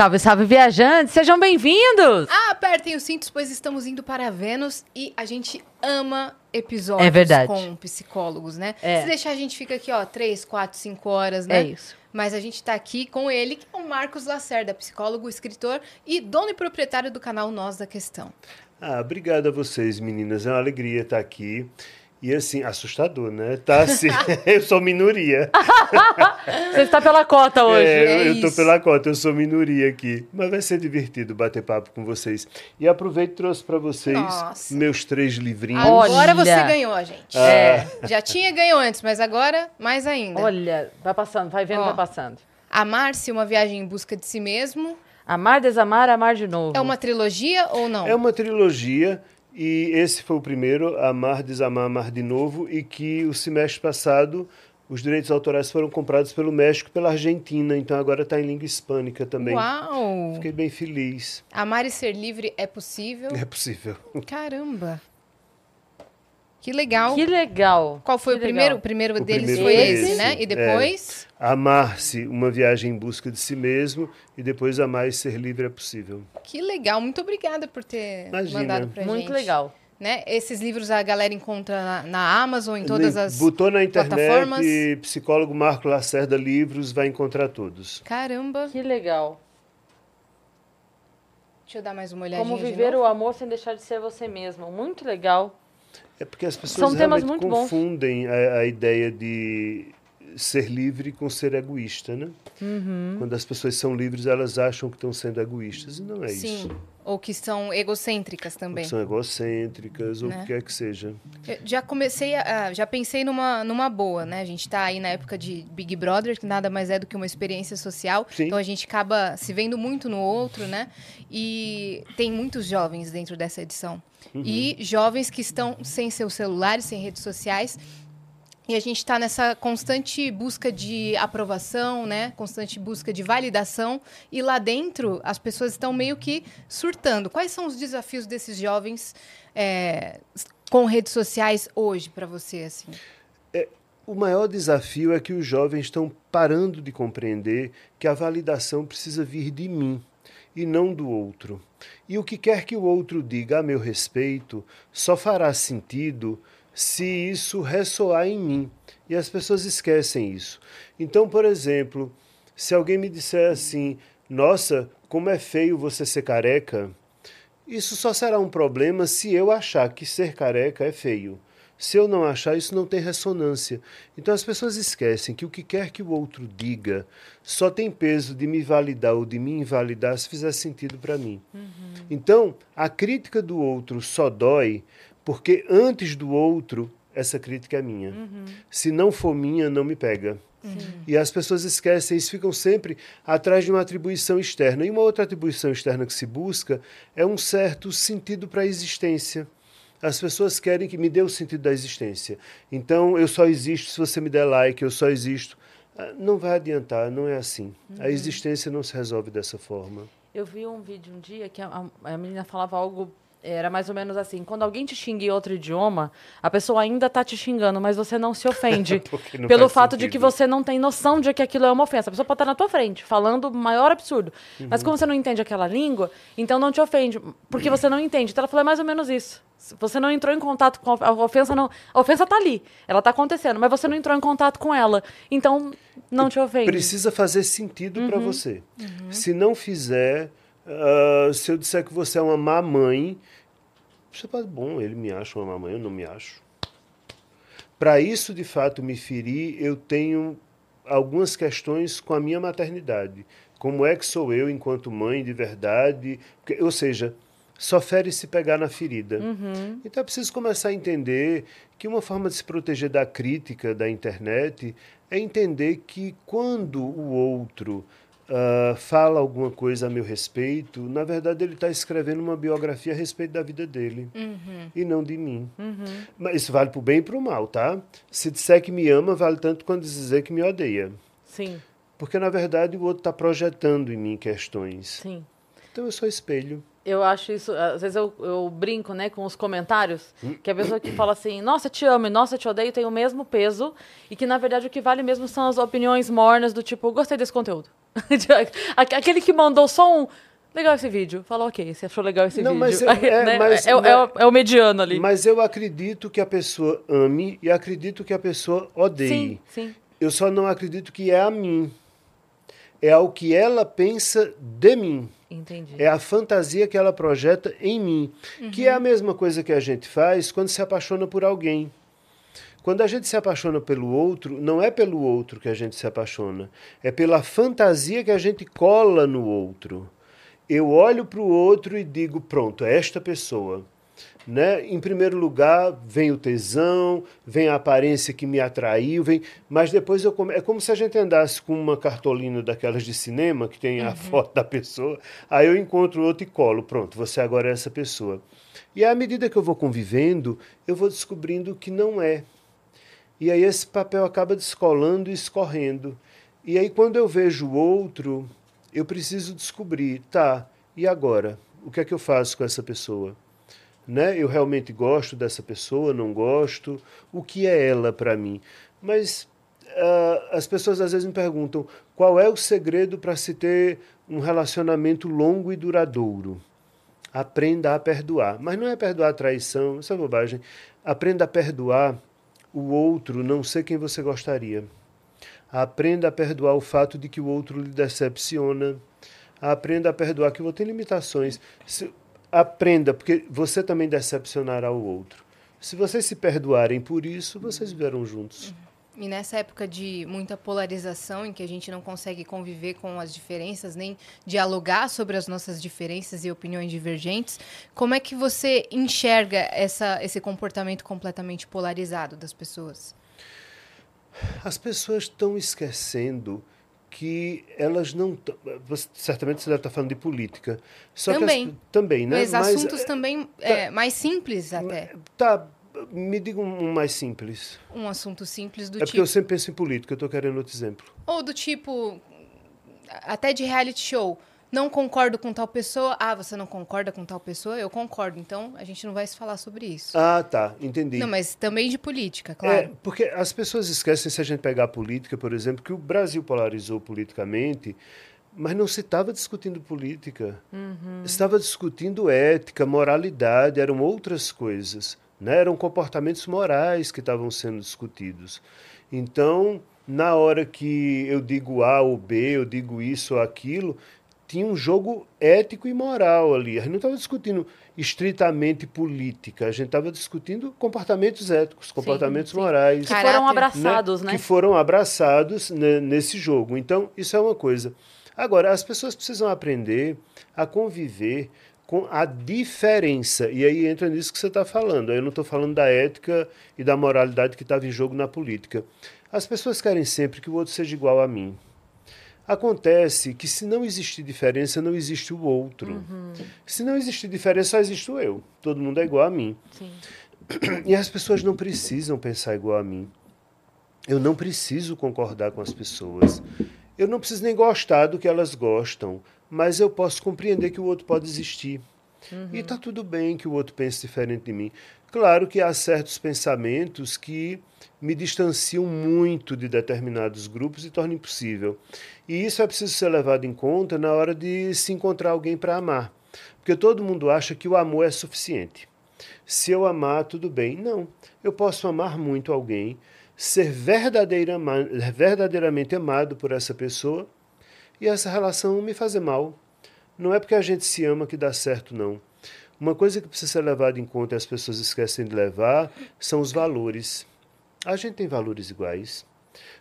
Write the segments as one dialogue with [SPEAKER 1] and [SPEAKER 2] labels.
[SPEAKER 1] Salve, salve, viajantes! Sejam bem-vindos!
[SPEAKER 2] Apertem os cintos, pois estamos indo para Vênus e a gente ama episódios
[SPEAKER 1] É verdade.
[SPEAKER 2] com psicólogos, né?
[SPEAKER 1] É.
[SPEAKER 2] Se deixar a gente fica aqui, ó, três, quatro, cinco horas, né?
[SPEAKER 1] É isso.
[SPEAKER 2] Mas a gente tá aqui com ele, que é o Marcos Lacerda, psicólogo, escritor e dono e proprietário do canal Nós da Questão.
[SPEAKER 3] Ah, obrigado a vocês, meninas. É uma alegria estar aqui. E assim, assustador, né? Tá assim, eu sou minoria.
[SPEAKER 1] Você está pela cota hoje.
[SPEAKER 3] É,
[SPEAKER 2] é
[SPEAKER 3] eu,
[SPEAKER 2] isso.
[SPEAKER 3] pela cota, eu sou minoria aqui. Mas vai ser divertido bater papo com vocês. E aproveito e trouxe para vocês
[SPEAKER 2] Nossa.
[SPEAKER 3] meus três livrinhos.
[SPEAKER 2] Agora
[SPEAKER 1] Olha.
[SPEAKER 2] você ganhou, gente.
[SPEAKER 1] É.
[SPEAKER 2] Já tinha ganho antes, mas agora mais ainda.
[SPEAKER 1] Olha, vai passando, vai vendo,
[SPEAKER 2] Ó.
[SPEAKER 1] vai passando.
[SPEAKER 2] Amar-se, uma viagem em busca de si mesmo.
[SPEAKER 1] Amar, desamar, amar de novo.
[SPEAKER 2] É uma trilogia ou não?
[SPEAKER 3] É uma trilogia e esse foi o primeiro, Amar, Desamar, Amar de Novo, e que o semestre passado os direitos autorais foram comprados pelo México e pela Argentina, então agora está em língua hispânica também.
[SPEAKER 2] Uau!
[SPEAKER 3] Fiquei bem feliz.
[SPEAKER 2] Amar e ser livre é possível?
[SPEAKER 3] É possível.
[SPEAKER 2] Caramba! Que legal.
[SPEAKER 1] Que legal.
[SPEAKER 2] Qual foi
[SPEAKER 1] Que
[SPEAKER 2] o
[SPEAKER 1] legal.
[SPEAKER 2] primeiro? O primeiro
[SPEAKER 3] O
[SPEAKER 2] deles
[SPEAKER 3] primeiro
[SPEAKER 2] foi
[SPEAKER 3] foi
[SPEAKER 2] esse,
[SPEAKER 3] esse,
[SPEAKER 2] né? E
[SPEAKER 3] é.
[SPEAKER 2] depois?
[SPEAKER 3] Amar-se, uma viagem em busca de si mesmo, e depois amar e ser livre é possível.
[SPEAKER 2] Que legal. Muito obrigada por ter
[SPEAKER 3] Imagina.
[SPEAKER 2] mandado pra gente.
[SPEAKER 1] Muito legal.
[SPEAKER 2] Né? Esses livros a galera encontra na, na Amazon, em todas as
[SPEAKER 3] Botou na
[SPEAKER 2] plataformas.
[SPEAKER 3] internet, psicólogo Marco Lacerda Livros, vai encontrar todos.
[SPEAKER 2] Caramba.
[SPEAKER 1] Que legal.
[SPEAKER 2] Deixa eu dar mais uma olhadinha
[SPEAKER 1] Como
[SPEAKER 2] de
[SPEAKER 1] viver
[SPEAKER 2] novo.
[SPEAKER 1] o amor sem deixar de ser você mesmo. Muito legal.
[SPEAKER 3] É porque as pessoas realmente
[SPEAKER 1] muito
[SPEAKER 3] confundem a, a ideia de ser livre com ser egoísta, né?
[SPEAKER 1] Uhum.
[SPEAKER 3] Quando as pessoas são livres, elas acham que estão sendo egoístas, e não é
[SPEAKER 2] Sim.
[SPEAKER 3] isso.
[SPEAKER 2] Ou que são egocêntricas também.
[SPEAKER 3] São egocêntricas, ou o
[SPEAKER 2] Né?
[SPEAKER 3] que quer que seja.
[SPEAKER 2] Eu já comecei a, a- já pensei numa, numa boa, né? A gente tá aí na época de Big Brother, que nada mais é do que uma experiência social.
[SPEAKER 3] Sim.
[SPEAKER 2] Então a gente acaba se vendo muito no outro, né? E tem muitos jovens dentro dessa edição. E jovens que estão sem seus celulares, sem redes sociais. E a gente está nessa constante busca de aprovação, né? Constante busca de validação. E lá dentro, as pessoas estão meio que surtando. Quais são os desafios desses jovens é, com redes sociais hoje para você, assim?
[SPEAKER 3] O maior desafio é que os jovens estão parando de compreender que a validação precisa vir de mim e não do outro. E o que quer que o outro diga a meu respeito só fará sentido se isso ressoar em mim. E as pessoas esquecem isso. Então, por exemplo, se alguém me disser assim: Nossa, como é feio você ser careca, isso só será um problema se eu achar que ser careca é feio. Se eu não achar, isso não tem ressonância. Então as pessoas esquecem que o que quer que o outro diga só tem peso de me validar ou de me invalidar se fizer sentido para mim. Então, a crítica do outro só dói porque antes do outro, essa crítica é minha. Se não for minha, não me pega. E as pessoas esquecem isso, ficam sempre atrás de uma atribuição externa. E uma outra atribuição externa que se busca é um certo sentido para a existência. As pessoas querem que me dê o sentido da existência. Então, eu só existo se você me der like, eu só existo. Ah, Não vai adiantar, não é assim. A existência não se resolve dessa forma.
[SPEAKER 1] Eu vi um vídeo um dia que a, a- a menina falava algo Era mais ou menos assim. Quando alguém te xinga em outro idioma, a pessoa ainda tá te xingando, mas você não se ofende. Pelo fato de que
[SPEAKER 3] sentido.
[SPEAKER 1] você não tem noção de que aquilo é uma ofensa. A pessoa pode estar na tua frente, falando o maior absurdo. Mas como você não entende aquela língua, então não te ofende. Porque você não entende. Então ela falou é mais ou menos isso. Se Você não entrou em contato com a ofensa, não. A ofensa tá ali. Ela tá acontecendo, mas você não entrou em contato com ela. Então, não te ofende.
[SPEAKER 3] Precisa fazer sentido para você. Se não fizer, ah, se eu disser que você é uma má mãe, você pode, bom, ele me acha uma má mãe, eu não me acho. Para isso, de fato, me ferir, eu tenho algumas questões com a minha maternidade. Como é que sou eu enquanto mãe de verdade? Porque- Ou seja, só fere se pegar na ferida. Então é preciso começar a entender que uma forma de se proteger da crítica da internet é entender que quando o outro ah, fala alguma coisa a meu respeito, na verdade ele está escrevendo uma biografia a respeito da vida dele e não de mim. Mas isso vale para o bem e para o mal, tá? Se disser que me ama, vale tanto quanto dizer que me odeia.
[SPEAKER 1] Sim,
[SPEAKER 3] Porque, na verdade, o outro está projetando em mim questões.
[SPEAKER 1] sim.
[SPEAKER 3] Então eu sou espelho.
[SPEAKER 1] Eu acho isso. Às vezes eu, eu brinco, né, com os comentários, que a pessoa que fala assim, nossa, te amo e nossa, te odeio, tem o mesmo peso, e que na verdade o que vale mesmo são as opiniões mornas do tipo, gostei desse conteúdo. Aque- Aquele que mandou só um. Legal esse vídeo. Fala, ok, você achou legal esse
[SPEAKER 3] Não,
[SPEAKER 1] vídeo.
[SPEAKER 3] mas eu- é,
[SPEAKER 1] Né?
[SPEAKER 3] mas-
[SPEAKER 1] é, o- é o, é o mediano ali.
[SPEAKER 3] Mas eu acredito que a pessoa ame e acredito que a pessoa odeie.
[SPEAKER 1] sim, sim.
[SPEAKER 3] Eu só não acredito que é a mim. É ao que ela pensa de mim.
[SPEAKER 1] Entendi.
[SPEAKER 3] É a fantasia que ela projeta em mim. Que é a mesma coisa que a gente faz quando se apaixona por alguém. Quando a gente se apaixona pelo outro, não é pelo outro que a gente se apaixona, é pela fantasia que a gente cola no outro. Eu olho para o outro e digo: pronto, é esta pessoa. Né? Em primeiro lugar, vem o tesão, vem a aparência que me atraiu, vem, mas depois eu come... é como se a gente andasse com uma cartolina daquelas de cinema que tem a foto da pessoa, aí eu encontro outro e colo, pronto, você agora é essa pessoa. E à medida que eu vou convivendo, eu vou descobrindo que não é. E aí esse papel acaba descolando e escorrendo. E aí quando eu vejo o outro, eu preciso descobrir, tá, e agora? O que é que eu faço com essa pessoa? Né? Eu realmente gosto dessa pessoa, não gosto? O que é ela para mim? Mas ah, as pessoas às vezes me perguntam qual é o segredo para se ter um relacionamento longo e duradouro. Aprenda a perdoar. Mas não é perdoar a traição, isso é bobagem. Aprenda a perdoar o outro não ser quem você gostaria. Aprenda a perdoar o fato de que o outro lhe decepciona. Aprenda a perdoar que outro tem limitações. Se- aprenda, porque você também decepcionará o outro. Se vocês se perdoarem por isso, vocês viverão juntos.
[SPEAKER 2] E nessa época de muita polarização, em que a gente não consegue conviver com as diferenças, nem dialogar sobre as nossas diferenças e opiniões divergentes, como é que você enxerga essa, esse comportamento completamente polarizado das pessoas?
[SPEAKER 3] As pessoas estão esquecendo que elas não. Certamente você deve estar falando de política. Só
[SPEAKER 2] Também.
[SPEAKER 3] Que as, também, né?
[SPEAKER 2] Mas assuntos também é, mais simples
[SPEAKER 3] é,
[SPEAKER 2] até.
[SPEAKER 3] Tá, me diga um mais simples.
[SPEAKER 2] Um assunto simples do
[SPEAKER 3] é porque
[SPEAKER 2] tipo.
[SPEAKER 3] eu sempre penso em política, eu estou querendo outro exemplo.
[SPEAKER 2] Ou do tipo. Até de reality show. Não concordo com tal pessoa. Ah, você não concorda com tal pessoa? Eu concordo. Então a gente não vai se falar sobre isso.
[SPEAKER 3] Ah, tá, entendi.
[SPEAKER 2] Não, mas também de política,
[SPEAKER 3] É,
[SPEAKER 2] claro.
[SPEAKER 3] porque as pessoas esquecem, se a gente pegar a política, por exemplo, que o Brasil polarizou politicamente, mas não se estava discutindo política. Estava discutindo ética, moralidade, eram outras coisas. Né? Eram comportamentos morais que estavam sendo discutidos. Então, na hora que eu digo A ou B, eu digo isso ou aquilo, tinha um jogo ético e moral ali. A gente não estava discutindo estritamente política, a gente estava discutindo comportamentos éticos, comportamentos
[SPEAKER 1] sim.
[SPEAKER 3] morais.
[SPEAKER 1] Que foram
[SPEAKER 2] né?
[SPEAKER 1] abraçados, né?
[SPEAKER 3] Que foram abraçados né, nesse jogo. Então, isso é uma coisa. Agora, as pessoas precisam aprender a conviver com a diferença. E aí entra nisso que você está falando. Eu não estou falando da ética e da moralidade que estava em jogo na política. As pessoas querem sempre que o outro seja igual a mim. Acontece que se não existir diferença, não existe o outro. Se não existir diferença, só existe o eu. Todo mundo é igual a mim.
[SPEAKER 1] Sim.
[SPEAKER 3] E as pessoas não precisam pensar igual a mim. Eu não preciso concordar com as pessoas. Eu não preciso nem gostar do que elas gostam, mas eu posso compreender que o outro pode existir. Uhum. E tá tudo bem que o outro pense diferente de mim. Claro que há certos pensamentos que me distanciam muito de determinados grupos e tornam impossível. E isso é preciso ser levado em conta na hora de se encontrar alguém para amar. Porque todo mundo acha que o amor é suficiente. Se eu amar, tudo bem. Não. Eu posso amar muito alguém, ser verdadeiramente amado por essa pessoa e essa relação me fazer mal. Não é porque a gente se ama que dá certo, não. Uma coisa que precisa ser levada em conta e as pessoas esquecem de levar são os valores. A gente tem valores iguais.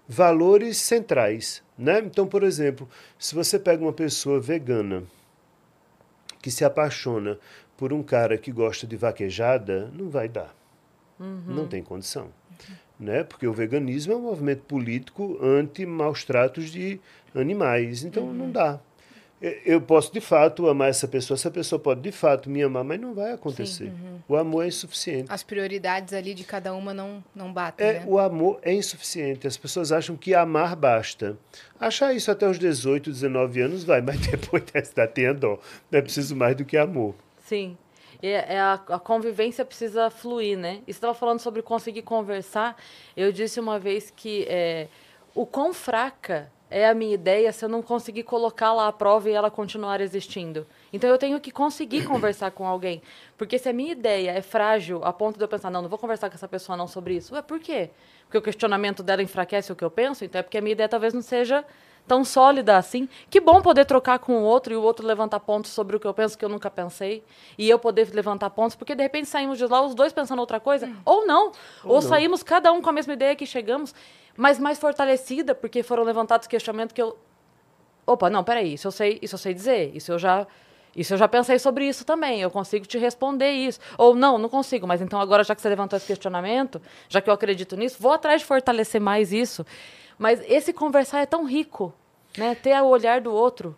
[SPEAKER 3] Valores centrais. Né? Então, por exemplo, se você pega uma pessoa vegana que se apaixona por um cara que gosta de vaquejada, não vai dar. Uhum. Não tem condição. Né? Porque o veganismo é um movimento político anti-maus tratos de animais. Então, uhum. não dá eu posso de fato amar essa pessoa, essa pessoa pode de fato me amar, mas não vai acontecer. Uhum. O amor é insuficiente.
[SPEAKER 2] As prioridades ali de cada uma não, não batem.
[SPEAKER 3] É,
[SPEAKER 2] né?
[SPEAKER 3] O amor é insuficiente. As pessoas acham que amar basta. Achar isso até os 18, 19 anos vai, mas depois dessa idade tem dó. Não é preciso mais do que amor.
[SPEAKER 1] Sim. É, é a, a, convivência precisa fluir, né? E você estava falando sobre conseguir conversar. Eu disse uma vez que é, o quão fraca é a minha ideia se eu não conseguir colocar lá a prova e ela continuar existindo. Então eu tenho que conseguir conversar com alguém. Porque se a minha ideia é frágil a ponto de eu pensar, não, não vou conversar com essa pessoa não sobre isso. Ué, por quê? Porque o questionamento dela enfraquece o que eu penso, então é porque a minha ideia talvez não seja tão sólida assim. Que bom poder trocar com o outro e o outro levantar pontos sobre o que eu penso que eu nunca pensei. E eu poder levantar pontos, porque de repente saímos de lá os dois pensando outra coisa. Hum. Ou não. Ou, ou não. saímos cada um com a mesma ideia que chegamos mas mais fortalecida, porque foram levantados questionamentos que eu. Opa, não, peraí, isso eu sei, isso eu sei dizer, isso eu já. Isso eu já pensei sobre isso também, eu consigo te responder isso. Ou não, não consigo, mas então agora, já que você levantou esse questionamento, já que eu acredito nisso, vou atrás de fortalecer mais isso. Mas esse conversar é tão rico, né? Ter o olhar do outro.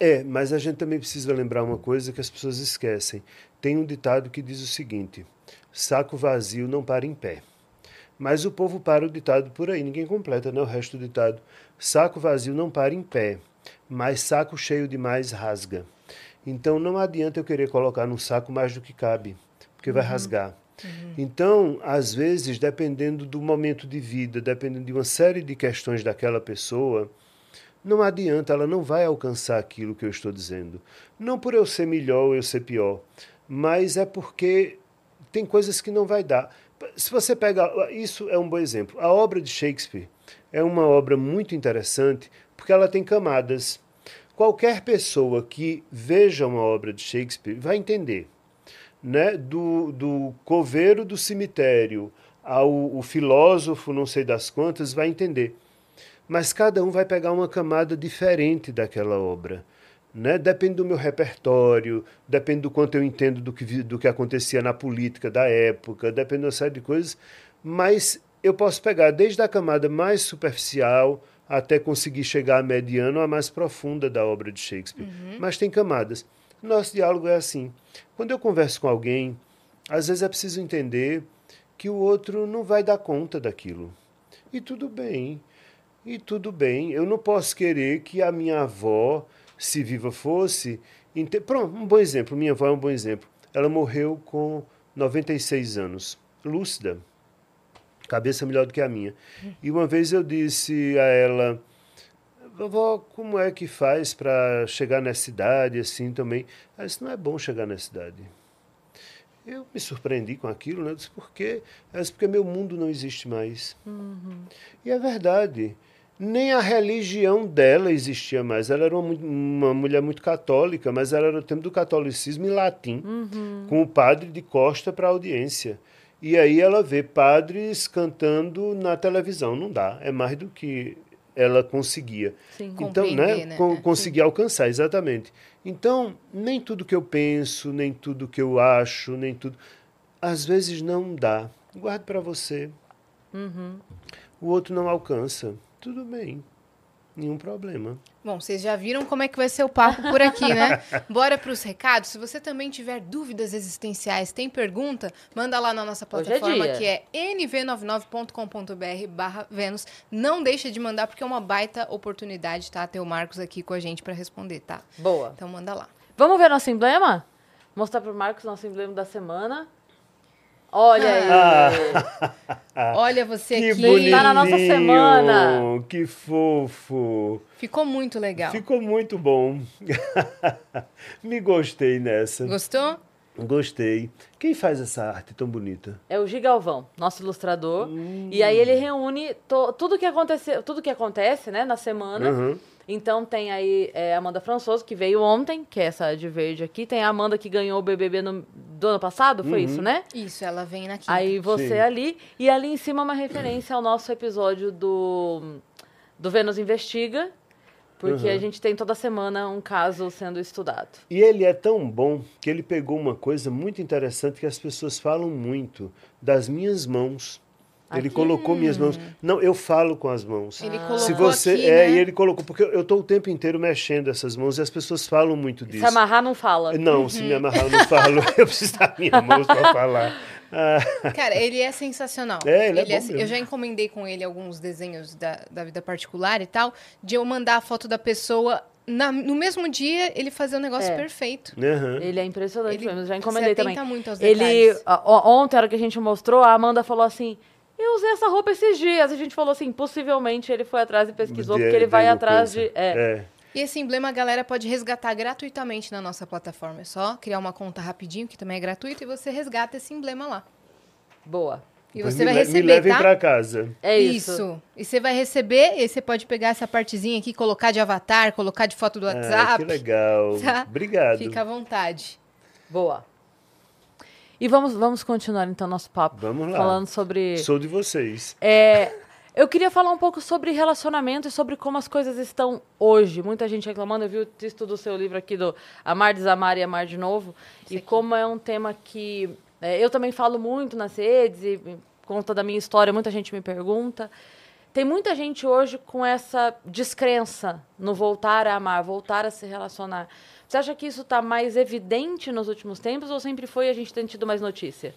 [SPEAKER 3] É, mas a gente também precisa lembrar uma coisa que as pessoas esquecem. Tem um ditado que diz o seguinte: saco vazio não para em pé. Mas o povo para o ditado por aí, ninguém completa né, o resto do ditado. Saco vazio não para em pé, mas saco cheio demais rasga. Então não adianta eu querer colocar no saco mais do que cabe, porque uhum. vai rasgar. Uhum. Então, às vezes, dependendo do momento de vida, dependendo de uma série de questões daquela pessoa, não adianta, ela não vai alcançar aquilo que eu estou dizendo. Não por eu ser melhor ou eu ser pior, mas é porque tem coisas que não vai dar se você pega. Isso é um bom exemplo. A obra de Shakespeare é uma obra muito interessante porque ela tem camadas. Qualquer pessoa que veja uma obra de Shakespeare vai entender. Né? Do, do coveiro do cemitério ao o filósofo, não sei das quantas, vai entender. Mas cada um vai pegar uma camada diferente daquela obra. Né? Depende do meu repertório, depende do quanto eu entendo do que, do que acontecia na política da época, depende de uma série de coisas, mas eu posso pegar desde a camada mais superficial até conseguir chegar à mediana ou à mais profunda da obra de Shakespeare. Uhum. Mas tem camadas. Nosso diálogo é assim. Quando eu converso com alguém, às vezes é preciso entender que o outro não vai dar conta daquilo. E tudo bem. E tudo bem. Eu não posso querer que a minha avó se viva fosse. Pronto, um bom exemplo. Minha avó é um bom exemplo. Ela morreu com 96 anos, lúcida, cabeça melhor do que a minha. E uma vez eu disse a ela, vovó, como é que faz para chegar nessa idade assim também? Ela disse, não é bom chegar nessa idade. Eu me surpreendi com aquilo, né? Eu disse, por quê? Ela disse, porque meu mundo não existe mais. Uhum. E é verdade nem a religião dela existia mais. Ela era uma, uma, mulher muito católica, mas ela era o tempo do catolicismo em latim, uhum. com o padre de costa para a audiência. E aí ela vê padres cantando na televisão. Não dá, é mais do que ela conseguia.
[SPEAKER 2] Sim,
[SPEAKER 3] então, né, né? Con conseguir alcançar, exatamente. Então, nem tudo que eu penso, nem tudo que eu acho, nem tudo. Às vezes não dá. Guarde para você. Uhum. O outro não alcança tudo bem. Nenhum problema.
[SPEAKER 2] Bom, vocês já viram como é que vai ser o papo por aqui, né? Bora para os recados. Se você também tiver dúvidas existenciais, tem pergunta, manda lá na nossa é plataforma é que é nv99.com.br barra Vênus. Não deixa de mandar, porque é uma baita oportunidade, tá? Ter o Marcos aqui com a gente para responder, tá?
[SPEAKER 1] Boa.
[SPEAKER 2] Então manda lá.
[SPEAKER 1] Vamos ver nosso emblema? Mostrar pro Marcos nosso emblema da semana. Olha
[SPEAKER 3] Ah.
[SPEAKER 1] aí.
[SPEAKER 2] Olha você
[SPEAKER 3] Que
[SPEAKER 2] aqui.
[SPEAKER 3] bonitinho,
[SPEAKER 1] Tá na nossa semana.
[SPEAKER 3] que fofo.
[SPEAKER 2] Ficou muito legal.
[SPEAKER 3] Ficou muito bom. Me gostei nessa.
[SPEAKER 2] Gostou?
[SPEAKER 3] Gostei. Quem faz essa arte tão bonita?
[SPEAKER 1] É o Gigalvão, nosso ilustrador.
[SPEAKER 3] Hum.
[SPEAKER 1] E aí ele reúne to- tudo que aconteceu, tudo que acontece, né, na semana.
[SPEAKER 3] Uhum.
[SPEAKER 1] Então tem aí é, a Amanda Françoso, que veio ontem, que é essa de verde aqui. Tem a Amanda que ganhou o BBB no- do ano passado, foi
[SPEAKER 3] Uhum.
[SPEAKER 1] isso, né?
[SPEAKER 2] Isso, ela vem na quinta.
[SPEAKER 1] Aí você
[SPEAKER 3] Sim.
[SPEAKER 1] ali. E ali em cima uma referência ao nosso episódio do, do Vênus Investiga. Porque
[SPEAKER 3] Uhum.
[SPEAKER 1] a gente tem toda semana um caso sendo estudado.
[SPEAKER 3] E ele é tão bom que ele pegou uma coisa muito interessante que as pessoas falam muito das minhas mãos. Ele
[SPEAKER 1] Aqui?
[SPEAKER 3] colocou minhas mãos. Não, eu falo com as mãos.
[SPEAKER 2] Ele
[SPEAKER 1] Ah.
[SPEAKER 2] colocou
[SPEAKER 3] Se você
[SPEAKER 2] aqui,
[SPEAKER 3] é,
[SPEAKER 2] né?
[SPEAKER 3] e ele colocou porque eu estou o tempo inteiro mexendo essas mãos e as pessoas falam muito disso.
[SPEAKER 1] Se amarrar, não fala.
[SPEAKER 3] Não, se me amarrar eu não falo. Eu preciso das minhas mãos para falar. Ah,
[SPEAKER 2] Cara, ele é sensacional.
[SPEAKER 3] É, ele é bom
[SPEAKER 2] assim-
[SPEAKER 3] mesmo.
[SPEAKER 2] Eu já encomendei com ele alguns desenhos da, da vida particular e tal, de eu mandar a foto da pessoa na- no mesmo dia ele fazer o negócio
[SPEAKER 1] É.
[SPEAKER 2] perfeito.
[SPEAKER 3] aham.
[SPEAKER 1] Ele é impressionante
[SPEAKER 2] Ele
[SPEAKER 1] mesmo, eu já encomendei também.
[SPEAKER 2] muito aos
[SPEAKER 1] ele,
[SPEAKER 2] detalhes.
[SPEAKER 1] ó, ontem, a hora que a gente mostrou, a Amanda falou assim: Eu usei essa roupa esses dias. A gente falou assim: possivelmente ele foi atrás e pesquisou,
[SPEAKER 3] De-
[SPEAKER 1] porque ele vai atrás
[SPEAKER 3] coisa.
[SPEAKER 1] de. É.
[SPEAKER 3] É.
[SPEAKER 2] E esse emblema a galera pode resgatar gratuitamente na nossa plataforma. É só criar uma conta rapidinho, que também é gratuito, e você resgata esse emblema lá.
[SPEAKER 1] Boa.
[SPEAKER 2] E você
[SPEAKER 3] me
[SPEAKER 2] vai receber,
[SPEAKER 3] Me levem
[SPEAKER 2] tá?
[SPEAKER 3] para casa.
[SPEAKER 1] É isso.
[SPEAKER 2] E você vai receber, e você pode pegar essa partezinha aqui, colocar de avatar, colocar de foto do
[SPEAKER 3] Ah,
[SPEAKER 2] WhatsApp.
[SPEAKER 3] que legal.
[SPEAKER 2] Tá?
[SPEAKER 3] Obrigado.
[SPEAKER 2] Fica à vontade.
[SPEAKER 1] Boa. E vamos, vamos continuar então nosso papo.
[SPEAKER 3] Vamos lá.
[SPEAKER 1] Falando sobre.
[SPEAKER 3] Sou de vocês.
[SPEAKER 1] É, eu queria falar um pouco sobre relacionamento e sobre como as coisas estão hoje. Muita gente reclamando, eu vi o texto do seu livro aqui do Amar, Desamar e Amar de Novo. E como é um tema que é, eu também falo muito nas redes e conta da minha história, muita gente me pergunta. Tem muita gente hoje com essa descrença no voltar a amar, voltar a se relacionar. Você acha que isso está mais evidente nos últimos tempos ou sempre foi a gente tem tido mais notícia?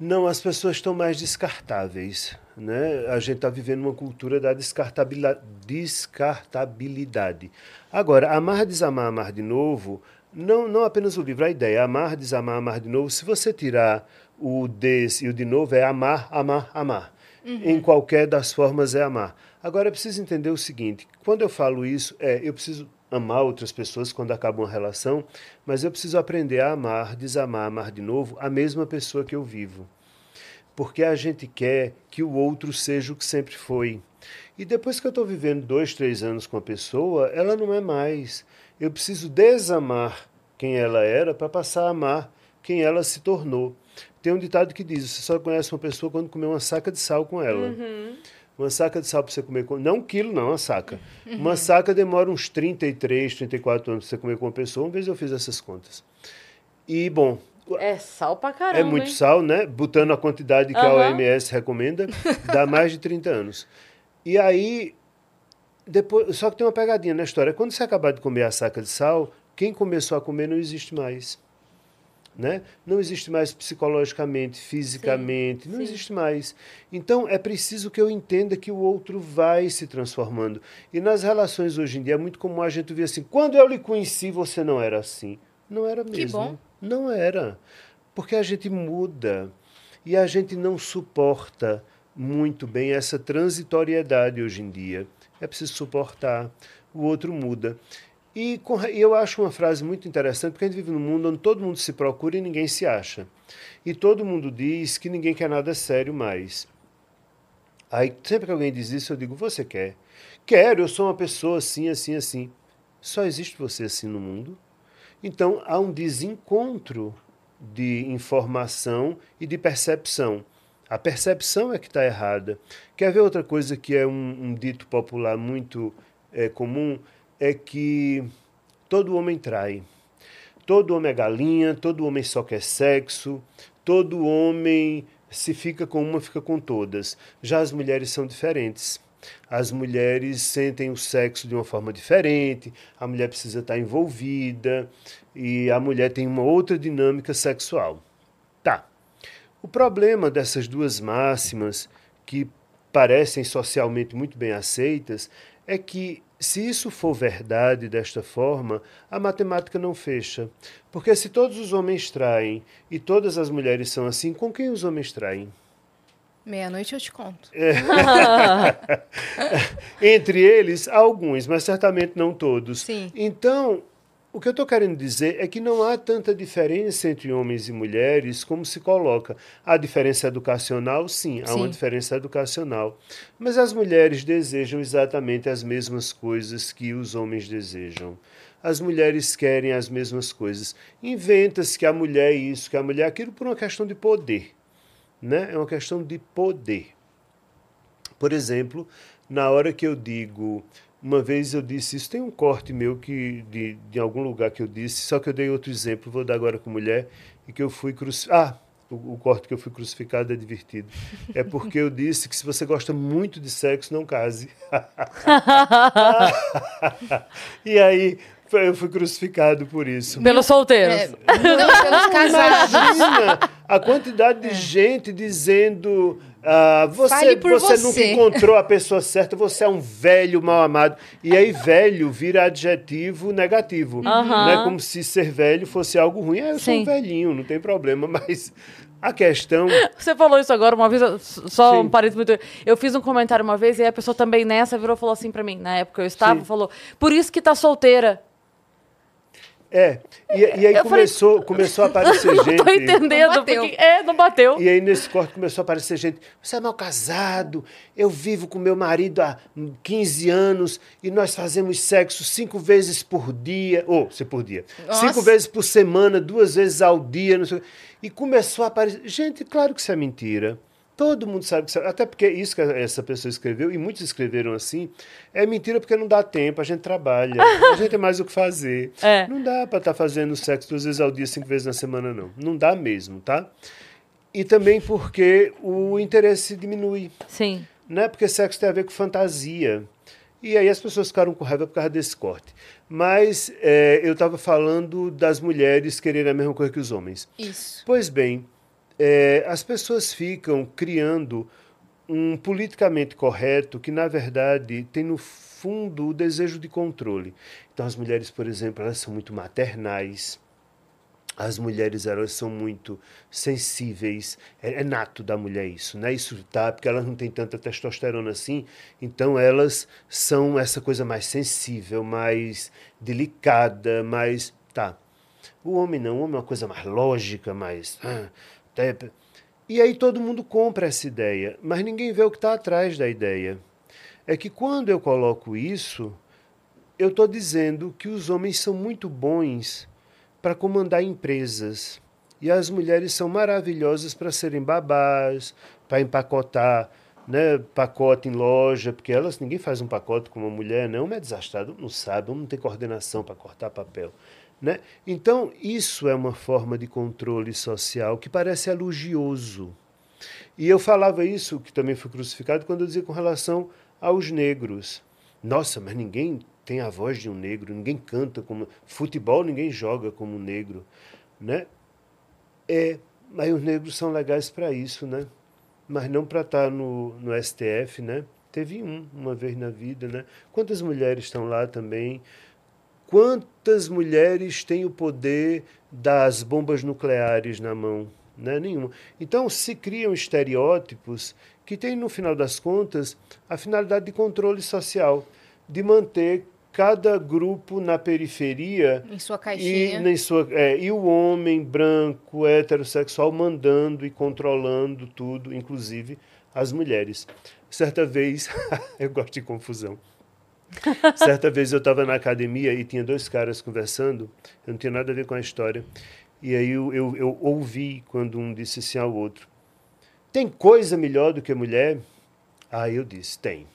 [SPEAKER 3] Não, as pessoas estão mais descartáveis. Né? A gente está vivendo uma cultura da descartabilidade. Agora, amar, desamar, amar de novo, não, não apenas o livro, a ideia amar, desamar, amar de novo. Se você tirar o des e o de novo, é amar, amar, amar. Em qualquer das formas é amar. Agora, é preciso entender o seguinte: quando eu falo isso, é eu preciso amar outras pessoas quando acaba uma relação, mas eu preciso aprender a amar, desamar, amar de novo a mesma pessoa que eu vivo porque a gente quer que o outro seja o que sempre foi. E depois que eu estou vivendo dois, três anos com a pessoa, ela não é mais. Eu preciso desamar quem ela era para passar a amar quem ela se tornou. Tem um ditado que diz: você só conhece uma pessoa quando comer uma saca de sal com ela. Uma saca de sal para você comer com. Não um quilo, não, uma saca. Uma saca demora uns 33, 34 anos para você comer com uma pessoa. Uma vez eu fiz essas contas. E, bom,
[SPEAKER 1] É sal pra caramba.
[SPEAKER 3] é muito
[SPEAKER 1] hein?
[SPEAKER 3] sal, né? Botando a quantidade que a
[SPEAKER 1] Aham.
[SPEAKER 3] OMS recomenda, dá mais de 30 anos. E aí, depois, só que tem uma pegadinha na história. Quando você acabar de comer a saca de sal, quem começou a comer não existe mais. Né? Não existe mais psicologicamente, fisicamente, não
[SPEAKER 1] sim.
[SPEAKER 3] existe mais. Então é preciso que eu entenda que o outro vai se transformando. E nas relações hoje em dia é muito comum a gente ver assim: quando eu lhe conheci, você não era assim. Não era mesmo.
[SPEAKER 2] Que bom.
[SPEAKER 3] Não era. Porque a gente muda e a gente não suporta muito bem essa transitoriedade hoje em dia. É preciso suportar. O outro muda. E com- eu acho uma frase muito interessante, porque a gente vive num mundo onde todo mundo se procura e ninguém se acha. E todo mundo diz que ninguém quer nada sério mais. Aí, sempre que alguém diz isso, eu digo: Você quer? Quero, eu sou uma pessoa assim, assim, assim. Só existe você assim no mundo? Então, há um desencontro de informação e de percepção. A percepção é que está errada. Quer ver outra coisa que é um, um dito popular muito é, comum? É que todo homem trai. Todo homem é galinha, todo homem só quer sexo, todo homem se fica com uma, fica com todas. Já as mulheres são diferentes. As mulheres sentem o sexo de uma forma diferente, a mulher precisa estar envolvida e a mulher tem uma outra dinâmica sexual. Tá. O problema dessas duas máximas, que parecem socialmente muito bem aceitas, é que se isso for verdade desta forma, a matemática não fecha. Porque se todos os homens traem e todas as mulheres são assim, com quem os homens traem?
[SPEAKER 2] Meia-noite eu te conto.
[SPEAKER 3] É. Entre eles, alguns, mas certamente não todos.
[SPEAKER 2] Sim.
[SPEAKER 3] Então, o que eu estou querendo dizer é que não há tanta diferença entre homens e mulheres como se coloca. Há diferença educacional? Sim, há
[SPEAKER 2] Sim.
[SPEAKER 3] uma diferença educacional. Mas as mulheres desejam exatamente as mesmas coisas que os homens desejam. As mulheres querem as mesmas coisas. Inventa-se que a mulher é isso, que a mulher é aquilo por uma questão de poder. Né? É uma questão de poder. Por exemplo, na hora que eu digo uma vez eu disse isso, tem um corte meu que de, de algum lugar que eu disse, só que eu dei outro exemplo, vou dar agora com mulher, e que eu fui crucificado. Ah, o, o, corte que eu fui crucificado é divertido. É porque eu disse que se você gosta muito de sexo, não case. e aí eu fui crucificado por isso.
[SPEAKER 1] Pelos solteiros.
[SPEAKER 2] É, não, pelos casados.
[SPEAKER 3] Imagina a quantidade de gente dizendo ah, você, você,
[SPEAKER 2] você.
[SPEAKER 3] nunca encontrou a pessoa certa, você é um velho mal amado. E aí, velho vira adjetivo negativo.
[SPEAKER 1] Aham.
[SPEAKER 3] Né? Como se ser velho fosse algo ruim. Ah, eu sou um
[SPEAKER 1] Sim.
[SPEAKER 3] velhinho, não tem problema. Mas a questão.
[SPEAKER 1] Você falou isso agora uma vez, só
[SPEAKER 3] Sim.
[SPEAKER 1] um parênteses muito. Eu fiz um comentário uma vez e a pessoa também nessa virou e falou assim pra mim, na época eu estava,
[SPEAKER 3] Sim.
[SPEAKER 1] falou: "Por isso que tá solteira".
[SPEAKER 3] É. E, e aí
[SPEAKER 1] Eu falei-
[SPEAKER 3] começou, começou a aparecer
[SPEAKER 1] Não
[SPEAKER 3] gente.
[SPEAKER 1] tô entendendo,
[SPEAKER 2] Não bateu.
[SPEAKER 1] porque é, não bateu.
[SPEAKER 3] E aí, nesse corte, começou a aparecer gente. Você é mal casado, eu vivo com meu marido há 15 anos e nós fazemos sexo cinco vezes por dia. Ou, se por dia.
[SPEAKER 2] Nossa.
[SPEAKER 3] Cinco vezes por semana, duas vezes ao dia. Não sei, e começou a aparecer. Gente, claro que isso é mentira. Todo mundo sabe que é, Até porque isso que essa pessoa escreveu, e muitos escreveram assim, é mentira porque não dá tempo, a gente trabalha, a gente tem mais o que fazer.
[SPEAKER 1] É.
[SPEAKER 3] Não dá para estar fazendo sexo duas vezes ao dia, cinco vezes na semana, não. Não dá mesmo, tá? E também porque o interesse diminui,
[SPEAKER 1] Sim.
[SPEAKER 3] né? Porque sexo tem a ver com fantasia. E aí as pessoas ficaram com raiva por causa desse corte. Mas é, eu estava falando das mulheres quererem a mesma coisa que os homens.
[SPEAKER 2] Isso.
[SPEAKER 3] Pois bem, é, as pessoas ficam criando um politicamente correto que, na verdade, tem no fundo o desejo de controle. Então, as mulheres, por exemplo, elas são muito maternais. As mulheres elas são muito sensíveis, é, é nato da mulher isso, né? Isso tá, porque elas não têm tanta testosterona assim, então elas são essa coisa mais sensível, mais delicada, mais tá. O homem não, o homem é uma coisa mais lógica, mais. ah, E aí todo mundo compra essa ideia, mas ninguém vê o que está atrás da ideia. É que quando eu coloco isso, eu estou dizendo que os homens são muito bons para comandar empresas e as mulheres são maravilhosas para serem babás, para empacotar né, pacote em loja, porque elas ninguém faz um pacote com uma mulher, não, é desastrado, não sabe, não tem coordenação para cortar papel. Né? Então, isso é uma forma de controle social que parece elogioso. E eu falava isso, que também foi crucificado, quando eu dizia com relação aos negros. Nossa, mas ninguém tem a voz de um negro, ninguém canta como. Futebol ninguém joga como um negro. Né? É, mas os negros são legais para isso, né? Mas não para estar no, no STF, né? Teve um, uma vez na vida, né? Quantas mulheres estão lá também? Quantas mulheres têm o poder das bombas nucleares na mão? Né? Nenhuma. Então se criam estereótipos que têm, no final das contas, a finalidade de controle social, de manter cada grupo na periferia
[SPEAKER 2] Em sua
[SPEAKER 3] e,
[SPEAKER 2] caixinha.
[SPEAKER 3] nem sua, é, e o homem branco, heterossexual, mandando e controlando tudo, inclusive as mulheres. Certa vez, eu gosto de confusão. Certa vez eu estava na academia e tinha dois caras conversando, eu não tinha nada a ver com a história. E aí eu, eu, eu ouvi quando um disse assim ao outro: Tem coisa melhor do que mulher? Aí eu disse: Tem.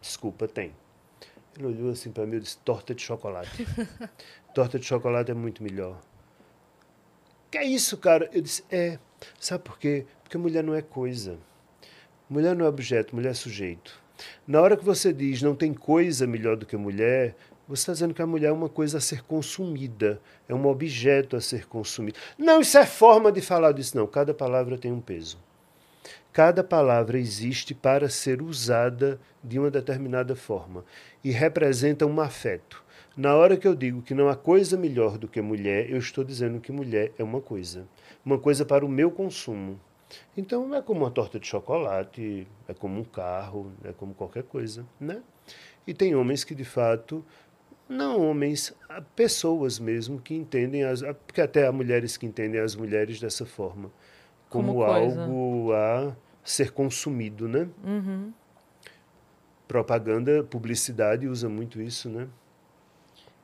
[SPEAKER 3] Desculpa, tem. Ele olhou assim para mim e disse: Torta de chocolate. Torta de chocolate é muito melhor. Que é isso, cara? Eu disse: É. Sabe por quê? Porque mulher não é coisa. Mulher não é objeto, mulher é sujeito. Na hora que você diz não tem coisa melhor do que mulher, você está dizendo que a mulher é uma coisa a ser consumida, é um objeto a ser consumido. Não, isso é forma de falar disso, não. Cada palavra tem um peso. Cada palavra existe para ser usada de uma determinada forma e representa um afeto. Na hora que eu digo que não há coisa melhor do que mulher, eu estou dizendo que mulher é uma coisa. Uma coisa para o meu consumo. Então é como uma torta de chocolate, é como um carro, é como qualquer coisa, né? E tem homens que de fato não homens, pessoas mesmo que entendem as, porque até há mulheres que entendem as mulheres dessa forma, como, como algo a ser consumido, né?
[SPEAKER 1] Uhum.
[SPEAKER 3] Propaganda, publicidade usa muito isso, né?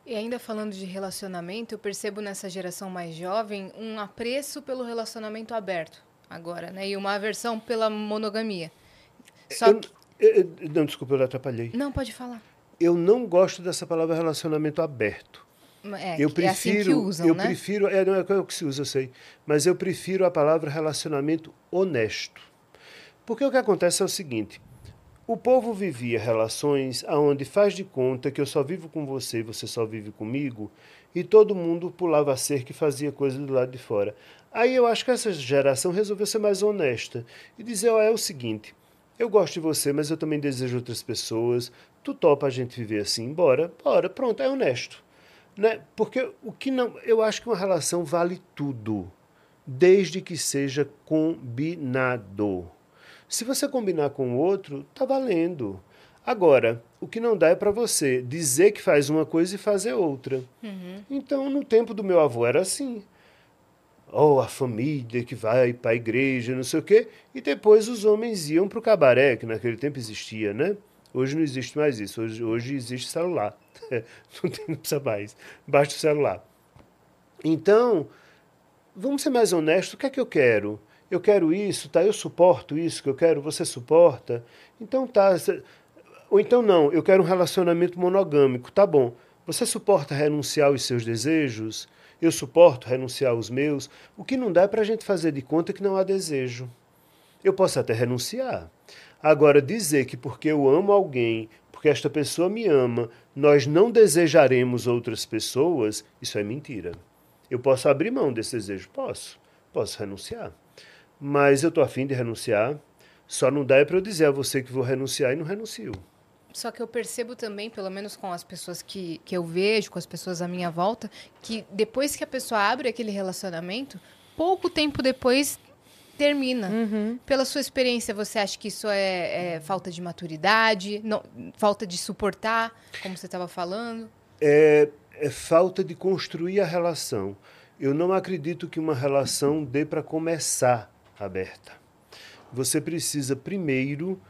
[SPEAKER 2] E ainda falando de relacionamento, eu percebo nessa geração mais jovem um apreço pelo relacionamento aberto agora, né? E uma aversão pela monogamia.
[SPEAKER 3] Só eu, que... eu, não, desculpa, eu atrapalhei.
[SPEAKER 2] Não, pode falar.
[SPEAKER 3] Eu não gosto dessa palavra relacionamento aberto.
[SPEAKER 2] É, eu prefiro, é assim que usam,
[SPEAKER 3] eu
[SPEAKER 2] né?
[SPEAKER 3] prefiro, é, não é, é o que se usa, eu sei, mas eu prefiro a palavra relacionamento honesto. Porque o que acontece é o seguinte: o povo vivia relações aonde faz de conta que eu só vivo com você e você só vive comigo, e todo mundo pulava a cerca e fazia coisa do lado de fora. Aí eu acho que essa geração resolveu ser mais honesta e dizer: ó, é o seguinte, eu gosto de você, mas eu também desejo outras pessoas. Tu topa a gente viver assim? Bora, bora, pronto, é honesto. Né? Porque o que não. Eu acho que uma relação vale tudo, desde que seja combinado. Se você combinar com o outro, tá valendo. Agora, o que não dá é para você dizer que faz uma coisa e fazer outra.
[SPEAKER 2] Uhum.
[SPEAKER 3] Então, no tempo do meu avô era assim oh, a família que vai para a igreja, não sei o quê, e depois os homens iam para o cabaré, que naquele tempo existia, né? Hoje não existe mais isso, hoje, hoje existe celular. não, tem, não precisa mais, basta o celular. Então, vamos ser mais honestos, o que é que eu quero? Eu quero isso, tá? Eu suporto isso que eu quero, você suporta? Então tá. Ou então não, eu quero um relacionamento monogâmico, tá bom. Você suporta renunciar aos seus desejos? Eu suporto renunciar aos meus. O que não dá é para a gente fazer de conta que não há desejo. Eu posso até renunciar. Agora, dizer que porque eu amo alguém, porque esta pessoa me ama, nós não desejaremos outras pessoas, isso é mentira. Eu posso abrir mão desse desejo? Posso. Posso renunciar. Mas eu estou afim de renunciar. Só não dá é para eu dizer a você que vou renunciar e não renuncio.
[SPEAKER 2] Só que eu percebo também, pelo menos com as pessoas que, que eu vejo, com as pessoas à minha volta, que depois que a pessoa abre aquele relacionamento, pouco tempo depois termina.
[SPEAKER 1] Uhum.
[SPEAKER 2] Pela sua experiência, você acha que isso é, é falta de maturidade, não, falta de suportar, como você estava falando?
[SPEAKER 3] É, é falta de construir a relação. Eu não acredito que uma relação dê para começar aberta. Você precisa primeiro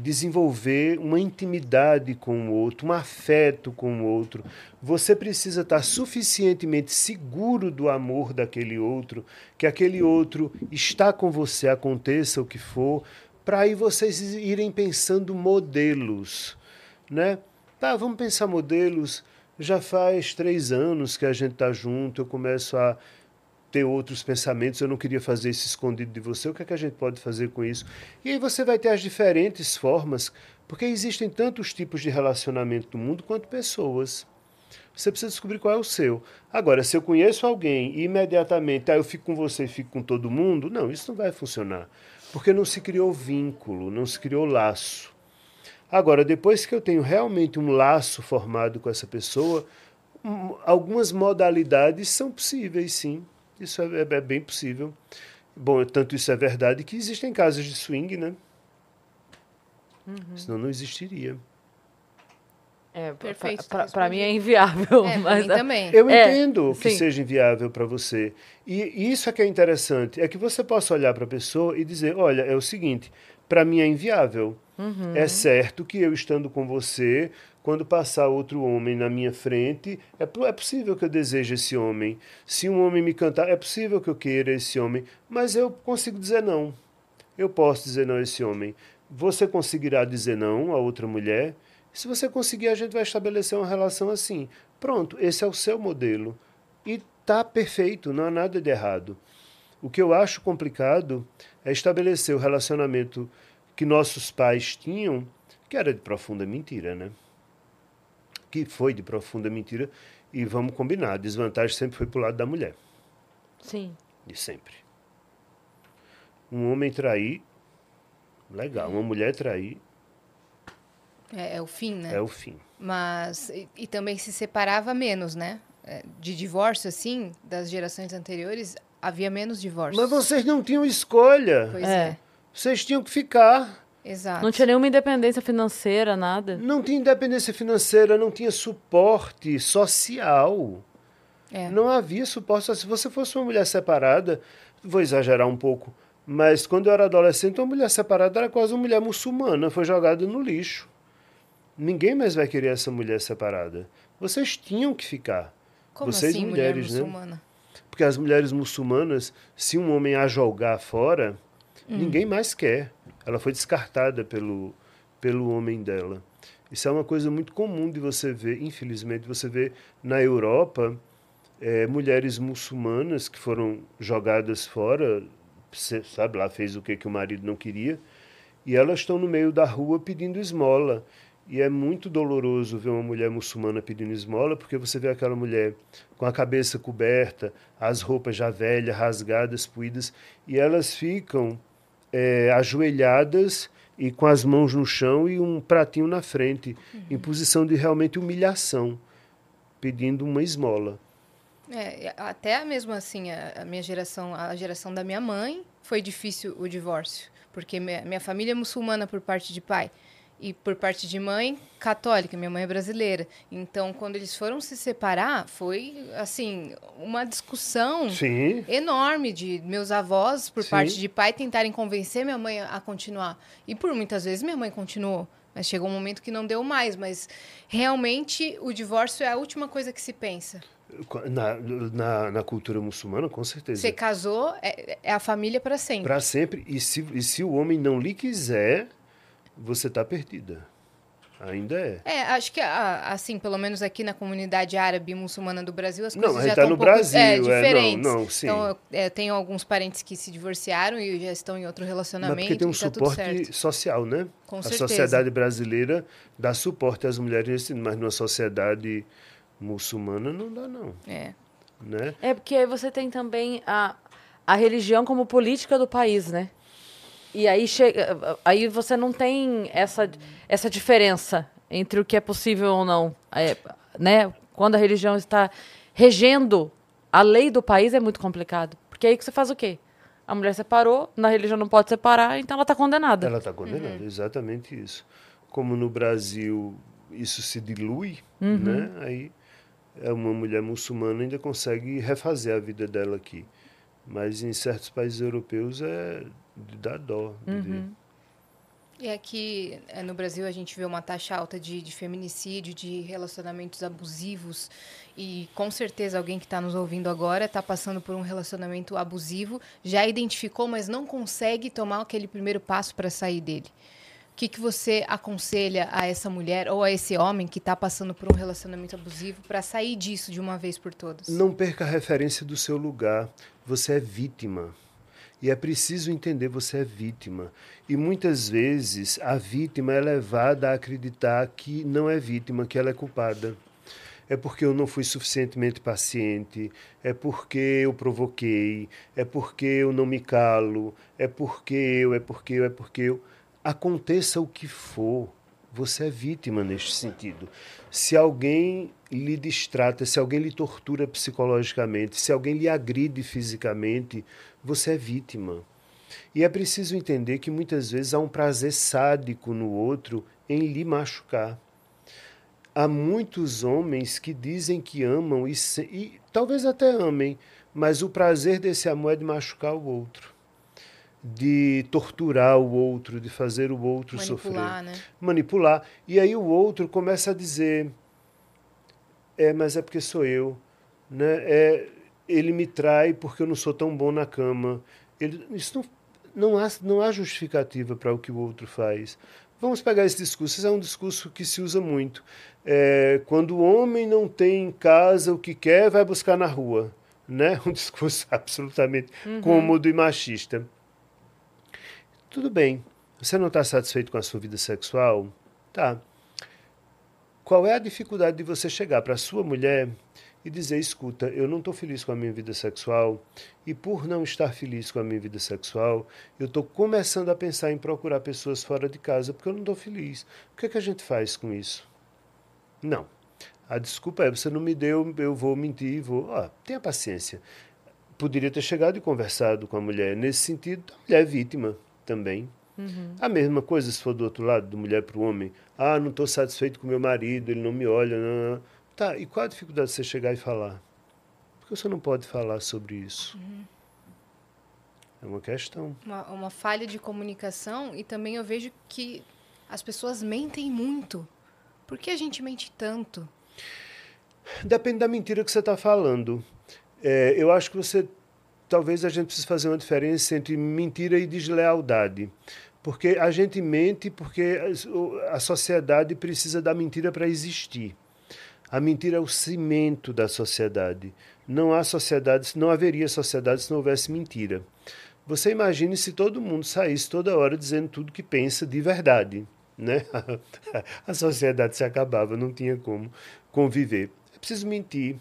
[SPEAKER 3] desenvolver uma intimidade com o outro, um afeto com o outro. Você precisa estar suficientemente seguro do amor daquele outro, que aquele outro está com você, aconteça o que for, para aí vocês irem pensando modelos, né? Tá, vamos pensar modelos. Já faz três anos que a gente está junto, eu começo a ter outros pensamentos, eu não queria fazer isso escondido de você, o que é que a gente pode fazer com isso? E aí você vai ter as diferentes formas, porque existem tantos tipos de relacionamento no mundo quanto pessoas. Você precisa descobrir qual é o seu. Agora, se eu conheço alguém e imediatamente, ah, eu fico com você e fico com todo mundo, não, isso não vai funcionar. Porque não se criou vínculo, não se criou laço. Agora, depois que eu tenho realmente um laço formado com essa pessoa, hum, algumas modalidades são possíveis, sim. Isso é, é, bem possível. Bom, tanto isso é verdade que existem casas de swing, né?
[SPEAKER 1] Uhum.
[SPEAKER 3] Senão não existiria.
[SPEAKER 1] É, Perfeito. Para mim é inviável.
[SPEAKER 2] É,
[SPEAKER 1] mas
[SPEAKER 2] mim também.
[SPEAKER 3] Eu é, entendo que sim. seja inviável para você. E isso é que é interessante, é que você possa olhar para a pessoa e dizer, olha, é o seguinte, para mim é inviável.
[SPEAKER 1] Uhum.
[SPEAKER 3] É certo que eu estando com você, quando passar outro homem na minha frente, é, é possível que eu deseje esse homem. Se um homem me cantar, é possível que eu queira esse homem. Mas eu consigo dizer não. Eu posso dizer não a esse homem. Você conseguirá dizer não a outra mulher? Se você conseguir, a gente vai estabelecer uma relação assim. Pronto, esse é o seu modelo. E tá perfeito, não há nada de errado. O que eu acho complicado é estabelecer o relacionamento que nossos pais tinham, que era de profunda mentira, né? Que foi de profunda mentira. E vamos combinar, a desvantagem sempre foi para o lado da mulher.
[SPEAKER 1] Sim.
[SPEAKER 3] De sempre. Um homem trair legal. Uma mulher trair
[SPEAKER 2] É, é o fim, né?
[SPEAKER 3] é o fim.
[SPEAKER 2] Mas e, e também se separava menos, né? É, De divórcio assim, das gerações anteriores, havia menos divórcios.
[SPEAKER 3] Mas vocês não tinham escolha.
[SPEAKER 2] Pois
[SPEAKER 1] É.
[SPEAKER 2] é.
[SPEAKER 3] Vocês tinham que ficar.
[SPEAKER 2] Exato.
[SPEAKER 1] Não tinha nenhuma independência financeira, nada.
[SPEAKER 3] Não tinha independência financeira, não tinha suporte social.
[SPEAKER 2] É.
[SPEAKER 3] Não havia suporte. social. Se você fosse uma mulher separada, vou exagerar um pouco, mas quando eu era adolescente, uma mulher separada era quase uma mulher muçulmana, foi jogada no lixo. Ninguém mais vai querer essa mulher separada. Vocês tinham que ficar.
[SPEAKER 2] Como
[SPEAKER 3] Vocês
[SPEAKER 2] assim,
[SPEAKER 3] mulheres,
[SPEAKER 2] mulher
[SPEAKER 3] né?
[SPEAKER 2] muçulmana?
[SPEAKER 3] Porque as mulheres muçulmanas, se um homem a jogar fora,
[SPEAKER 2] Hum.
[SPEAKER 3] ninguém mais quer. Ela foi descartada pelo, pelo homem dela. Isso é uma coisa muito comum de você ver, infelizmente, você vê na Europa eh, mulheres muçulmanas que foram jogadas fora, sabe lá, fez o que, que o marido não queria, e elas estão no meio da rua pedindo esmola. E é muito doloroso ver uma mulher muçulmana pedindo esmola, porque você vê aquela mulher com a cabeça coberta, as roupas já velhas, rasgadas, puídas, e elas ficam eh, ajoelhadas e com as mãos no chão e um pratinho na frente, em posição de realmente humilhação, pedindo uma esmola.
[SPEAKER 2] É, até mesmo assim, a, a minha geração, a geração da minha mãe, foi difícil o divórcio. Porque minha, minha família é muçulmana por parte de pai. E por parte de mãe, católica. Minha mãe é brasileira. Então, quando eles foram se separar, foi, assim, uma discussão
[SPEAKER 3] Sim.
[SPEAKER 2] enorme de meus avós, por
[SPEAKER 3] Sim.
[SPEAKER 2] parte de pai, tentarem convencer minha mãe a continuar. E por muitas vezes minha mãe continuou. Mas chegou um momento que não deu mais. Mas realmente o divórcio é a última coisa que se pensa.
[SPEAKER 3] Na, na, na cultura muçulmana, com certeza.
[SPEAKER 2] Você casou, é, é a família para sempre.
[SPEAKER 3] Para sempre. E se, e se o homem não lhe quiser, você está perdida. Ainda é.
[SPEAKER 2] É, acho que, ah, assim, pelo menos aqui na comunidade árabe e muçulmana do Brasil, as
[SPEAKER 3] Não,
[SPEAKER 2] coisas
[SPEAKER 3] a gente
[SPEAKER 2] já
[SPEAKER 3] tá
[SPEAKER 2] estão
[SPEAKER 3] no
[SPEAKER 2] um pouco
[SPEAKER 3] Brasil,
[SPEAKER 2] é,
[SPEAKER 3] é, não,
[SPEAKER 2] diferentes.
[SPEAKER 3] não, sim.
[SPEAKER 2] Então, eu é, tenho alguns parentes que se divorciaram e já estão em outro
[SPEAKER 3] Mas
[SPEAKER 2] relacionamento
[SPEAKER 3] porque tem um
[SPEAKER 2] tá
[SPEAKER 3] suporte social, né?
[SPEAKER 2] Com
[SPEAKER 3] a
[SPEAKER 2] certeza.
[SPEAKER 3] sociedade brasileira dá suporte às mulheres, mas numa sociedade muçulmana não dá, não.
[SPEAKER 2] É.
[SPEAKER 3] Né?
[SPEAKER 1] É porque aí você tem também a, a religião como política do país, né? E aí chega, aí você não tem essa, essa diferença entre o que é possível ou não, É, né? Quando a religião está regendo a lei do país é muito complicado, porque aí que você faz o quê? A mulher separou, na religião não pode separar, então ela está condenada.
[SPEAKER 3] Ela está condenada,
[SPEAKER 2] Uhum.
[SPEAKER 3] exatamente isso. Como no Brasil isso se dilui,
[SPEAKER 2] Uhum.
[SPEAKER 3] né? Aí é uma mulher muçulmana ainda consegue refazer a vida dela aqui. Mas em certos países europeus é de dar dó. de.
[SPEAKER 2] Uhum. E aqui é, no Brasil a gente vê uma taxa alta de, de feminicídio, de relacionamentos abusivos. E com certeza alguém que está nos ouvindo agora está passando por um relacionamento abusivo, já identificou, mas não consegue tomar aquele primeiro passo para sair dele. O que, que você aconselha a essa mulher ou a esse homem que está passando por um relacionamento abusivo para sair disso de uma vez por todas?
[SPEAKER 3] Não perca a referência do seu lugar. Você é vítima. E é preciso entender você é vítima. E muitas vezes a vítima é levada a acreditar que não é vítima, que ela é culpada. É porque eu não fui suficientemente paciente, é porque eu provoquei, é porque eu não me calo, é porque eu, é porque eu, é porque eu. Aconteça o que for, você é vítima neste sentido. Se alguém lhe distrata, se alguém lhe tortura psicologicamente, se alguém lhe agride fisicamente, você é vítima. E é preciso entender que muitas vezes há um prazer sádico no outro em lhe machucar. Há muitos homens que dizem que amam e, se- e talvez até amem, mas o prazer desse amor é de machucar o outro, de torturar o outro, de fazer o outro
[SPEAKER 2] Manipular,
[SPEAKER 3] sofrer
[SPEAKER 2] né?
[SPEAKER 3] manipular. E aí o outro começa a dizer: é, mas é porque sou eu. Né? É, ele me trai porque eu não sou tão bom na cama. Ele, isso não, não, há, não há justificativa para o que o outro faz. Vamos pegar esse discurso. Esse é um discurso que se usa muito. É, quando o homem não tem em casa o que quer, vai buscar na rua. Né? Um discurso absolutamente cômodo e machista. Tudo bem. Você não está satisfeito com a sua vida sexual? Tá. Qual é a dificuldade de você chegar para a sua mulher e dizer: escuta, eu não estou feliz com a minha vida sexual, e por não estar feliz com a minha vida sexual, eu estou começando a pensar em procurar pessoas fora de casa porque eu não estou feliz. O que, é que a gente faz com isso? Não. A desculpa é: você não me deu, eu vou mentir, vou. Ah, tenha paciência. Poderia ter chegado e conversado com a mulher. Nesse sentido, a mulher é vítima também. Uhum. A mesma coisa se for do outro lado, do mulher para o homem. Ah, não estou satisfeito com meu marido, ele não me olha. Não, não. Tá, e qual a dificuldade de você chegar e falar? Porque você não pode falar sobre isso. Uhum. É uma questão.
[SPEAKER 2] Uma, uma falha de comunicação e também eu vejo que as pessoas mentem muito. Por que a gente mente tanto?
[SPEAKER 3] Depende da mentira que você está falando. É, eu acho que você. Talvez a gente precise fazer uma diferença entre mentira e deslealdade. Porque a gente mente porque a sociedade precisa da mentira para existir. A mentira é o cimento da sociedade. Não há sociedade, não haveria sociedade se não houvesse mentira. Você imagine se todo mundo saísse toda hora dizendo tudo que pensa de verdade, né? a sociedade se acabava, não tinha como conviver. É preciso mentir.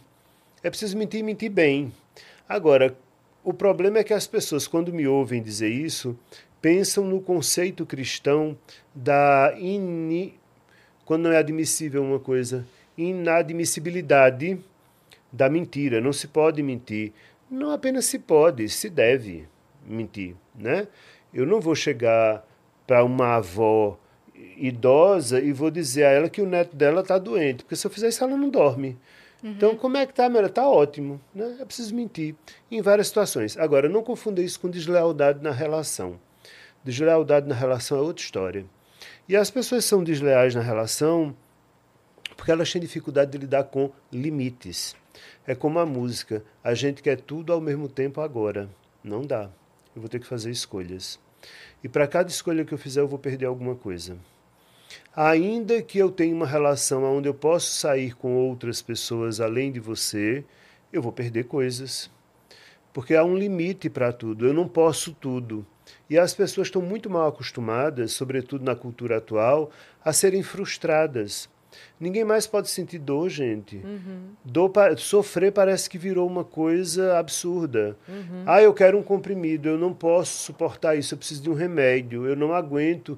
[SPEAKER 3] É preciso mentir e mentir bem. Agora, o problema é que as pessoas, quando me ouvem dizer isso, pensam no conceito cristão da ini... quando não é admissível uma coisa inadmissibilidade da mentira. Não se pode mentir. Não apenas se pode, se deve mentir, né? Eu não vou chegar para uma avó idosa e vou dizer a ela que o neto dela está doente, porque se eu fizer isso ela não dorme. Uhum. Então, como é que tá, Mela? Tá ótimo, né? É preciso mentir em várias situações. Agora, não confunda isso com deslealdade na relação. Deslealdade na relação é outra história. E as pessoas são desleais na relação porque elas têm dificuldade de lidar com limites. É como a música, a gente quer tudo ao mesmo tempo agora. Não dá. Eu vou ter que fazer escolhas. E para cada escolha que eu fizer, eu vou perder alguma coisa. Ainda que eu tenha uma relação onde eu posso sair com outras pessoas além de você, eu vou perder coisas. Porque há um limite para tudo. Eu não posso tudo. E as pessoas estão muito mal acostumadas, sobretudo na cultura atual, a serem frustradas. Ninguém mais pode sentir dor, gente. Uhum. Dor, sofrer parece que virou uma coisa absurda. Uhum. Ah, eu quero um comprimido, eu não posso suportar isso, eu preciso de um remédio, eu não aguento.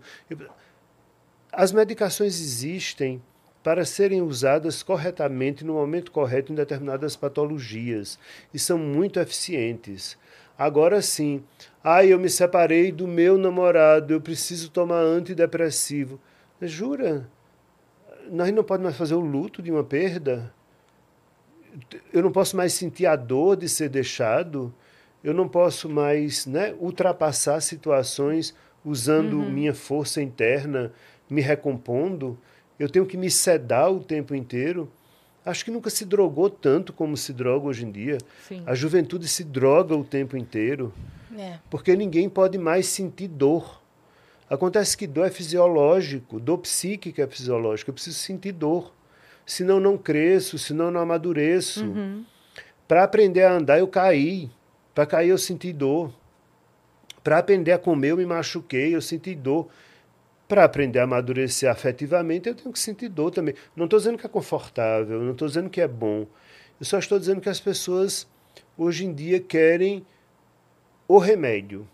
[SPEAKER 3] As medicações existem para serem usadas corretamente no momento correto em determinadas patologias e são muito eficientes. Agora sim, ah, eu me separei do meu namorado, eu preciso tomar antidepressivo. Jura? Nós não podemos mais fazer o luto de uma perda. Eu não posso mais sentir a dor de ser deixado. Eu não posso mais né, ultrapassar situações usando uhum. minha força interna, me recompondo. Eu tenho que me sedar o tempo inteiro. Acho que nunca se drogou tanto como se droga hoje em dia. Sim. A juventude se droga o tempo inteiro. É. Porque ninguém pode mais sentir dor. Acontece que dor é fisiológico, dor psíquica é fisiológica. Eu preciso sentir dor. Senão não cresço, senão não amadureço. Uhum. Para aprender a andar, eu caí. Para cair, eu senti dor. Para aprender a comer, eu me machuquei, eu senti dor. Para aprender a amadurecer afetivamente, eu tenho que sentir dor também. Não estou dizendo que é confortável, não estou dizendo que é bom. Eu só estou dizendo que as pessoas, hoje em dia, querem o remédio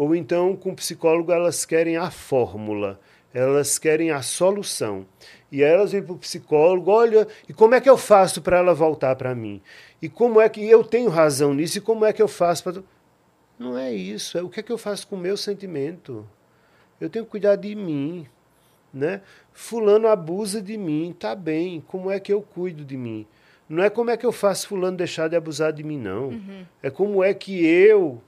[SPEAKER 3] ou então, com o psicólogo, elas querem a fórmula, elas querem a solução. E elas vêm para o psicólogo, olha, e como é que eu faço para ela voltar para mim? E como é que eu tenho razão nisso? E como é que eu faço para. Não é isso, é o que é que eu faço com o meu sentimento. Eu tenho que cuidar de mim. Né? Fulano abusa de mim, tá bem, como é que eu cuido de mim? Não é como é que eu faço fulano deixar de abusar de mim, não. Uhum. É como é que eu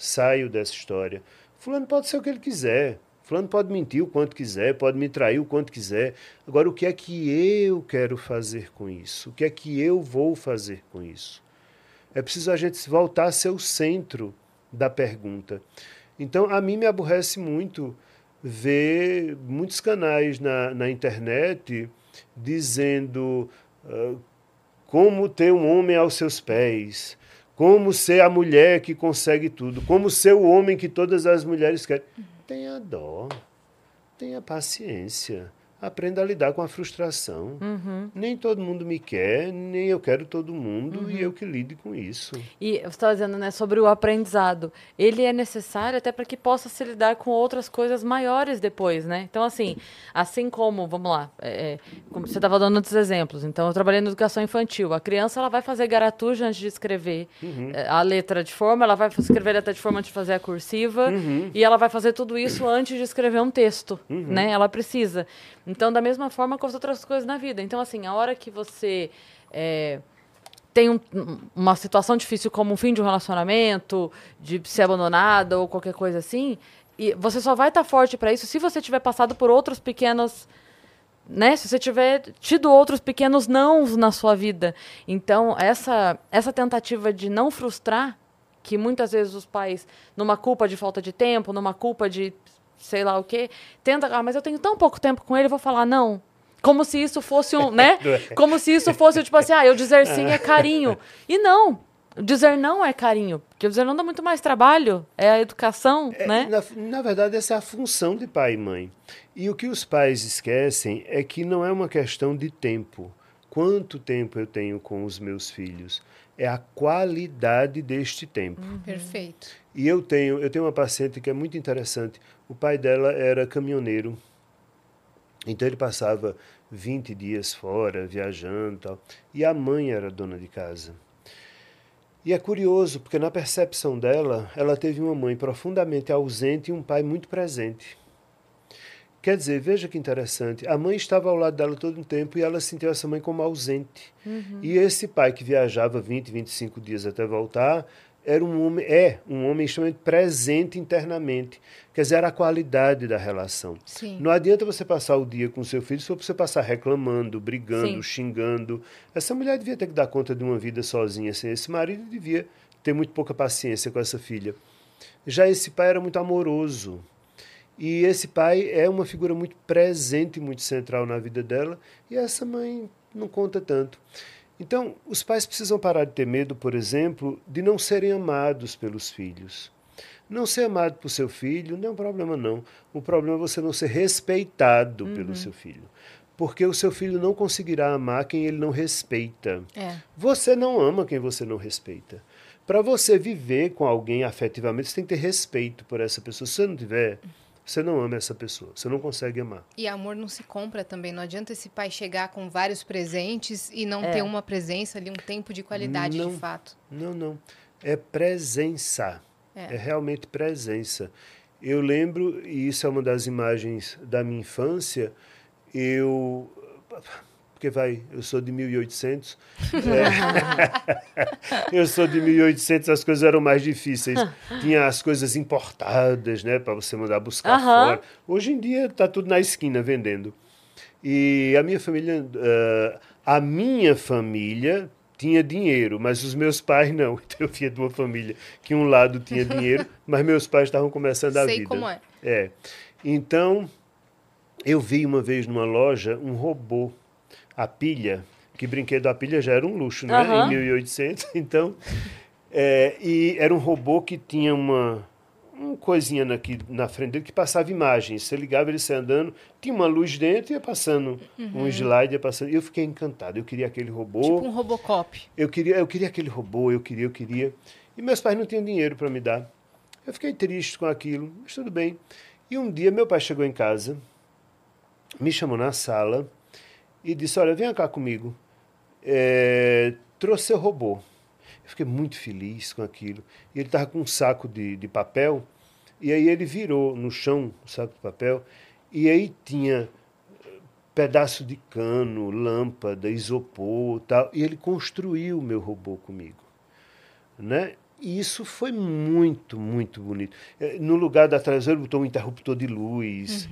[SPEAKER 3] saio dessa história. Fulano pode ser o que ele quiser. Fulano pode mentir o quanto quiser, pode me trair o quanto quiser. Agora, o que é que eu quero fazer com isso? O que é que eu vou fazer com isso? É preciso a gente voltar a ser o centro da pergunta. Então, a mim me aborrece muito ver muitos canais na, na internet dizendo uh, como ter um homem aos seus pés, como ser a mulher que consegue tudo, como ser o homem que todas as mulheres querem. Tenha dó, tenha paciência. Aprenda a lidar com a frustração.
[SPEAKER 1] Uhum.
[SPEAKER 3] Nem todo mundo me quer, nem eu quero todo mundo,
[SPEAKER 1] Uhum.
[SPEAKER 3] e eu que lide com isso.
[SPEAKER 1] E você estava dizendo, né, sobre o aprendizado. Ele é necessário até para que possa se lidar com outras coisas maiores depois, né? Então, assim, assim como, vamos lá, é, é, como você estava dando outros exemplos. Então, eu trabalhei na educação infantil. A criança, ela vai fazer garatuja antes de escrever é, a letra de forma, ela vai escrever a letra de forma antes de fazer a cursiva, e ela vai fazer tudo isso antes de escrever um texto, né? Ela precisa. Então, da mesma forma com as outras coisas na vida. Então, assim, a hora que você... é, tem um- uma situação difícil como um fim de um relacionamento, de ser abandonada ou qualquer coisa assim, e você só vai estar forte para isso se você tiver passado por outros pequenos, né? Se você tiver tido outros pequenos nãos na sua vida. Então, essa essa tentativa de não frustrar, que muitas vezes os pais, numa culpa de falta de tempo, numa culpa de sei lá o quê, tenta, ah, mas eu tenho tão pouco tempo com ele, eu vou falar não. Como se isso fosse um, né? Como se isso fosse tipo assim, ah, eu dizer sim é carinho. E não. Dizer não é carinho. Porque dizer não dá muito mais trabalho. É a educação,
[SPEAKER 3] É,
[SPEAKER 1] né?
[SPEAKER 3] na, na verdade, essa é a função de pai e mãe. E o que os pais esquecem é que não é uma questão de tempo. Quanto tempo eu tenho com os meus filhos? É a qualidade deste tempo.
[SPEAKER 2] Perfeito.
[SPEAKER 3] E eu tenho, eu tenho uma paciente que é muito interessante. O pai dela era caminhoneiro. Então ele passava 20 dias fora, viajando e tal. E a mãe era dona de casa. E é curioso, porque na percepção dela, ela teve uma mãe profundamente ausente e um pai muito presente. Quer dizer, veja que interessante, a mãe estava ao lado dela todo o tempo e ela sentiu essa mãe como ausente. E esse pai que viajava 20, 25 dias até voltar, era um homem, é um homem extremamente presente internamente. Quer dizer, era a qualidade da relação.
[SPEAKER 2] Sim.
[SPEAKER 3] Não adianta você passar o dia com seu filho se você passar reclamando, brigando,
[SPEAKER 1] Sim.
[SPEAKER 3] xingando. Essa mulher devia ter que dar conta de uma vida sozinha sem esse marido devia ter muito pouca paciência com essa filha. Já esse pai era muito amoroso. E esse pai é uma figura muito presente, muito central na vida dela, e essa mãe não conta tanto. Então, os pais precisam parar de ter medo, por exemplo, de não serem amados pelos filhos. Não ser amado por seu filho não é um problema, não. O problema é você não ser respeitado pelo seu filho. Porque o seu filho não conseguirá amar quem ele não respeita.
[SPEAKER 2] É.
[SPEAKER 3] Você não ama quem você não respeita. Para você viver com alguém afetivamente, você tem que ter respeito por essa pessoa. Se você não tiver, você não ama essa pessoa. Você não consegue amar.
[SPEAKER 2] E amor não se compra também. Não adianta esse pai chegar com vários presentes e não
[SPEAKER 1] É.
[SPEAKER 2] ter uma presença ali, um tempo de qualidade
[SPEAKER 3] Não.
[SPEAKER 2] de fato.
[SPEAKER 3] Não, não. É presença.
[SPEAKER 2] É.
[SPEAKER 3] É. realmente presença. Eu lembro, e isso é uma das imagens da minha infância, eu. Porque vai, eu sou de 1800. é, eu sou de 1800, as coisas eram mais difíceis. Tinha as coisas importadas, né, para você mandar buscar fora. Hoje em dia está tudo na esquina vendendo. E a minha família, ah, a minha família tinha dinheiro, mas os meus pais não. Então eu via de uma família que um lado tinha dinheiro, mas meus pais estavam começando a
[SPEAKER 2] Sei
[SPEAKER 3] vida.
[SPEAKER 2] como é.
[SPEAKER 3] É. Então, eu vi uma vez numa loja um robô, a pilha, que brinquedo a pilha já era um luxo, né?
[SPEAKER 1] Aham.
[SPEAKER 3] Em 1800. Então, é, e era um robô que tinha uma, uma coisinha aqui na frente dele que passava imagens. Você ligava, ele saia andando, tinha uma luz dentro e ia passando um slide, ia passando. Eu fiquei encantado. Eu queria aquele robô.
[SPEAKER 2] Tipo um Robocop.
[SPEAKER 3] Eu queria, eu queria aquele robô, eu queria, eu queria. E meus pais não tinham dinheiro para me dar. Eu fiquei triste com aquilo, mas tudo bem. E um dia meu pai chegou em casa, me chamou na sala e disse: Olha, vem cá comigo. É, trouxe seu robô. Eu fiquei muito feliz com aquilo. E ele estava com um saco de, de papel, e aí ele virou no chão o saco de papel, e aí tinha pedaço de cano, lâmpada, isopor, tal, e ele construiu o meu robô comigo, né? E isso foi muito, muito bonito. Eh, No lugar da traseira, ele botou um interruptor de luz.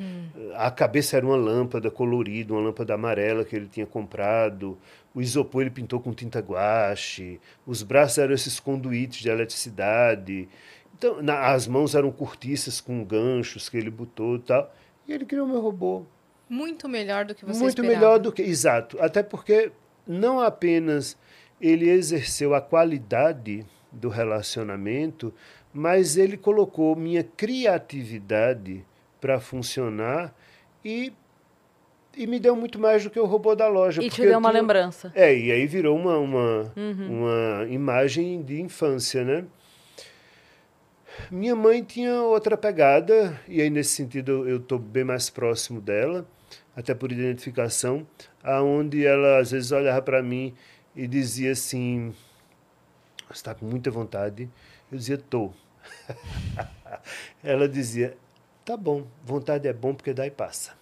[SPEAKER 3] A cabeça era uma lâmpada colorida, uma lâmpada amarela que ele tinha comprado. O isopor ele pintou com tinta guache. Os braços eram esses conduítes de eletricidade. Então, na- as mãos eram cortiças com ganchos que ele botou e tal. E ele criou meu robô.
[SPEAKER 2] Muito melhor do que você
[SPEAKER 3] Muito
[SPEAKER 2] esperava.
[SPEAKER 3] melhor do que. Exato. Até porque não apenas ele exerceu a qualidade do relacionamento, mas ele colocou minha criatividade para funcionar e e me deu muito mais do que o robô da loja.
[SPEAKER 1] E te deu uma
[SPEAKER 3] tinha-
[SPEAKER 1] lembrança.
[SPEAKER 3] É, e aí virou uma, uma,
[SPEAKER 1] Uhum.
[SPEAKER 3] uma imagem de infância, né? Minha mãe tinha outra pegada, e aí nesse sentido eu estou bem mais próximo dela, até por identificação, aonde ela às vezes olhava para mim e dizia assim: Você está com muita vontade? Eu dizia: Tô. ela dizia: Tá bom, vontade é bom porque dá e passa.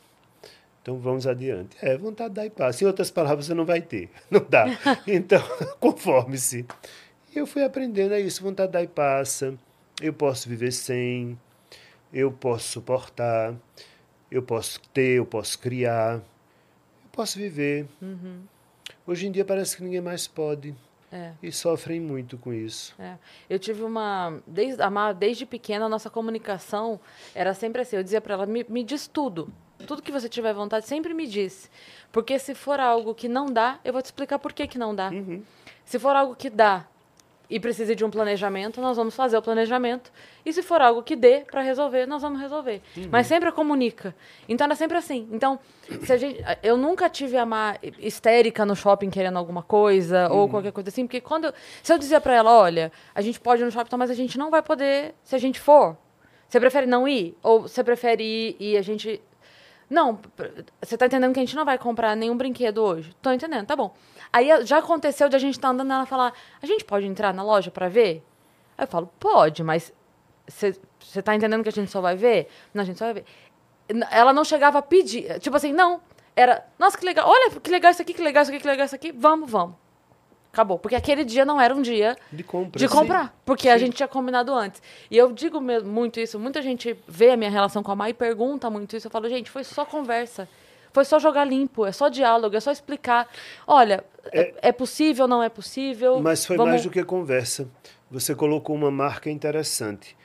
[SPEAKER 3] Então vamos adiante. É, vontade dá e passa. Em outras palavras, você não vai ter. Não dá. Então, conforme-se. E eu fui aprendendo a isso. Vontade dá e passa. Eu posso viver sem. Eu posso suportar. Eu posso ter, eu posso criar. Eu posso viver. Hoje em dia parece que ninguém mais pode.
[SPEAKER 1] É.
[SPEAKER 3] E sofrem muito com isso.
[SPEAKER 1] É. Eu tive uma. Desde, a desde pequena, a nossa comunicação era sempre assim. Eu dizia para ela: me, me diz tudo. Tudo que você tiver vontade, sempre me diz. Porque se for algo que não dá, eu vou te explicar por que, que não dá. Se for algo que dá e precisa de um planejamento, nós vamos fazer o planejamento. E se for algo que dê para resolver, nós vamos resolver. Mas sempre comunica. Então era sempre assim. Então, se a gente, eu nunca tive a Má histérica no shopping querendo alguma coisa ou qualquer coisa assim, porque quando eu, se eu dizia para ela, olha, a gente pode ir no shopping, mas a gente não vai poder se a gente for. Você prefere não ir ou você prefere ir e a gente não, você tá entendendo que a gente não vai comprar nenhum brinquedo hoje? Tô entendendo, tá bom. Aí eh, já aconteceu de a gente tá andando e ela falar, a gente pode entrar na loja pra ver? Eu falo, pode, mas você tá entendendo que a gente só vai ver? Não, a gente só vai ver. Ela não chegava a pedir, eh, tipo assim, não. Era, nossa, que legal, olha, que legal isso aqui, que legal isso aqui, que legal isso aqui, vamos, vamos. Acabou. Porque aquele dia não era um dia
[SPEAKER 3] De compra.
[SPEAKER 1] de
[SPEAKER 3] sim.
[SPEAKER 1] comprar, porque a
[SPEAKER 3] Sim.
[SPEAKER 1] gente tinha combinado antes. E eu digo muito isso, muita gente vê a minha relação com a Mai e pergunta muito isso. Eu falo, gente, foi só conversa. Foi só jogar limpo, é só diálogo, é só explicar. Olha, é, é possível, não é possível.
[SPEAKER 3] Mas foi
[SPEAKER 1] vamos-
[SPEAKER 3] mais do que conversa. Você colocou uma marca interessante.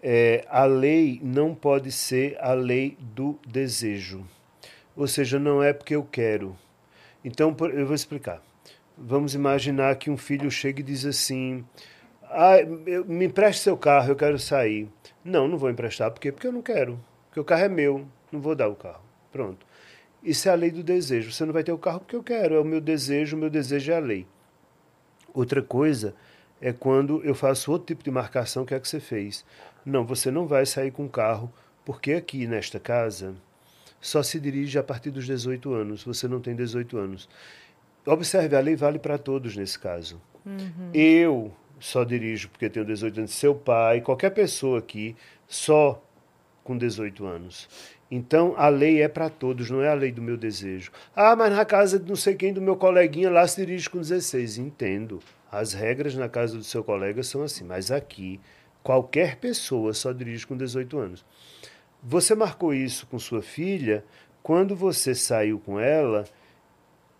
[SPEAKER 3] É, a lei não pode ser a lei do desejo. Ou seja, não é porque eu quero. Então, eu vou explicar. Vamos imaginar que um filho chega e diz assim: ah, eu- me empreste seu carro, eu quero sair. Não, não vou emprestar. Por quê? Porque eu não quero. Porque o carro é meu, não vou dar o carro. Pronto. Isso é a lei do desejo. Você não vai ter o carro porque eu quero. É o meu desejo, o meu desejo é a lei. Outra coisa é quando eu faço outro tipo de marcação que é que você fez. Não, você não vai sair com o carro, porque aqui nesta casa só se dirige a partir dos 18 anos. Você não tem 18 anos. Observe, a lei vale para todos nesse caso. Eu só dirijo porque tenho 18 anos. Seu pai, qualquer pessoa aqui, só com 18 anos. Então, a lei é para todos, não é a lei do meu desejo. Ah, mas na casa de não sei quem, do meu coleguinha lá se dirige com 16. Entendo. As regras na casa do seu colega são assim, mas aqui, qualquer pessoa só dirige com 18 anos. Você marcou isso com sua filha quando você saiu com ela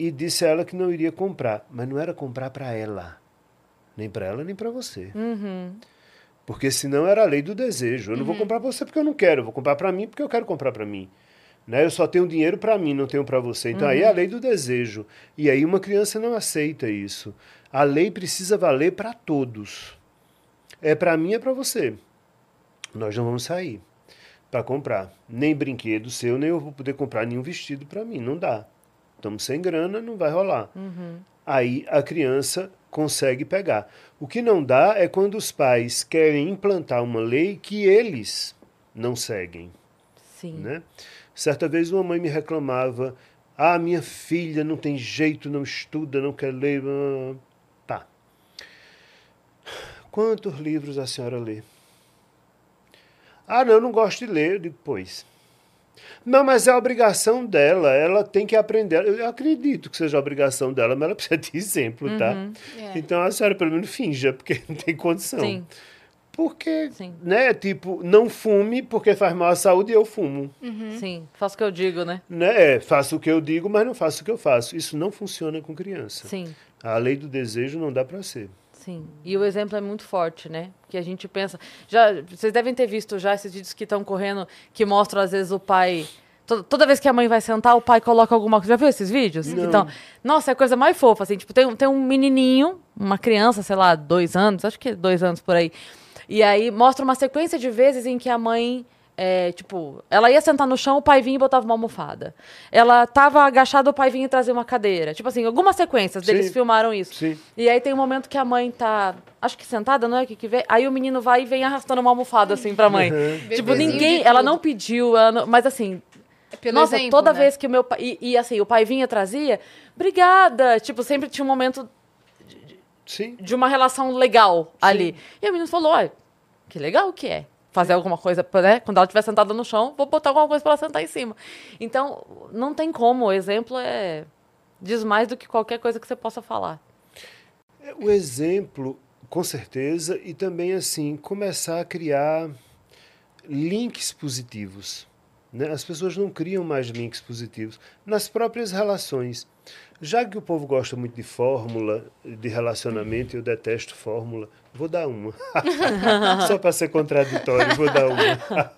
[SPEAKER 3] e disse a ela que não iria comprar. Mas não era comprar para ela. Nem para ela, nem para você. Porque senão era a lei do desejo. Eu não vou comprar para você porque eu não quero, eu vou comprar para mim porque eu quero comprar para mim. Né? Eu só tenho dinheiro para mim, não tenho para você. Então aí é a lei do desejo. E aí uma criança não aceita isso. A lei precisa valer para todos. É para mim, é para você. Nós não vamos sair para comprar nem brinquedo seu, nem eu vou poder comprar nenhum vestido para mim. Não dá. Estamos sem grana, não vai rolar. Aí a criança consegue pegar. O que não dá é quando os pais querem implantar uma lei que eles não seguem.
[SPEAKER 1] Sim.
[SPEAKER 3] Né? Certa vez uma mãe me reclamava: Ah, minha filha não tem jeito, não estuda, não quer ler. ah." Tá. Quantos livros a senhora lê? Ah, não, eu não gosto de ler. Eu digo, pois. Não, mas é a obrigação dela, ela tem que aprender. Eu acredito que seja a obrigação dela, mas ela precisa de exemplo, tá?
[SPEAKER 2] É.
[SPEAKER 3] Então a senhora pelo menos finja, porque não tem condição.
[SPEAKER 1] Sim.
[SPEAKER 3] Porque,
[SPEAKER 1] Sim.
[SPEAKER 3] né, tipo, não fume porque faz mal à saúde e eu fumo.
[SPEAKER 1] Sim. Faço o que eu digo, né?
[SPEAKER 3] Né? É, faço o que eu digo, mas não faço o que eu faço. Isso não funciona com criança.
[SPEAKER 1] Sim.
[SPEAKER 3] A lei do desejo não dá para ser.
[SPEAKER 1] Sim. E o exemplo é muito forte, né? Que a gente pensa. Já, vocês devem ter visto já esses vídeos que estão correndo que mostram, às vezes, o pai. to- Toda vez que a mãe vai sentar, o pai coloca alguma coisa. Já viu esses vídeos?
[SPEAKER 3] Não.
[SPEAKER 1] Então, nossa, é a coisa mais fofa, assim. Tipo, tem, um- tem um menininho, uma criança, sei lá, dois anos, acho que dois anos por aí. E aí mostra uma sequência de vezes em que a mãe É, tipo, ela ia sentar no chão, o pai vinha e botava uma almofada. Ela tava agachada, o pai vinha e trazia uma cadeira. Tipo assim, algumas sequências deles
[SPEAKER 3] Sim.
[SPEAKER 1] filmaram isso.
[SPEAKER 3] Sim.
[SPEAKER 1] E aí tem um momento que a mãe tá, acho que sentada, não é? Que, que vê? Aí o menino vai e vem arrastando uma almofada assim pra mãe. Tipo,
[SPEAKER 2] Bebezinho
[SPEAKER 1] ninguém,
[SPEAKER 2] de
[SPEAKER 1] ela não pediu, ela não- mas assim,
[SPEAKER 2] É Pelo
[SPEAKER 1] nossa,
[SPEAKER 2] exemplo,
[SPEAKER 1] toda
[SPEAKER 2] né?
[SPEAKER 1] vez que o meu pai. E, e, assim, o pai vinha trazia, obrigada. Tipo, sempre tinha um momento
[SPEAKER 3] Sim.
[SPEAKER 1] de uma relação legal ali. E a menina falou: olha, que legal que é. Fazer alguma coisa, né? Quando ela estiver sentada no chão, vou botar alguma coisa pra ela sentar em cima. Então, não tem como. O exemplo é. Diz mais do que qualquer coisa que você possa falar.
[SPEAKER 3] O exemplo, com certeza, e também assim, começar a criar links positivos. Né? As pessoas não criam mais links positivos nas próprias relações. Já que o povo gosta muito de fórmula, de relacionamento, eu detesto fórmula, vou dar uma. Só para ser contraditório, vou dar uma.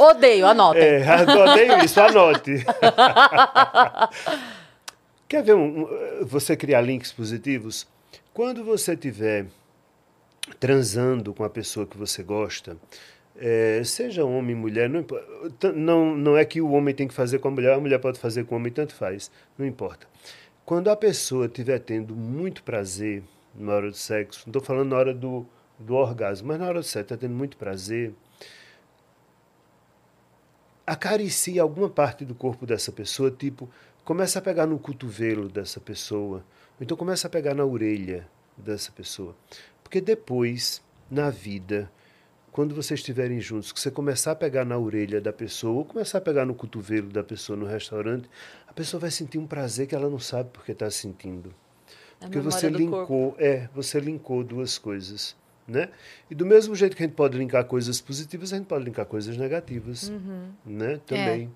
[SPEAKER 1] Odeio, anota.
[SPEAKER 3] É, odeio isso, anote. Quer ver um, você criar links positivos? Quando você estiver transando com a pessoa que você gosta, é, seja homem, mulher, não, não, não é que o homem tem que fazer com a mulher, a mulher pode fazer com o homem, tanto faz, não importa. Quando a pessoa estiver tendo muito prazer na hora do sexo, não estou falando na hora do, do orgasmo, mas na hora do sexo, está tendo muito prazer, acaricie alguma parte do corpo dessa pessoa, tipo, começa a pegar no cotovelo dessa pessoa, ou então começa a pegar na orelha dessa pessoa. Porque depois, na vida, quando vocês estiverem juntos, que você começar a pegar na orelha da pessoa, ou começar a pegar no cotovelo da pessoa no restaurante, a pessoa vai sentir um prazer que ela não sabe porque está sentindo.
[SPEAKER 1] É a
[SPEAKER 3] Porque você linkou, é, você linkou duas coisas, né? E do mesmo jeito que a gente pode linkar coisas positivas, a gente pode linkar coisas negativas,
[SPEAKER 1] Uhum.
[SPEAKER 3] né? Também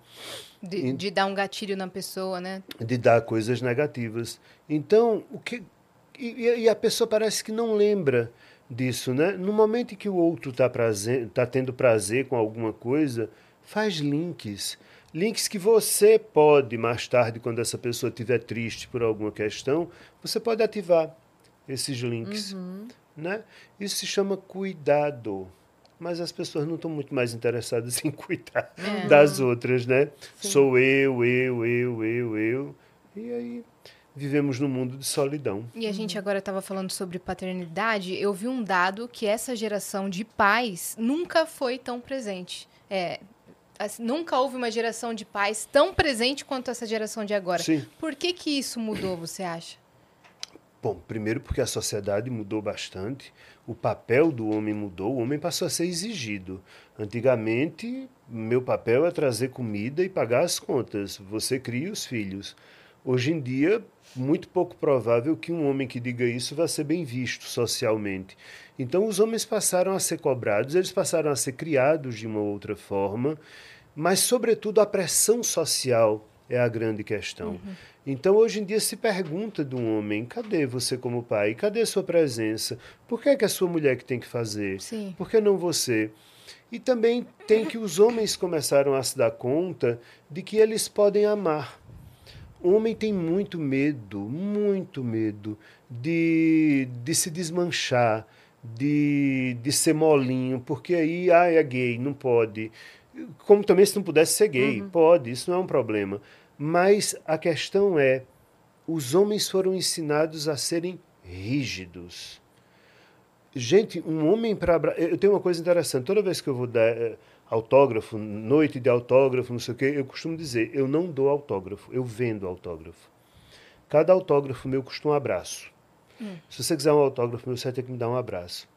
[SPEAKER 2] De, de dar um gatilho na pessoa, né?
[SPEAKER 3] de dar coisas negativas. Então, o que e, e a pessoa parece que não lembra disso, né? No momento em que o outro está tá tendo prazer com alguma coisa, faz links. Links que você pode, mais tarde, quando essa pessoa estiver triste por alguma questão, você pode ativar esses links. Né? Isso se chama cuidado. Mas as pessoas não estão muito mais interessadas em cuidar das outras, né? Sou eu, eu, eu, eu, eu. E aí vivemos num mundo de solidão.
[SPEAKER 2] E a gente agora estava falando sobre paternidade. Eu vi um dado que essa geração de pais nunca foi tão presente. É, assim, nunca houve uma geração de pais tão presente quanto essa geração de agora.
[SPEAKER 3] Sim.
[SPEAKER 2] Por que que isso mudou, você acha?
[SPEAKER 3] Bom, primeiro porque a sociedade mudou bastante, o papel do homem mudou, o homem passou a ser exigido. Antigamente, meu papel é trazer comida e pagar as contas, você cria os filhos. Hoje em dia, muito pouco provável que um homem que diga isso vá ser bem visto socialmente. Então, os homens passaram a ser cobrados, eles passaram a ser criados de uma outra forma, mas, sobretudo, a pressão social é a grande questão. Então, hoje em dia, se pergunta de um homem: cadê você como pai? Cadê sua presença? Por que é, que a sua mulher que tem que fazer?
[SPEAKER 2] Sim.
[SPEAKER 3] Por que não você? E também tem que os homens começaram a se dar conta de que eles podem amar. O homem tem muito medo, muito medo de, de se desmanchar, de, de ser molinho, porque aí ah, é gay, não pode. Como também se não pudesse ser gay, pode, isso não é um problema. Mas a questão é, os homens foram ensinados a serem rígidos. Gente, um homem para. Eu tenho uma coisa interessante. Toda vez que eu vou dar eh, autógrafo, noite de autógrafo, não sei o quê, eu costumo dizer: eu não dou autógrafo, eu vendo autógrafo. Cada autógrafo meu custa um abraço. Se você quiser um autógrafo meu, você vai ter que me dar um abraço.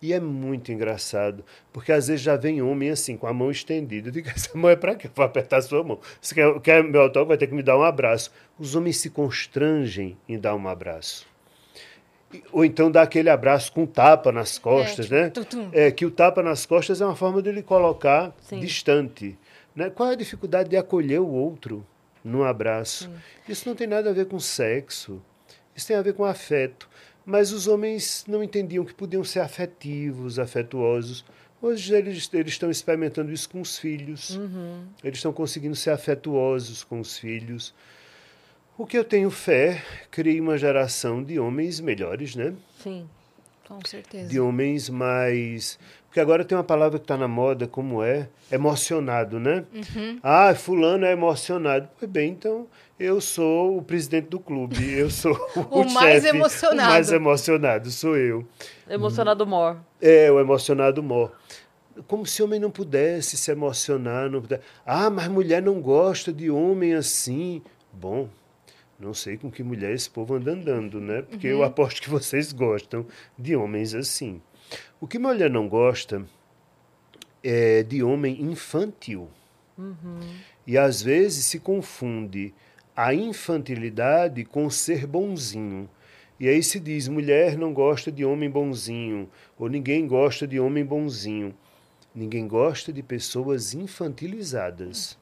[SPEAKER 3] E é muito engraçado, porque às vezes já vem homem assim, com a mão estendida. Eu digo, essa mão é para quê? Para apertar a sua mão. Se quer, quer meu autógrafo, vai ter que me dar um abraço. Os homens se constrangem em dar um abraço. Ou então dar aquele abraço com tapa nas costas,
[SPEAKER 2] tipo,
[SPEAKER 3] né?
[SPEAKER 2] tum, tum.
[SPEAKER 3] É, que o tapa nas costas é uma forma de ele colocar
[SPEAKER 1] Sim.
[SPEAKER 3] distante. Né? Qual é a dificuldade de acolher o outro num abraço? Isso não tem nada a ver com sexo. Isso tem a ver com afeto. Mas os homens não entendiam que podiam ser afetivos, afetuosos. Hoje eles, eles estão experimentando isso com os filhos. Eles estão conseguindo ser afetuosos com os filhos. O que eu tenho fé, criei uma geração de homens melhores, né?
[SPEAKER 1] Sim.
[SPEAKER 2] Com certeza.
[SPEAKER 3] De homens mais. Porque agora tem uma palavra que está na moda, como é? Emocionado, né?
[SPEAKER 2] Uhum.
[SPEAKER 3] Ah, fulano é emocionado. Pois bem, então eu sou o presidente do clube. Eu sou o,
[SPEAKER 2] O mais
[SPEAKER 3] chefe,
[SPEAKER 2] emocionado.
[SPEAKER 3] O mais emocionado, sou eu.
[SPEAKER 1] Emocionado mor.
[SPEAKER 3] É, o emocionado mor. Como se homem não pudesse se emocionar. Não pudesse. Ah, mas mulher não gosta de homem assim. Bom, não sei com que mulher esse povo anda andando, né? Porque eu aposto que vocês gostam de homens assim. O que mulher não gosta é de homem infantil. E às vezes se confunde a infantilidade com ser bonzinho. E aí se diz: mulher não gosta de homem bonzinho, ou ninguém gosta de homem bonzinho. Ninguém gosta de pessoas infantilizadas.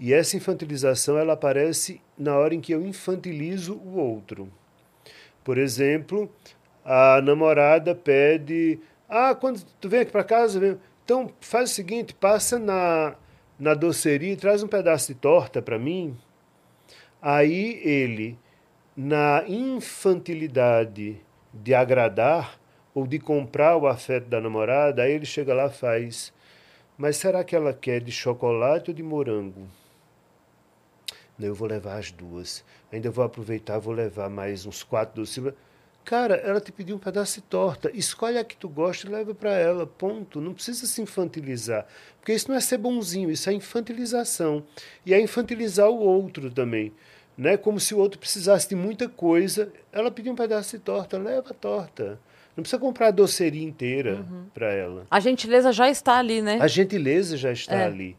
[SPEAKER 3] E essa infantilização ela aparece na hora em que eu infantilizo o outro. Por exemplo, a namorada pede: Ah, quando tu vem aqui para casa, vem. então faz o seguinte, passa na, na doceria e traz um pedaço de torta para mim. Aí ele, na infantilidade de agradar ou de comprar o afeto da namorada, aí ele chega lá e faz: Mas será que ela quer de chocolate ou de morango? Não, eu vou levar as duas. Ainda vou aproveitar, vou levar mais uns quatro doces. Cara, ela te pediu um pedaço de torta. Escolhe a que tu gosta e leva para ela. Ponto. Não precisa se infantilizar. Porque isso não é ser bonzinho, isso é infantilização. E é infantilizar o outro também. Né? Como se o outro precisasse de muita coisa. Ela pediu um pedaço de torta, leva a torta. Não precisa comprar a doceria inteira para ela.
[SPEAKER 1] A gentileza já está ali, né?
[SPEAKER 3] A gentileza já está
[SPEAKER 1] É.
[SPEAKER 3] ali,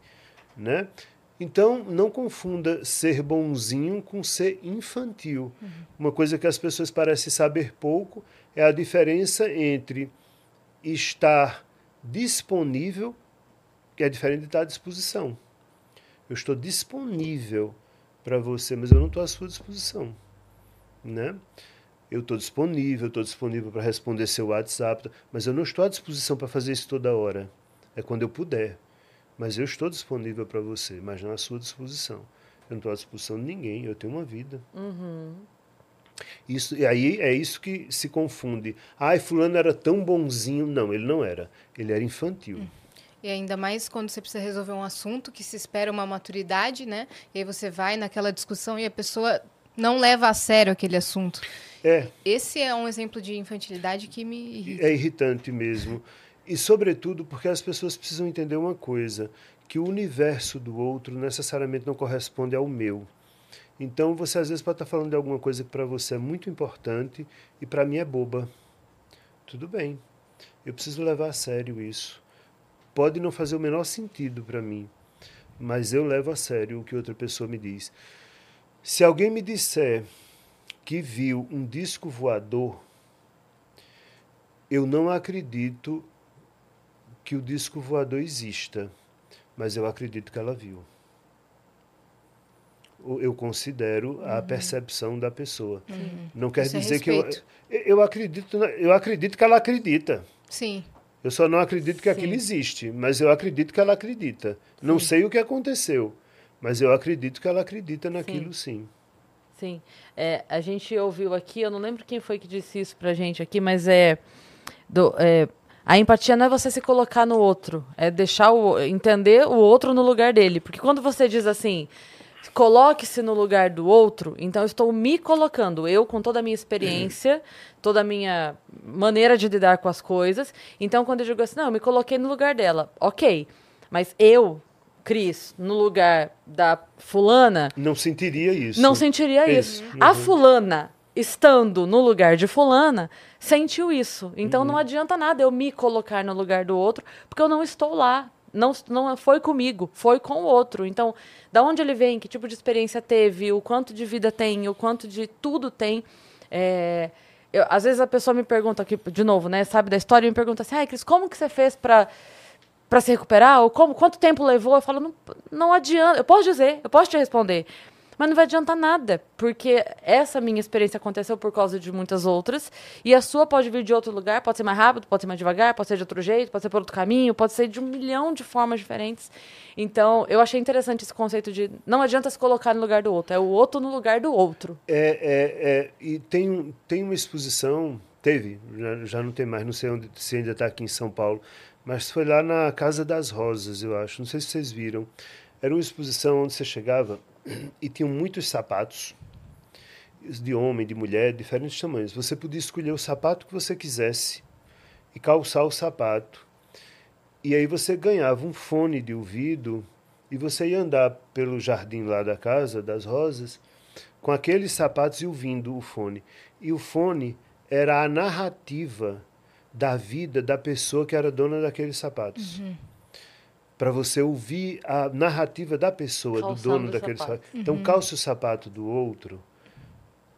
[SPEAKER 3] né? Então, não confunda ser bonzinho com ser infantil. Uma coisa que as pessoas parecem saber pouco é a diferença entre estar disponível, que é diferente de estar à disposição. Eu estou disponível para você, mas eu não estou à sua disposição, né? Eu estou disponível, estou disponível para responder seu WhatsApp, mas eu não estou à disposição para fazer isso toda hora. É quando eu puder. Mas eu estou disponível para você, mas não à sua disposição. Eu não estou à disposição de ninguém, eu tenho uma vida. Isso, e aí é isso que se confunde. Ai, fulano era tão bonzinho. Não, ele não era. Ele era infantil.
[SPEAKER 2] E ainda mais quando você precisa resolver um assunto que se espera uma maturidade, né? E aí você vai naquela discussão e a pessoa não leva a sério aquele assunto.
[SPEAKER 3] É,
[SPEAKER 2] Esse é um exemplo de infantilidade que me irrita.
[SPEAKER 3] é irritante mesmo. E, sobretudo, porque as pessoas precisam entender uma coisa: que o universo do outro necessariamente não corresponde ao meu. Então, você às vezes pode estar falando de alguma coisa que para você é muito importante e para mim é boba. Tudo bem. Eu preciso levar a sério isso. Pode não fazer o menor sentido para mim, mas eu levo a sério o que outra pessoa me diz. Se alguém me disser que viu um disco voador, eu não acredito que o disco voador exista, mas eu acredito que ela viu. Eu considero a percepção da pessoa. Não quer
[SPEAKER 2] Isso é
[SPEAKER 3] dizer que eu, eu acredito, eu acredito que ela acredita.
[SPEAKER 2] Sim.
[SPEAKER 3] Eu só não acredito que aquilo existe, mas eu acredito que ela acredita. Não sei o que aconteceu, mas eu acredito que ela acredita naquilo sim.
[SPEAKER 1] Sim. É, a gente ouviu aqui, eu não lembro quem foi que disse isso pra gente aqui, mas é, do- é, a empatia não é você se colocar no outro, é deixar o entender o outro no lugar dele. Porque quando você diz assim, coloque-se no lugar do outro, então eu estou me colocando, eu com toda a minha experiência, toda a minha maneira de lidar com as coisas. Então quando eu digo assim, não, eu me coloquei no lugar dela, ok, mas eu, Cris, no lugar da fulana,
[SPEAKER 3] Não sentiria isso.
[SPEAKER 1] não sentiria
[SPEAKER 3] Isso.
[SPEAKER 1] isso. A fulana, estando no lugar de fulana, sentiu isso. Então
[SPEAKER 3] Uhum.
[SPEAKER 1] não adianta nada eu me colocar no lugar do outro, porque eu não estou lá. Não, não foi comigo, foi com o outro. Então, da onde ele vem, que tipo de experiência teve, o quanto de vida tem, o quanto de tudo tem. É, eu- às vezes a pessoa me pergunta aqui, de novo, né, sabe da história, e me pergunta assim, ai, Cris, como que você fez para para se recuperar? Ou como, quanto tempo levou? Eu falo, não, não adianta. Eu posso dizer, eu posso te responder. Mas não vai adiantar nada, porque essa minha experiência aconteceu por causa de muitas outras, e a sua pode vir de outro lugar, pode ser mais rápido, pode ser mais devagar, pode ser de outro jeito, pode ser por outro caminho, pode ser de um milhão de formas diferentes. Então, eu achei interessante esse conceito de não adianta se colocar no lugar do outro, é o outro no lugar do outro.
[SPEAKER 3] É, é, é, e tem, tem uma exposição teve, já, já não tem mais, não sei onde, se ainda está aqui em São Paulo, mas foi lá na Casa das Rosas, eu acho. Não sei se vocês viram. Era uma exposição onde você chegava e tinham muitos sapatos de homem, de mulher, diferentes tamanhos. Você podia escolher o sapato que você quisesse e calçar o sapato. E aí você ganhava um fone de ouvido e você ia andar pelo jardim lá da casa das rosas com aqueles sapatos e ouvindo o fone. E o fone era a narrativa da vida da pessoa que era dona daqueles sapatos. Uhum. Para você ouvir a narrativa da pessoa, Calçando do dono daqueles sapatos. Então, uhum. Então, calce o sapato do outro,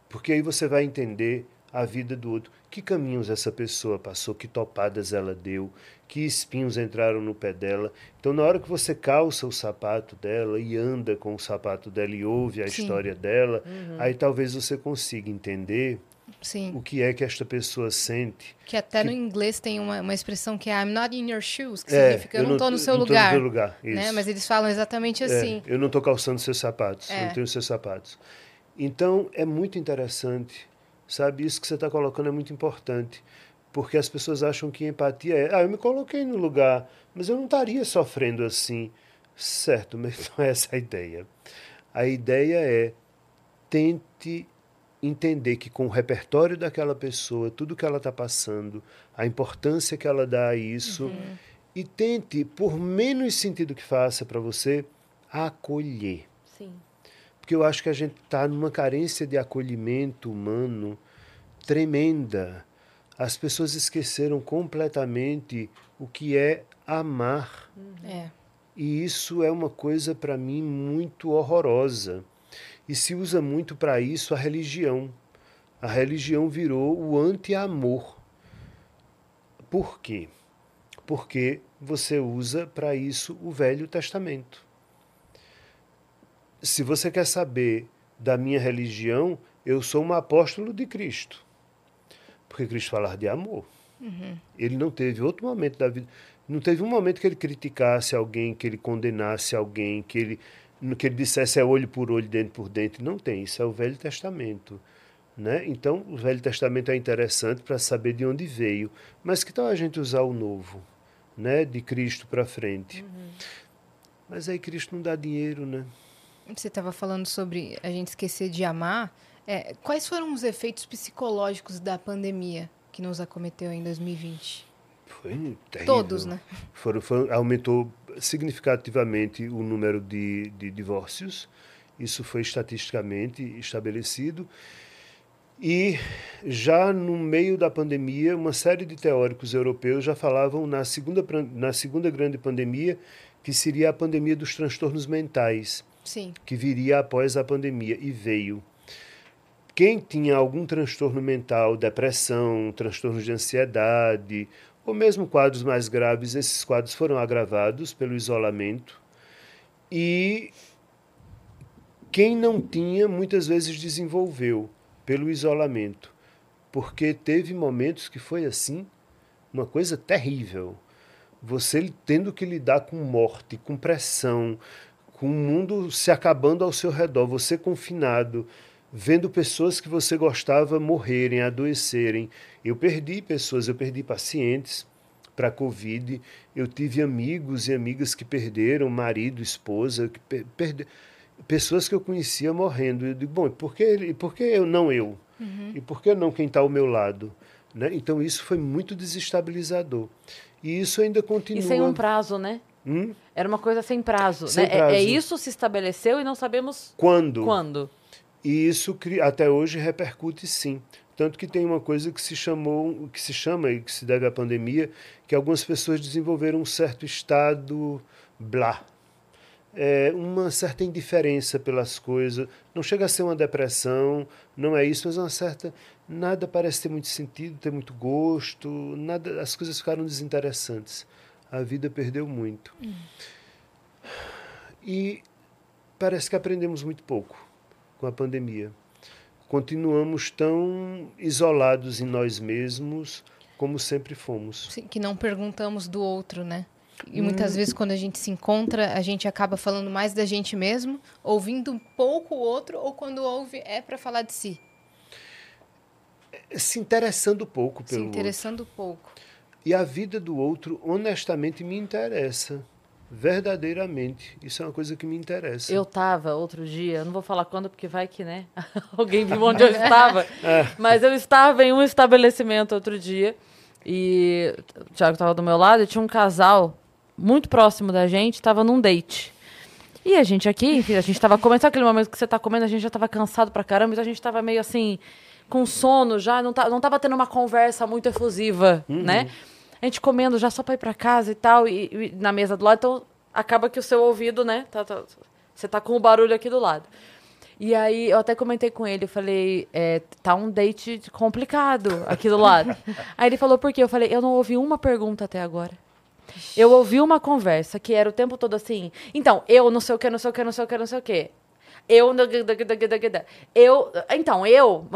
[SPEAKER 3] porque aí você vai entender a vida do outro. Que caminhos essa pessoa passou, que topadas ela deu, que espinhos entraram no pé dela. Então, na hora que você calça o sapato dela e anda com o sapato dela e ouve a Sim. história dela, uhum. aí talvez você consiga entender Sim. o que é que esta pessoa sente.
[SPEAKER 2] Que até que... no inglês tem uma, uma expressão que é I'm not in your shoes, que é, significa eu não estou no seu lugar. No lugar né? Mas eles falam exatamente é, assim.
[SPEAKER 3] É, eu não estou calçando seus sapatos, é. não tenho seus sapatos. Então, é muito interessante, sabe? Isso que você está colocando é muito importante, porque as pessoas acham que empatia é, ah, eu me coloquei no lugar, mas eu não estaria sofrendo assim. Certo, mas não é essa a ideia. A ideia é tente entender que com o repertório daquela pessoa, tudo que ela está passando, a importância que ela dá a isso, uhum. e tente, por menos sentido que faça para você, acolher. Sim. Porque eu acho que a gente está numa carência de acolhimento humano tremenda. As pessoas esqueceram completamente o que é amar.
[SPEAKER 2] Uhum. É.
[SPEAKER 3] E isso é uma coisa para mim muito horrorosa. E se usa muito para isso a religião. A religião virou o anti-amor. Por quê? Porque você usa para isso o Velho Testamento. Se você quer saber da minha religião, eu sou um apóstolo de Cristo. Porque Cristo falava de amor. Uhum. Ele não teve outro momento da vida. Não teve um momento que ele criticasse alguém, que ele condenasse alguém, que ele no que ele dissesse é olho por olho, dente por dente. Não tem, isso é o Velho Testamento. Né? Então, o Velho Testamento é interessante para saber de onde veio. Mas que tal a gente usar o Novo, né? de Cristo para frente? Uhum. Mas aí Cristo não dá dinheiro, né?
[SPEAKER 2] Você estava falando sobre a gente esquecer de amar. É, quais foram os efeitos psicológicos da pandemia que nos acometeu em 2020?
[SPEAKER 3] Foi terrível.
[SPEAKER 2] Todos, né?
[SPEAKER 3] Foram, foi, aumentou significativamente o número de, de divórcios. Isso foi estatisticamente estabelecido. E já no meio da pandemia, uma série de teóricos europeus já falavam na segunda, na segunda grande pandemia, que seria a pandemia dos transtornos mentais,
[SPEAKER 2] Sim.
[SPEAKER 3] que viria após a pandemia, e veio. Quem tinha algum transtorno mental, depressão, transtornos de ansiedade, ou mesmo quadros mais graves, esses quadros foram agravados pelo isolamento e quem não tinha muitas vezes desenvolveu pelo isolamento, porque teve momentos que foi assim, uma coisa terrível. Você tendo que lidar com morte, com pressão, com o mundo se acabando ao seu redor, você confinado, vendo pessoas que você gostava morrerem, adoecerem. Eu perdi pessoas, eu perdi pacientes para a Covid, eu tive amigos e amigas que perderam marido, esposa, que per perde... pessoas que eu conhecia morrendo. Eu digo, bom, por que, por que eu, não eu? Uhum. E por que não quem está ao meu lado? Né? Então isso foi muito desestabilizador. E isso ainda continua.
[SPEAKER 1] E sem um prazo, né? Hum? Era uma coisa sem prazo. Sem né? prazo. É, é, isso se estabeleceu e não sabemos
[SPEAKER 3] quando.
[SPEAKER 1] Quando.
[SPEAKER 3] E isso até hoje repercute sim. Tanto que tem uma coisa que se chamou, que se chama e que se deve à pandemia, que algumas pessoas desenvolveram um certo estado blá. É uma certa indiferença pelas coisas. Não chega a ser uma depressão, não é isso, mas uma certa. Nada parece ter muito sentido, ter muito gosto, nada, as coisas ficaram desinteressantes. A vida perdeu muito. Hum. E parece que aprendemos muito pouco com a pandemia. Continuamos tão isolados em nós mesmos como sempre fomos.
[SPEAKER 2] Sim, que não perguntamos do outro, né? E muitas hum. vezes, quando a gente se encontra, a gente acaba falando mais da gente mesmo, ouvindo um pouco o outro, ou quando ouve, é para falar de si.
[SPEAKER 3] se interessando pouco pelo
[SPEAKER 2] Se interessando outro. pouco.
[SPEAKER 3] E a vida do outro, honestamente, me interessa. Verdadeiramente. Isso é uma coisa que me interessa.
[SPEAKER 1] Eu estava outro dia, não vou falar quando, porque vai que, né? Alguém viu onde eu estava. é. Mas eu estava em um estabelecimento outro dia. E o Thiago estava do meu lado e tinha um casal muito próximo da gente, estava num date. E a gente aqui, enfim, a gente estava comendo, sabe aquele momento que você está comendo, a gente já estava cansado pra caramba, então a gente estava meio assim, com sono já, não, tá, não tava tendo uma conversa muito efusiva, uhum. né? A gente comendo já só para ir para casa e tal, e, e, na mesa do lado, então acaba que o seu ouvido, né, tá, tá, você tá com o barulho aqui do lado. E aí eu até comentei com ele, eu falei, é, tá um date complicado aqui do lado. aí ele falou, por quê? Eu falei, eu não ouvi uma pergunta até agora. Eu ouvi uma conversa que era o tempo todo assim, então, eu não sei o que, não sei o que, não sei o que, não sei o que. Eu. Eu. Então, eu.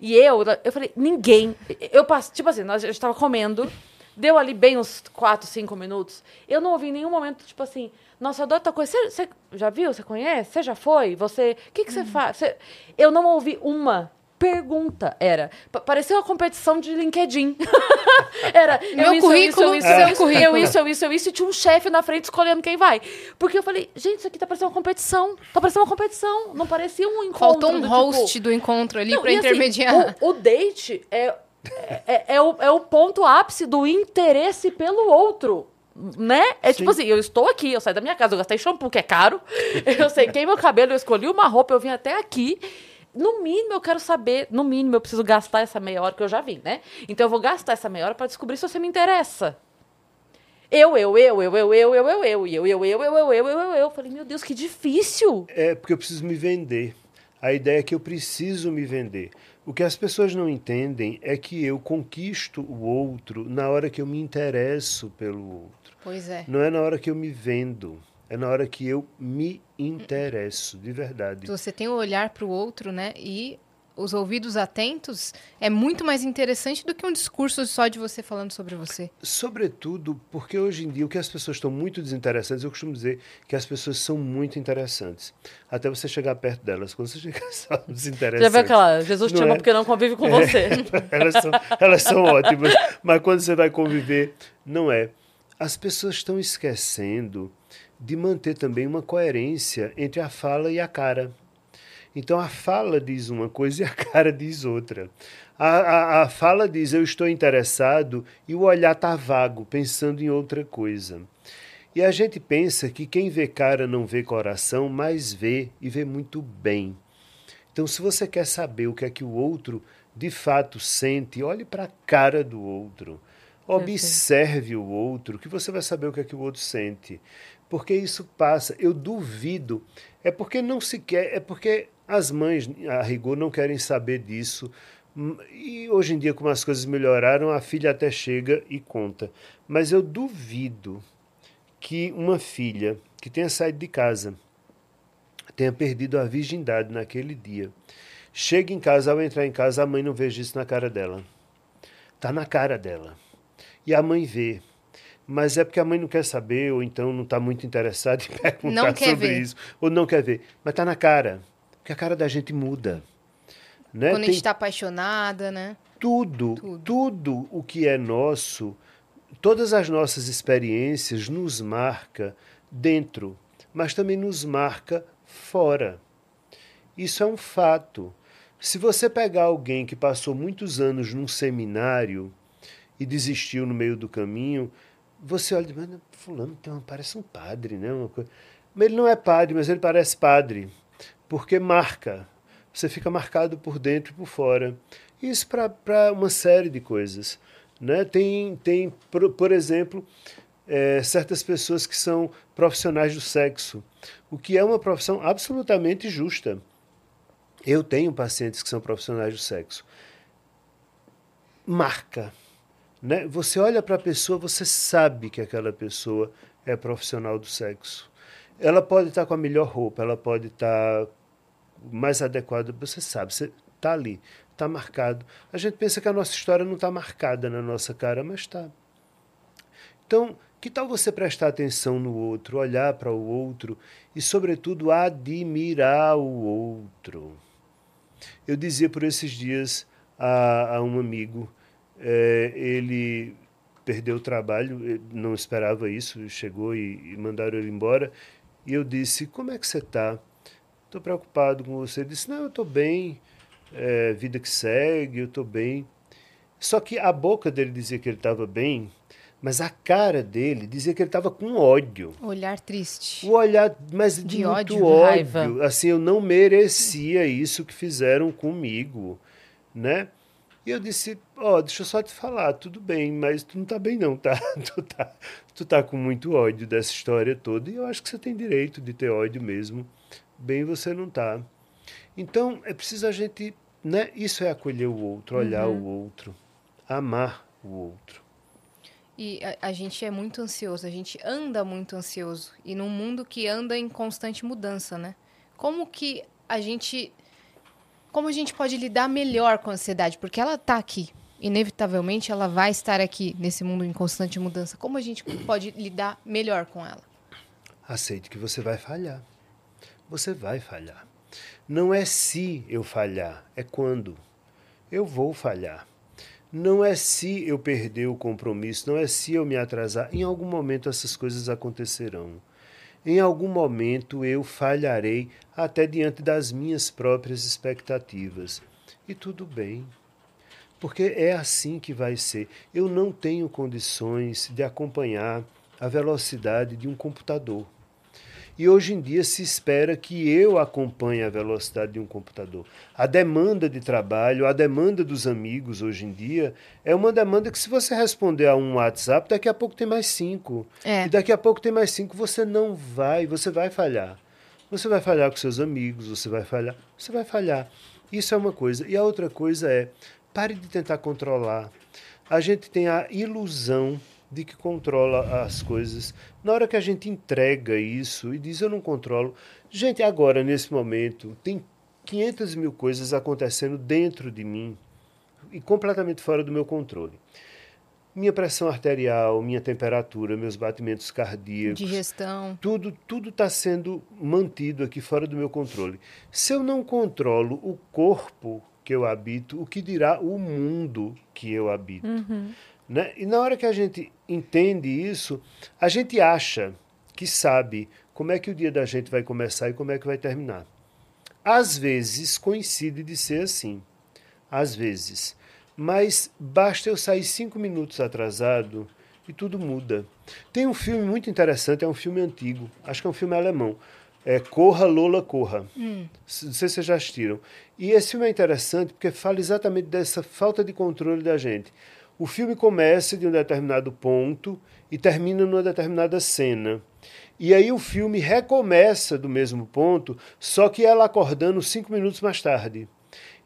[SPEAKER 1] E eu. Eu falei, ninguém. Eu passo. Tipo assim, nós estava comendo. Deu ali bem uns 4, 5 minutos. Eu não ouvi em nenhum momento, tipo assim, nossa, eu adoro tal coisa. Você, já viu? Você conhece? Você já foi? Você. O que, que você faz? Você... Eu não ouvi uma pergunta era. Parecia uma competição de LinkedIn. era.
[SPEAKER 2] Meu
[SPEAKER 1] eu
[SPEAKER 2] currículo,
[SPEAKER 1] isso, eu, isso, eu, isso, eu, isso, eu, isso, e tinha um chefe na frente escolhendo quem vai. Porque eu falei, gente, isso aqui tá parecendo uma competição. Tá parecendo uma competição. Não parecia um encontro.
[SPEAKER 2] Faltou um do, host tipo... do encontro ali para assim, intermediar.
[SPEAKER 1] Assim, o, o date é, é, é, é, o, é o ponto ápice do interesse pelo outro né? É Sim. tipo assim, eu estou aqui, eu saí da minha casa, eu gastei shampoo, que é caro, eu sequei meu cabelo, eu escolhi uma roupa, eu vim até aqui no mínimo eu quero saber, no mínimo eu preciso gastar essa meia hora que eu já vim, né? Então eu vou gastar essa meia hora para descobrir se você me interessa. Eu, eu, eu, eu, eu, eu, eu, eu, eu, eu, eu, eu, eu, eu, eu, eu, eu. Falei, meu Deus, que difícil.
[SPEAKER 3] É porque eu preciso me vender. A ideia é que eu preciso me vender. O que as pessoas não entendem é que eu conquisto o outro na hora que eu me interesso pelo outro.
[SPEAKER 2] Pois é.
[SPEAKER 3] Não é na hora que eu me vendo. É na hora que eu me interesso, de verdade.
[SPEAKER 2] Você tem o um olhar para o outro, né? E os ouvidos atentos é muito mais interessante do que um discurso só de você falando sobre você.
[SPEAKER 3] Sobretudo porque hoje em dia o que as pessoas estão muito desinteressantes, eu costumo dizer que as pessoas são muito interessantes. Até você chegar perto delas. Quando você chega, são desinteressantes. Já
[SPEAKER 1] viu aquela, Jesus te ama é? porque não convive com é. você.
[SPEAKER 3] elas, são, elas são ótimas, mas quando você vai conviver, não é. As pessoas estão esquecendo de manter também uma coerência entre a fala e a cara. Então a fala diz uma coisa e a cara diz outra. A, a, a fala diz eu estou interessado e o olhar está vago, pensando em outra coisa. E a gente pensa que quem vê cara não vê coração, mas vê e vê muito bem. Então, se você quer saber o que é que o outro de fato sente, olhe para a cara do outro. Observe o outro, que você vai saber o que é que o outro sente porque isso passa. Eu duvido. É porque não se quer, é porque as mães, a rigor, não querem saber disso. E hoje em dia, como as coisas melhoraram, a filha até chega e conta. Mas eu duvido que uma filha que tenha saído de casa tenha perdido a virgindade naquele dia. Chega em casa, ao entrar em casa, a mãe não veja isso na cara dela. Está na cara dela. E a mãe vê mas é porque a mãe não quer saber, ou então não está muito interessada em perguntar sobre ver. isso, ou não quer ver. Mas está na cara, porque a cara da gente muda. Né?
[SPEAKER 2] Quando Tem a gente está apaixonada, né?
[SPEAKER 3] Tudo, tudo, tudo o que é nosso, todas as nossas experiências nos marca dentro, mas também nos marca fora. Isso é um fato. Se você pegar alguém que passou muitos anos num seminário e desistiu no meio do caminho, você olha e diz, fulano tem parece um padre, né? Uma coisa. Mas ele não é padre, mas ele parece padre, porque marca. Você fica marcado por dentro e por fora. Isso para uma série de coisas. Né? Tem, tem por, por exemplo, é, certas pessoas que são profissionais do sexo, o que é uma profissão absolutamente justa. Eu tenho pacientes que são profissionais do sexo. Marca né? Você olha para a pessoa, você sabe que aquela pessoa é profissional do sexo. Ela pode estar com a melhor roupa, ela pode estar mais adequada, você sabe, você está ali, está marcado. A gente pensa que a nossa história não está marcada na nossa cara, mas está. Então, que tal você prestar atenção no outro, olhar para o outro e, sobretudo, admirar o outro? Eu dizia por esses dias a, a um amigo. É, ele perdeu o trabalho, não esperava isso, chegou e, e mandaram ele embora. E eu disse: Como é que você está? Estou preocupado com você. Ele disse: Não, eu estou bem, é, vida que segue, eu estou bem. Só que a boca dele dizia que ele estava bem, mas a cara dele dizia que ele estava com ódio.
[SPEAKER 2] Olhar triste.
[SPEAKER 3] O olhar, mas de, de ódio. ódio. Raiva. Assim, eu não merecia isso que fizeram comigo, né? E eu disse, ó, oh, deixa eu só te falar, tudo bem, mas tu não tá bem não, tá? Tu tá, tu tá com muito ódio dessa história toda e eu acho que você tem direito de ter ódio mesmo. Bem você não tá. Então, é preciso a gente, né? Isso é acolher o outro, olhar uhum. o outro, amar o outro.
[SPEAKER 2] E a, a, gente é muito ansioso, a gente anda muito ansioso. E num mundo que anda em constante mudança, né? Como que a gente. Como a gente pode lidar melhor com a ansiedade? Porque ela está aqui. Inevitavelmente ela vai estar aqui nesse mundo em constante mudança. Como a gente pode lidar melhor com ela?
[SPEAKER 3] Aceite que você vai falhar. Você vai falhar. Não é se eu falhar, é quando. Eu vou falhar. Não é se eu perder o compromisso, não é se eu me atrasar. Em algum momento essas coisas acontecerão. Em algum momento eu falharei até diante das minhas próprias expectativas. E tudo bem. Porque é assim que vai ser. Eu não tenho condições de acompanhar a velocidade de um computador. E hoje em dia se espera que eu acompanhe a velocidade de um computador. A demanda de trabalho, a demanda dos amigos hoje em dia é uma demanda que, se você responder a um WhatsApp, daqui a pouco tem mais cinco. É. E daqui a pouco tem mais cinco. Você não vai, você vai falhar. Você vai falhar com seus amigos, você vai falhar, você vai falhar. Isso é uma coisa. E a outra coisa é, pare de tentar controlar. A gente tem a ilusão de que controla as coisas. Na hora que a gente entrega isso e diz eu não controlo, gente, agora nesse momento tem 500 mil coisas acontecendo dentro de mim e completamente fora do meu controle. Minha pressão arterial, minha temperatura, meus batimentos cardíacos,
[SPEAKER 2] digestão,
[SPEAKER 3] tudo tudo está sendo mantido aqui fora do meu controle. Se eu não controlo o corpo que eu habito, o que dirá o mundo que eu habito? Uhum. Né? E na hora que a gente entende isso, a gente acha que sabe como é que o dia da gente vai começar e como é que vai terminar. Às vezes coincide de ser assim. Às vezes. Mas basta eu sair cinco minutos atrasado e tudo muda. Tem um filme muito interessante, é um filme antigo, acho que é um filme alemão. É Corra, Lola, Corra. Hum. Não sei se vocês já assistiram. E esse filme é interessante porque fala exatamente dessa falta de controle da gente. O filme começa de um determinado ponto e termina numa determinada cena. E aí o filme recomeça do mesmo ponto, só que ela acordando cinco minutos mais tarde.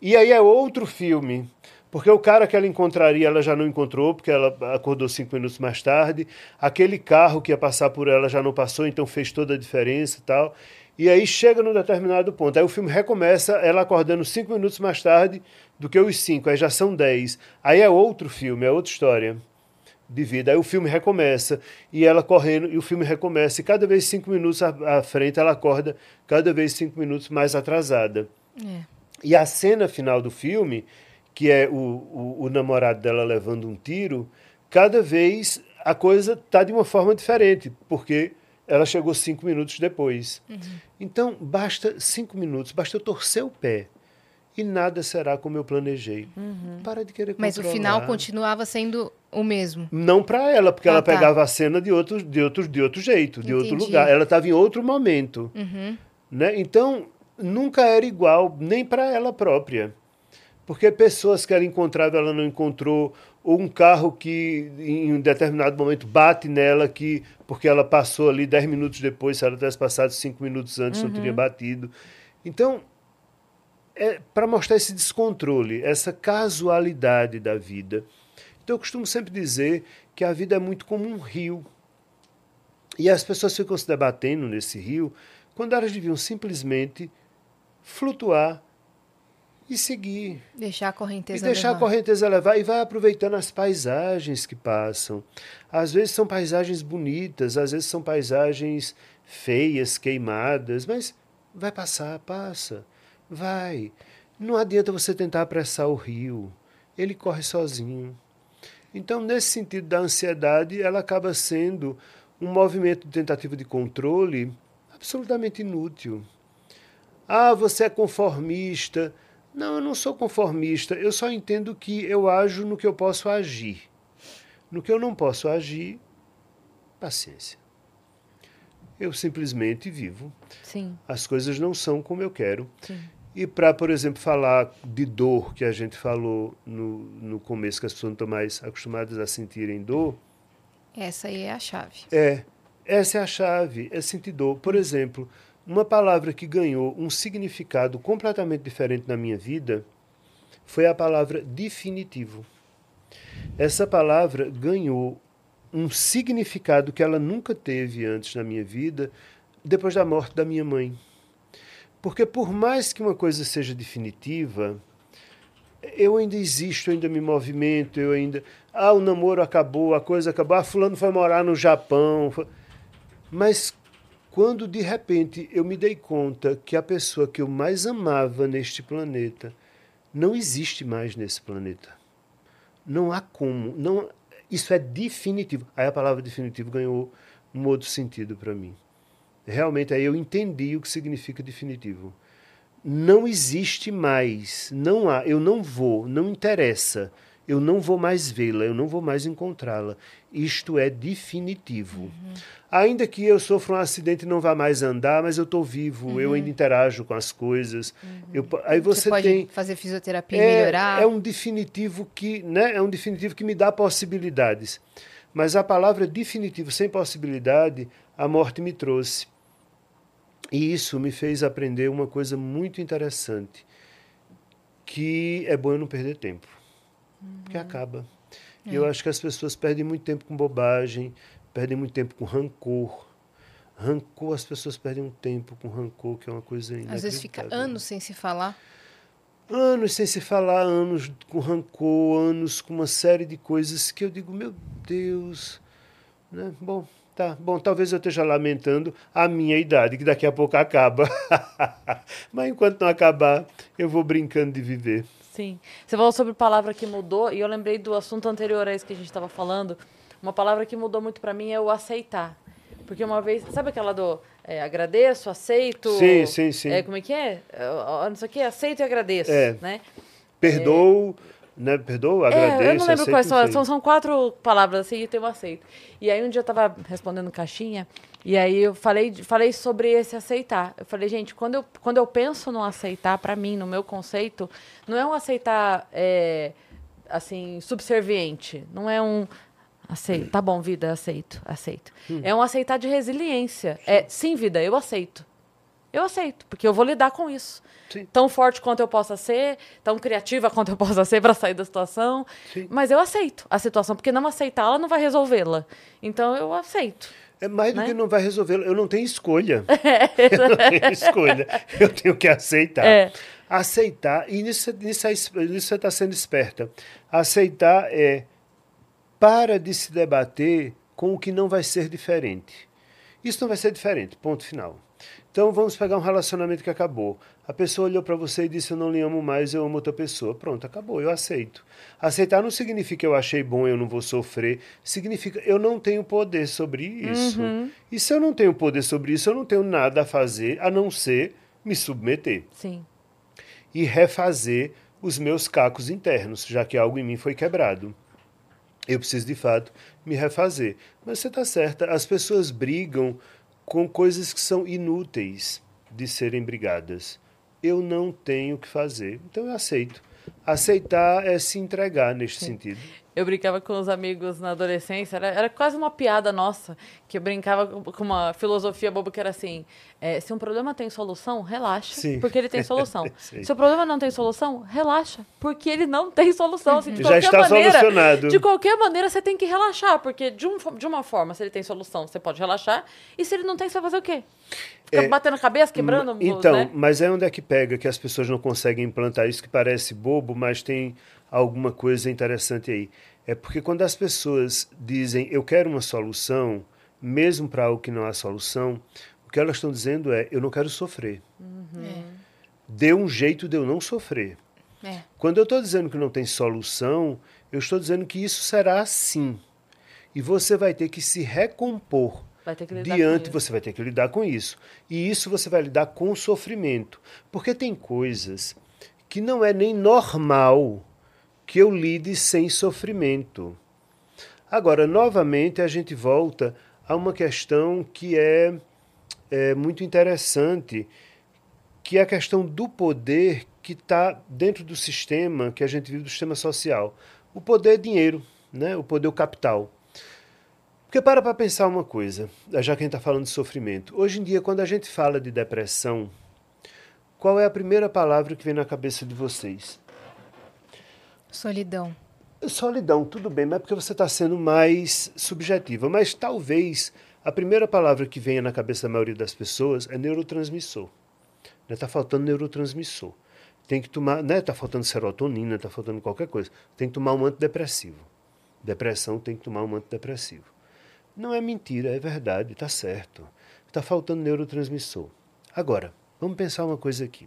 [SPEAKER 3] E aí é outro filme, porque o cara que ela encontraria, ela já não encontrou, porque ela acordou cinco minutos mais tarde. Aquele carro que ia passar por ela já não passou, então fez toda a diferença e tal. E aí chega num determinado ponto. Aí o filme recomeça, ela acordando cinco minutos mais tarde do que os cinco, aí já são dez. Aí é outro filme, é outra história de vida. Aí o filme recomeça e ela correndo e o filme recomeça. E cada vez cinco minutos à, frente ela acorda, cada vez cinco minutos mais atrasada. É. E a cena final do filme, que é o, o, o namorado dela levando um tiro, cada vez a coisa está de uma forma diferente, porque ela chegou cinco minutos depois. Uhum. Então, basta cinco minutos, basta eu torcer o pé e nada será como eu planejei. Uhum. Para de querer
[SPEAKER 2] Mas o final continuava sendo o mesmo.
[SPEAKER 3] Não para ela, porque ah, ela tá. pegava a cena de outro, de outro, de outro jeito, Entendi. de outro lugar. Ela estava em outro momento. Uhum. Né? Então, nunca era igual, nem para ela própria. Porque pessoas que ela encontrava, ela não encontrou, ou um carro que em um determinado momento bate nela, que porque ela passou ali dez minutos depois, se ela tivesse passado cinco minutos antes, uhum. não teria batido. Então, é para mostrar esse descontrole, essa casualidade da vida. Então eu costumo sempre dizer que a vida é muito como um rio. E as pessoas ficam se debatendo nesse rio quando elas deviam simplesmente flutuar e seguir.
[SPEAKER 2] Deixar a correnteza
[SPEAKER 3] E deixar levar. a correnteza levar e vai aproveitando as paisagens que passam. Às vezes são paisagens bonitas, às vezes são paisagens feias, queimadas, mas vai passar, passa. Vai. Não adianta você tentar apressar o rio. ele corre sozinho. Então, nesse sentido da ansiedade, ela acaba sendo um movimento de tentativa de controle absolutamente inútil. Ah, você é conformista. Não, eu não sou conformista. Eu só entendo que eu ajo no que eu posso agir. No que eu não posso agir, paciência. Eu simplesmente vivo.
[SPEAKER 1] Sim.
[SPEAKER 3] As coisas não são como eu quero.
[SPEAKER 1] Sim.
[SPEAKER 3] E para, por exemplo, falar de dor, que a gente falou no, no começo, que as pessoas não estão mais acostumadas a sentirem dor.
[SPEAKER 2] Essa aí é a chave.
[SPEAKER 3] É, essa é a chave, é sentir dor. Por exemplo, uma palavra que ganhou um significado completamente diferente na minha vida foi a palavra definitivo. Essa palavra ganhou um significado que ela nunca teve antes na minha vida, depois da morte da minha mãe. Porque por mais que uma coisa seja definitiva, eu ainda existo, eu ainda me movimento, eu ainda. Ah, o namoro acabou, a coisa acabou, ah, fulano foi morar no Japão. Mas quando de repente eu me dei conta que a pessoa que eu mais amava neste planeta não existe mais nesse planeta. Não há como. Não, isso é definitivo. Aí a palavra definitivo ganhou um outro sentido para mim. Realmente aí eu entendi o que significa definitivo. Não existe mais, não há, eu não vou, não interessa. Eu não vou mais vê-la, eu não vou mais encontrá-la. Isto é definitivo. Uhum. Ainda que eu sofra um acidente e não vá mais andar, mas eu estou vivo, uhum. eu ainda interajo com as coisas. Uhum. Eu, aí você,
[SPEAKER 2] você pode
[SPEAKER 3] tem,
[SPEAKER 2] fazer fisioterapia e
[SPEAKER 3] é,
[SPEAKER 2] melhorar.
[SPEAKER 3] É um definitivo que, né, é um definitivo que me dá possibilidades. Mas a palavra definitivo sem possibilidade, a morte me trouxe. E isso me fez aprender uma coisa muito interessante, que é bom eu não perder tempo porque uhum. acaba. É. Eu acho que as pessoas perdem muito tempo com bobagem, perdem muito tempo com rancor. Rancor, as pessoas perdem um tempo com rancor, que é uma coisa
[SPEAKER 2] Às vezes fica anos sem se falar.
[SPEAKER 3] Anos sem se falar, anos com rancor, anos com uma série de coisas que eu digo, meu Deus. Né? Bom, tá. Bom, talvez eu esteja lamentando a minha idade, que daqui a pouco acaba. Mas enquanto não acabar, eu vou brincando de viver.
[SPEAKER 1] Sim. Você falou sobre palavra que mudou, e eu lembrei do assunto anterior a esse que a gente estava falando. Uma palavra que mudou muito para mim é o aceitar. Porque uma vez, sabe aquela do é, agradeço, aceito?
[SPEAKER 3] Sim, sim, sim.
[SPEAKER 1] É, como é que é? Não sei o que, aceito e agradeço,
[SPEAKER 3] é.
[SPEAKER 1] né?
[SPEAKER 3] Perdoo, é, né? Perdoo, agradeço,
[SPEAKER 1] é, eu não lembro
[SPEAKER 3] aceito,
[SPEAKER 1] quais são, são, são quatro palavras assim e tem um aceito. E aí um dia eu estava respondendo caixinha e aí eu falei, falei sobre esse aceitar. Eu falei, gente, quando eu, quando eu penso no aceitar, para mim, no meu conceito, não é um aceitar é, assim, subserviente. Não é um. Aceito. Tá bom, vida, aceito, aceito. Hum. É um aceitar de resiliência. É, sim, vida, eu aceito. Eu aceito, porque eu vou lidar com isso. Sim. Tão forte quanto eu possa ser, tão criativa quanto eu possa ser para sair da situação. Sim. Mas eu aceito a situação, porque não aceitá-la não vai resolvê-la. Então eu aceito.
[SPEAKER 3] É mais do né? que não vai resolver. Eu não tenho escolha. Eu não tenho escolha. Eu tenho que aceitar. É. Aceitar, e nisso, nisso, nisso você está sendo esperta. Aceitar é para de se debater com o que não vai ser diferente. Isso não vai ser diferente, ponto final. Então vamos pegar um relacionamento que acabou. A pessoa olhou para você e disse: Eu não lhe amo mais, eu amo outra pessoa. Pronto, acabou, eu aceito. Aceitar não significa eu achei bom, eu não vou sofrer. Significa eu não tenho poder sobre isso. Uhum. E se eu não tenho poder sobre isso, eu não tenho nada a fazer a não ser me submeter.
[SPEAKER 1] Sim.
[SPEAKER 3] E refazer os meus cacos internos, já que algo em mim foi quebrado. Eu preciso, de fato, me refazer. Mas você está certa, as pessoas brigam com coisas que são inúteis de serem brigadas. Eu não tenho o que fazer, então eu aceito. Aceitar é se entregar neste Sim. sentido.
[SPEAKER 1] Eu brincava com os amigos na adolescência, era, era quase uma piada nossa, que eu brincava com uma filosofia boba que era assim: é, se um problema tem solução, relaxa, Sim. porque ele tem solução. se o problema não tem solução, relaxa, porque ele não tem solução. Assim,
[SPEAKER 3] de Já está maneira, solucionado.
[SPEAKER 1] De qualquer maneira, você tem que relaxar, porque de, um, de uma forma, se ele tem solução, você pode relaxar, e se ele não tem, você vai fazer o quê? Ficar é, batendo a cabeça, quebrando
[SPEAKER 3] Então,
[SPEAKER 1] né?
[SPEAKER 3] mas é onde é que pega que as pessoas não conseguem implantar isso que parece bobo, mas tem alguma coisa interessante aí. É porque quando as pessoas dizem eu quero uma solução, mesmo para algo que não há solução, o que elas estão dizendo é eu não quero sofrer. Uhum. É. Dê um jeito de eu não sofrer.
[SPEAKER 2] É.
[SPEAKER 3] Quando eu estou dizendo que não tem solução, eu estou dizendo que isso será assim. E você vai ter que se recompor.
[SPEAKER 1] Vai ter que lidar
[SPEAKER 3] diante, você vai ter que lidar com isso. E isso você vai lidar com o sofrimento. Porque tem coisas que não é nem normal que eu lide sem sofrimento. Agora, novamente, a gente volta a uma questão que é, é muito interessante, que é a questão do poder que está dentro do sistema que a gente vive, do sistema social. O poder é dinheiro, né? o poder é o capital. Porque para para pensar uma coisa, já que a gente está falando de sofrimento. Hoje em dia, quando a gente fala de depressão, qual é a primeira palavra que vem na cabeça de vocês?
[SPEAKER 2] Solidão.
[SPEAKER 3] Solidão, tudo bem, mas é porque você está sendo mais subjetiva. Mas talvez a primeira palavra que venha na cabeça da maioria das pessoas é neurotransmissor. Está faltando neurotransmissor. Tem que tomar, né? Está faltando serotonina, está faltando qualquer coisa. Tem que tomar um antidepressivo. Depressão tem que tomar um antidepressivo. Não é mentira, é verdade, está certo. Está faltando neurotransmissor. Agora, vamos pensar uma coisa aqui.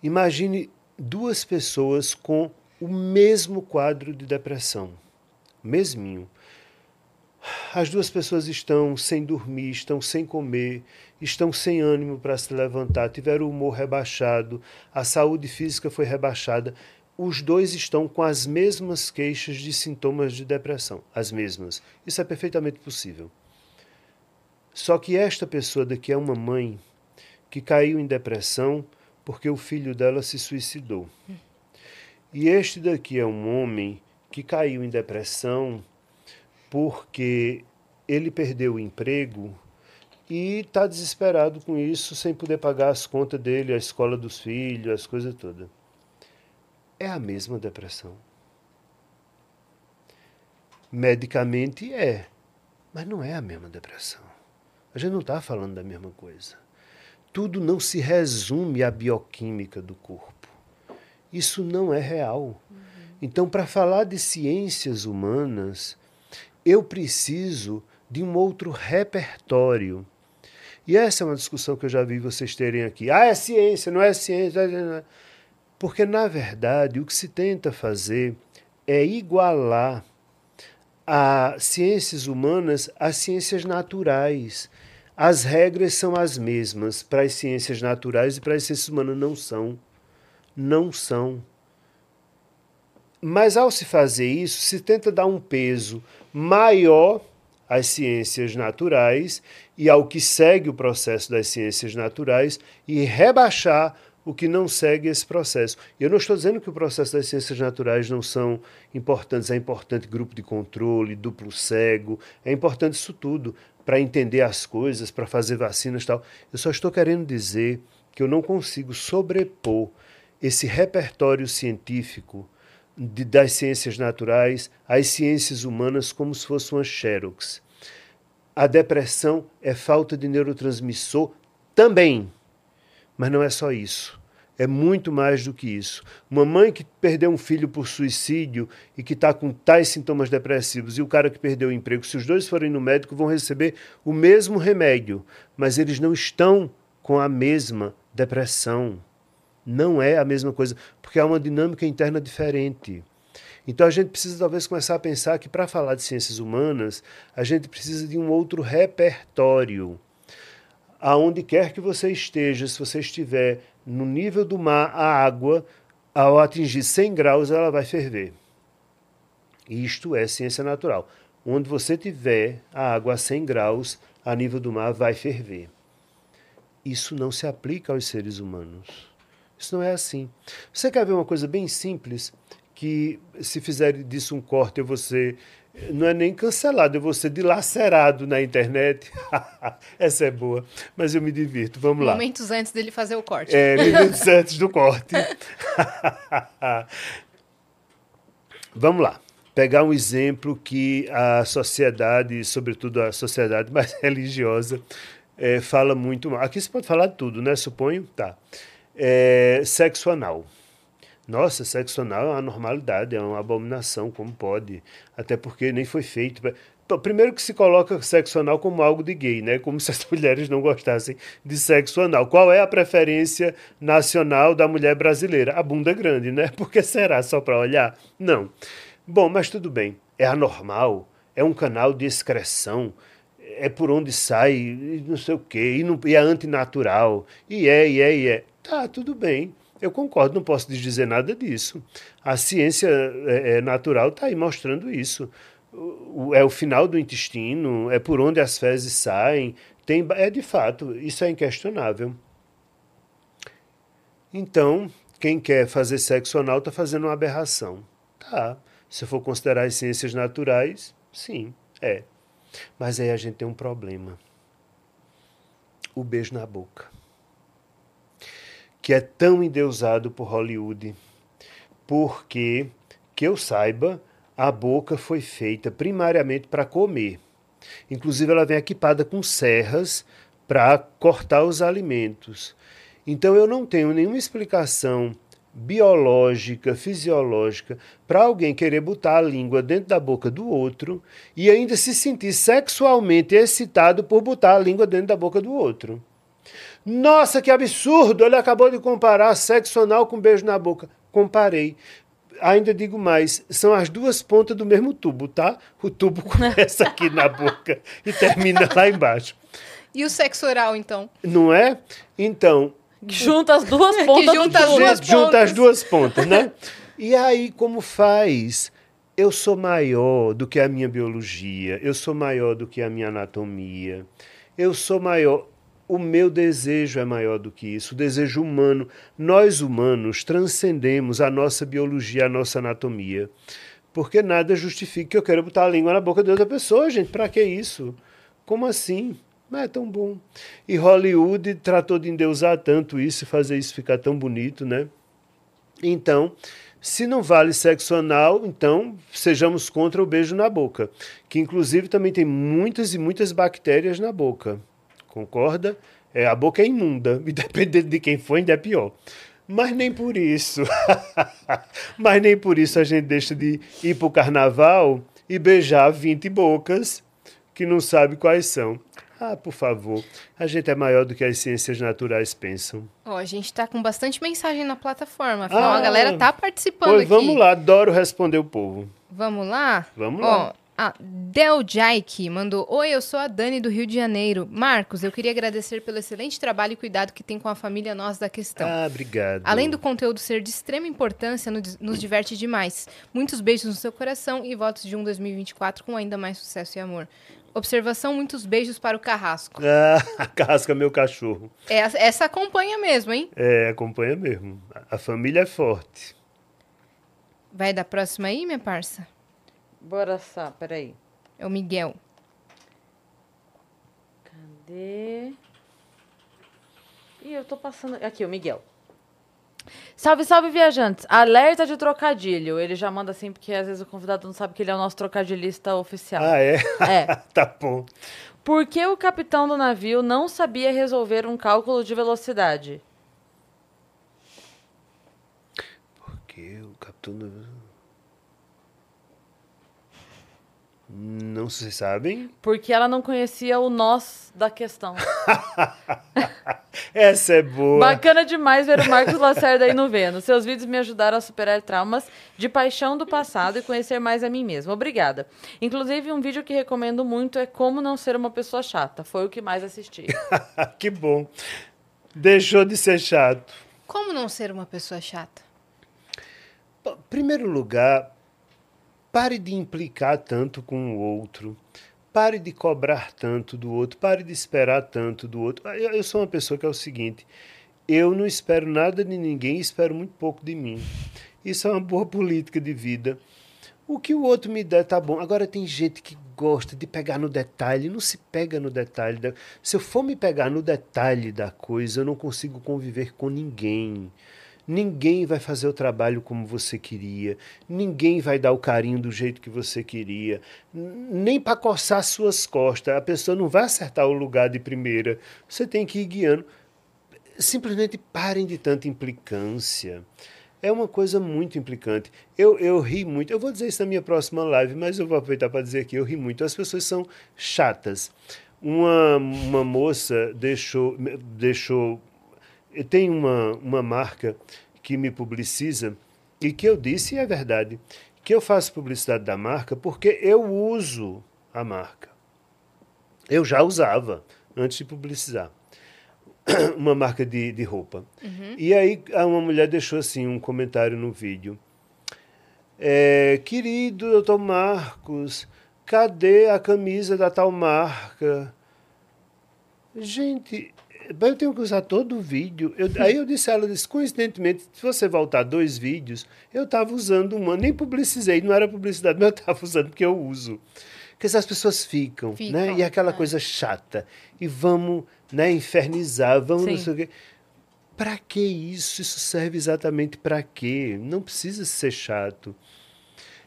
[SPEAKER 3] Imagine duas pessoas com o mesmo quadro de depressão, mesminho. As duas pessoas estão sem dormir, estão sem comer, estão sem ânimo para se levantar, tiveram o humor rebaixado, a saúde física foi rebaixada. Os dois estão com as mesmas queixas de sintomas de depressão, as mesmas. Isso é perfeitamente possível. Só que esta pessoa daqui é uma mãe que caiu em depressão porque o filho dela se suicidou. E este daqui é um homem que caiu em depressão porque ele perdeu o emprego e está desesperado com isso, sem poder pagar as contas dele, a escola dos filhos, as coisas todas. É a mesma depressão. Medicamente é, mas não é a mesma depressão. A gente não está falando da mesma coisa. Tudo não se resume à bioquímica do corpo. Isso não é real. Então, para falar de ciências humanas, eu preciso de um outro repertório. E essa é uma discussão que eu já vi vocês terem aqui. Ah, é ciência, não é ciência. Porque, na verdade, o que se tenta fazer é igualar as ciências humanas às ciências naturais. As regras são as mesmas para as ciências naturais e para as ciências humanas não são. Não são. Mas ao se fazer isso, se tenta dar um peso maior às ciências naturais e ao que segue o processo das ciências naturais e rebaixar o que não segue esse processo. Eu não estou dizendo que o processo das ciências naturais não são importantes, é importante grupo de controle, duplo cego, é importante isso tudo para entender as coisas, para fazer vacinas e tal. Eu só estou querendo dizer que eu não consigo sobrepor esse repertório científico de, das ciências naturais às ciências humanas como se fosse uma xerox. A depressão é falta de neurotransmissor também, mas não é só isso. É muito mais do que isso. Uma mãe que perdeu um filho por suicídio e que está com tais sintomas depressivos e o cara que perdeu o emprego, se os dois forem no médico, vão receber o mesmo remédio, mas eles não estão com a mesma depressão. Não é a mesma coisa, porque há uma dinâmica interna diferente. Então a gente precisa talvez começar a pensar que para falar de ciências humanas, a gente precisa de um outro repertório. Aonde quer que você esteja, se você estiver no nível do mar, a água, ao atingir 100 graus, ela vai ferver. Isto é ciência natural. Onde você tiver a água a 100 graus, a nível do mar, vai ferver. Isso não se aplica aos seres humanos. Isso não é assim. Você quer ver uma coisa bem simples? Que se fizer disso um corte, ser. Não é nem cancelado, eu vou ser dilacerado na internet. Essa é boa, mas eu me divirto. Vamos lá.
[SPEAKER 2] Momentos antes dele fazer o corte.
[SPEAKER 3] É, minutos antes do corte. Vamos lá. Pegar um exemplo que a sociedade, sobretudo a sociedade mais religiosa, é, fala muito mal. Aqui você pode falar de tudo, né? Suponho? Tá. É, sexo anal. Nossa, sexo anal é uma normalidade, é uma abominação, como pode? Até porque nem foi feito. Pra... Primeiro que se coloca sexo anal como algo de gay, né? Como se as mulheres não gostassem de sexo anal. Qual é a preferência nacional da mulher brasileira? A bunda grande, né? Porque será só para olhar? Não. Bom, mas tudo bem. É anormal, é um canal de excreção, é por onde sai, não sei o quê, e, não, e é antinatural, e é, e é, e é. Tá, tudo bem. Eu concordo, não posso dizer nada disso. A ciência é, é natural está aí mostrando isso. O, é o final do intestino, é por onde as fezes saem. Tem, é de fato, isso é inquestionável. Então, quem quer fazer sexo anal está fazendo uma aberração. Tá. Se for considerar as ciências naturais, sim, é. Mas aí a gente tem um problema. O beijo na boca. Que é tão endeusado por Hollywood. Porque, que eu saiba, a boca foi feita primariamente para comer. Inclusive, ela vem equipada com serras para cortar os alimentos. Então, eu não tenho nenhuma explicação biológica, fisiológica, para alguém querer botar a língua dentro da boca do outro e ainda se sentir sexualmente excitado por botar a língua dentro da boca do outro. Nossa, que absurdo! Ele acabou de comparar sexo anal com beijo na boca. Comparei. Ainda digo mais, são as duas pontas do mesmo tubo, tá? O tubo começa aqui na boca e termina lá embaixo.
[SPEAKER 2] E o sexo oral, então?
[SPEAKER 3] Não é? Então,
[SPEAKER 1] junta as duas pontas.
[SPEAKER 2] junta as duas pontas.
[SPEAKER 3] Junta as duas pontas, né? e aí, como faz? Eu sou maior do que a minha biologia, eu sou maior do que a minha anatomia, eu sou maior. O meu desejo é maior do que isso, o desejo humano. Nós humanos transcendemos a nossa biologia, a nossa anatomia. Porque nada justifica que eu quero botar a língua na boca de outra pessoa, gente. Para que isso? Como assim? Não é tão bom. E Hollywood tratou de endeusar tanto isso, fazer isso ficar tão bonito, né? Então, se não vale sexo anal, então sejamos contra o beijo na boca, que inclusive também tem muitas e muitas bactérias na boca. Concorda? É, a boca é imunda, e dependendo de quem for, ainda é pior. Mas nem por isso. Mas nem por isso a gente deixa de ir para o carnaval e beijar 20 bocas que não sabe quais são. Ah, por favor. A gente é maior do que as ciências naturais pensam.
[SPEAKER 2] Ó, oh, a gente está com bastante mensagem na plataforma. Afinal, ah, a galera tá participando
[SPEAKER 3] pois
[SPEAKER 2] aqui.
[SPEAKER 3] vamos lá, adoro responder o povo.
[SPEAKER 2] Vamos lá?
[SPEAKER 3] Vamos lá.
[SPEAKER 2] A Del Jaike mandou: Oi, eu sou a Dani do Rio de Janeiro. Marcos, eu queria agradecer pelo excelente trabalho e cuidado que tem com a família Nós da Questão.
[SPEAKER 3] Ah, obrigado.
[SPEAKER 2] Além do conteúdo ser de extrema importância, nos diverte demais. Muitos beijos no seu coração e votos de um 2024 com ainda mais sucesso e amor. Observação, muitos beijos para o Carrasco.
[SPEAKER 3] Ah, Carrasco é meu cachorro.
[SPEAKER 2] É, essa acompanha mesmo, hein?
[SPEAKER 3] É, acompanha mesmo. A família é forte.
[SPEAKER 2] Vai da próxima aí, minha parça?
[SPEAKER 1] Bora só, peraí.
[SPEAKER 2] É o Miguel.
[SPEAKER 1] Cadê? Ih, eu tô passando. Aqui, o Miguel. Salve, salve, viajantes. Alerta de trocadilho. Ele já manda assim, porque às vezes o convidado não sabe que ele é o nosso trocadilhista oficial.
[SPEAKER 3] Ah, é?
[SPEAKER 1] É.
[SPEAKER 3] tá bom.
[SPEAKER 1] Por que o capitão do navio não sabia resolver um cálculo de velocidade?
[SPEAKER 3] Porque o capitão do Não se sabem?
[SPEAKER 1] Porque ela não conhecia o nós da questão.
[SPEAKER 3] Essa é boa.
[SPEAKER 1] Bacana demais ver o Marcos Lacerda aí no Vênus. Seus vídeos me ajudaram a superar traumas de paixão do passado e conhecer mais a mim mesmo. Obrigada. Inclusive, um vídeo que recomendo muito é Como Não Ser Uma Pessoa Chata. Foi o que mais assisti.
[SPEAKER 3] que bom. Deixou de ser chato.
[SPEAKER 2] Como não ser uma pessoa chata?
[SPEAKER 3] Em primeiro lugar, Pare de implicar tanto com o outro. Pare de cobrar tanto do outro. Pare de esperar tanto do outro. Eu, sou uma pessoa que é o seguinte: eu não espero nada de ninguém, espero muito pouco de mim. Isso é uma boa política de vida. O que o outro me der tá bom. Agora tem gente que gosta de pegar no detalhe, não se pega no detalhe. Da... Se eu for me pegar no detalhe da coisa, eu não consigo conviver com ninguém. Ninguém vai fazer o trabalho como você queria, ninguém vai dar o carinho do jeito que você queria, nem para coçar suas costas. A pessoa não vai acertar o lugar de primeira. Você tem que ir guiando. Simplesmente parem de tanta implicância. É uma coisa muito implicante. Eu, eu ri muito. Eu vou dizer isso na minha próxima live, mas eu vou aproveitar para dizer aqui: eu ri muito. As pessoas são chatas. Uma, uma moça deixou, deixou. Tem uma, uma marca que me publiciza e que eu disse, e é verdade, que eu faço publicidade da marca porque eu uso a marca. Eu já usava antes de publicizar uma marca de, de roupa. Uhum. E aí uma mulher deixou assim um comentário no vídeo. É, Querido doutor Marcos, cadê a camisa da tal marca? Gente, eu tenho que usar todo o vídeo. Eu, aí eu disse a ela, disse, coincidentemente, se você voltar dois vídeos, eu estava usando uma, nem publicizei, não era publicidade, mas eu estava usando porque eu uso. Porque as pessoas ficam, né? ficam né? E aquela é. coisa chata. E vamos né, infernizar, vamos Sim. não sei o quê. Para que isso? Isso serve exatamente para quê? Não precisa ser chato.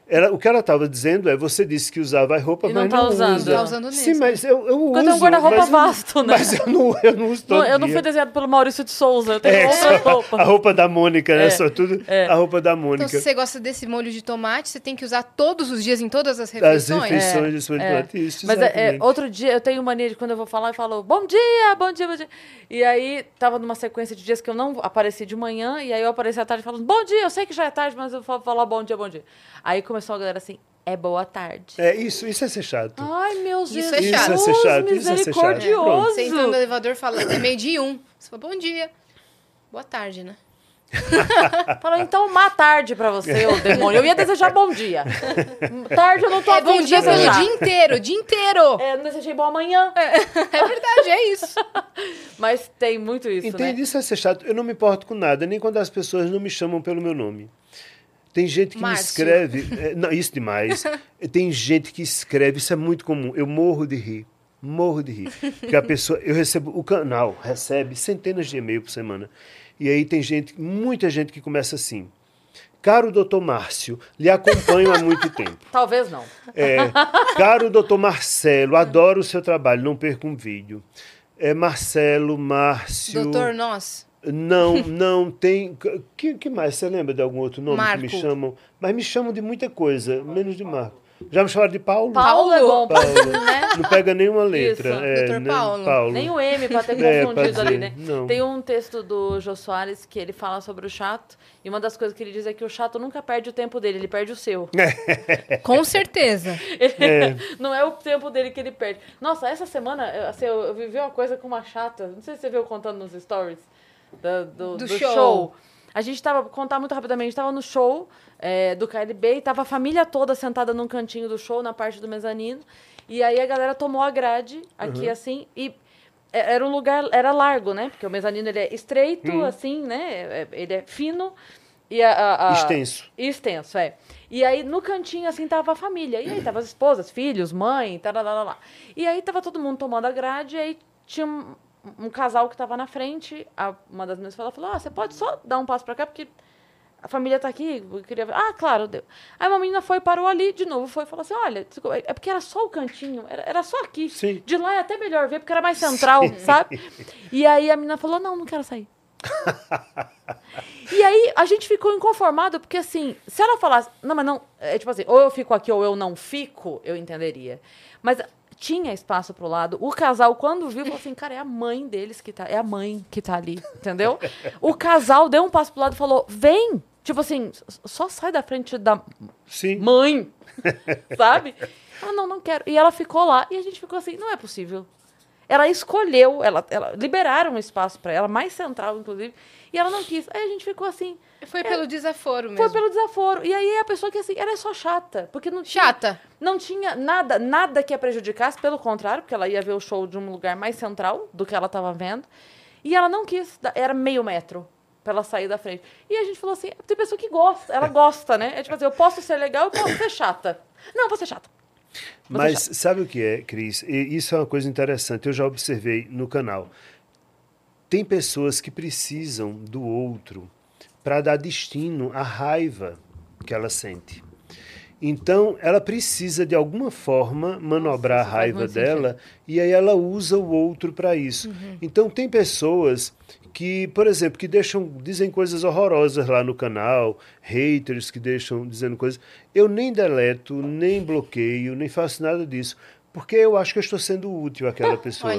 [SPEAKER 3] Ela, o que ela estava dizendo é, você disse que usava roupa,
[SPEAKER 1] e
[SPEAKER 3] mas
[SPEAKER 1] não,
[SPEAKER 3] tá
[SPEAKER 1] usando.
[SPEAKER 3] usa.
[SPEAKER 1] Tá
[SPEAKER 2] usando
[SPEAKER 3] Sim, mas eu, eu uso.
[SPEAKER 1] Porque eu um guarda-roupa vasto, né?
[SPEAKER 3] Mas eu não, eu não uso todo
[SPEAKER 1] não, Eu não fui desenhado pelo Maurício de Souza, eu tenho é, outras roupas.
[SPEAKER 3] A roupa da Mônica, né? É, só tudo é. a roupa da Mônica. Então,
[SPEAKER 2] se você gosta desse molho de tomate, você tem que usar todos os dias em todas as refeições.
[SPEAKER 3] As refeições de molho de é. tomate, isso,
[SPEAKER 1] Mas é, outro dia, eu tenho mania de quando eu vou falar, eu falo, bom dia, bom dia, bom dia. E aí, tava numa sequência de dias que eu não apareci de manhã, e aí eu apareci à tarde falando, bom dia, eu sei que já é tarde, mas eu vou falar bom dia, bom dia. Aí começou a galera assim, é boa tarde.
[SPEAKER 3] É, isso, isso é ser chato.
[SPEAKER 1] Ai, meu Deus.
[SPEAKER 2] Isso é chato.
[SPEAKER 3] Isso é ser chato. Isso é ser chato.
[SPEAKER 1] É.
[SPEAKER 2] Você entra no elevador falando, é meio dia um. Você fala, bom dia. Boa tarde, né?
[SPEAKER 1] Falou, então, má tarde pra você, ô demônio. Eu ia desejar bom dia. Tarde eu não tô
[SPEAKER 2] é, bom dia pelo dia inteiro, o dia inteiro.
[SPEAKER 1] É, não desejei bom amanhã.
[SPEAKER 2] É, é verdade, é isso.
[SPEAKER 1] Mas tem muito isso,
[SPEAKER 3] Entende?
[SPEAKER 1] né?
[SPEAKER 3] Isso é ser chato. Eu não me importo com nada, nem quando as pessoas não me chamam pelo meu nome. Tem gente que Márcio. me escreve. É, não, isso demais. Tem gente que escreve, isso é muito comum. Eu morro de rir. Morro de rir. Porque a pessoa. Eu recebo. O canal recebe centenas de e-mails por semana. E aí tem gente, muita gente que começa assim. Caro doutor Márcio, lhe acompanho há muito tempo.
[SPEAKER 1] Talvez não.
[SPEAKER 3] É, caro doutor Marcelo, adoro o seu trabalho, não perca um vídeo. É Marcelo, Márcio.
[SPEAKER 2] Doutor Nós.
[SPEAKER 3] Não, não tem. Que, que mais? Você lembra de algum outro nome
[SPEAKER 2] Marco.
[SPEAKER 3] que me chamam? Mas me chamam de muita coisa, menos de Marco. Já me chamaram de Paulo?
[SPEAKER 1] Paulo é bom,
[SPEAKER 3] Paulo. né? Não pega nenhuma letra.
[SPEAKER 1] Isso,
[SPEAKER 3] é,
[SPEAKER 2] Doutor Paulo.
[SPEAKER 3] Paulo.
[SPEAKER 1] Nem o M para ter é, confundido
[SPEAKER 3] é,
[SPEAKER 1] ali, né?
[SPEAKER 3] Não.
[SPEAKER 1] Tem um texto do Jô Soares que ele fala sobre o chato, e uma das coisas que ele diz é que o chato nunca perde o tempo dele, ele perde o seu.
[SPEAKER 2] Com certeza.
[SPEAKER 1] É. Não é o tempo dele que ele perde. Nossa, essa semana assim, eu, eu vivi uma coisa com uma chata, não sei se você viu contando nos stories do, do,
[SPEAKER 2] do,
[SPEAKER 1] do
[SPEAKER 2] show.
[SPEAKER 1] show. A gente tava, contar muito rapidamente, estava no show é, do KLB e tava a família toda sentada num cantinho do show, na parte do mezanino. E aí a galera tomou a grade aqui
[SPEAKER 3] Uhum.
[SPEAKER 1] assim e é- era um lugar, era largo, né? Porque o mezanino ele é estreito,
[SPEAKER 3] Uhum.
[SPEAKER 1] assim, né? É- Ele é fino e a, a- a-
[SPEAKER 3] Extenso.
[SPEAKER 1] Extenso, é. E aí no cantinho assim tava a família. E aí tava as esposas, filhos, mãe, lá. E aí tava todo mundo tomando a grade e aí tinha um, casal que tava na frente, a- uma das minhas falou, falou: "Ah, você pode só dar um passo pra cá porque a família tá aqui, eu queria ver. Ah, claro, deu. Aí uma menina foi, parou ali, de novo, foi e falou assim: olha, desculpa, é porque era só o cantinho, era, era só aqui.
[SPEAKER 3] Sim.
[SPEAKER 1] De lá é até melhor ver, porque era mais central, sabe? E aí a menina falou: não, não quero sair. e aí a gente ficou inconformado, porque assim, se ela falasse, não, mas não, é tipo assim, ou eu fico aqui ou eu não fico, eu entenderia. Mas tinha espaço pro lado. O casal, quando viu, falou assim, cara, é a mãe deles que tá, é a mãe que tá ali, entendeu? O casal deu um passo pro lado e falou, vem! Tipo assim, só sai da frente da
[SPEAKER 3] Sim.
[SPEAKER 1] mãe, sabe? Ela, não, não quero. E ela ficou lá, e a gente ficou assim, não é possível. Ela escolheu, ela, ela liberaram um espaço para ela, mais central, inclusive, e ela não quis. Aí a gente ficou assim.
[SPEAKER 2] Foi pelo desaforo mesmo.
[SPEAKER 1] Foi pelo desaforo. E aí a pessoa que assim, ela é só chata. Porque não tinha,
[SPEAKER 2] Chata.
[SPEAKER 1] Não tinha nada, nada que a prejudicasse, pelo contrário, porque ela ia ver o show de um lugar mais central do que ela estava vendo. E ela não quis, era meio metro pra ela sair da frente. E a gente falou assim: tem pessoa que gosta, ela gosta, né? É tipo assim, eu posso ser legal, eu posso ser chata. Não, vou ser chata. Vou
[SPEAKER 3] Mas sabe o que é, Cris? E isso é uma coisa interessante. Eu já observei no canal. Tem pessoas que precisam do outro para dar destino à raiva que ela sente. Então, ela precisa de alguma forma manobrar
[SPEAKER 1] Nossa,
[SPEAKER 3] a raiva dela e aí ela usa o outro para isso.
[SPEAKER 1] Uhum.
[SPEAKER 3] Então, tem pessoas que, por exemplo, que deixam dizem coisas horrorosas lá no canal, haters que deixam dizendo coisas. Eu nem deleto, nem bloqueio, nem faço nada disso. Porque eu acho que eu estou sendo útil àquela pessoa.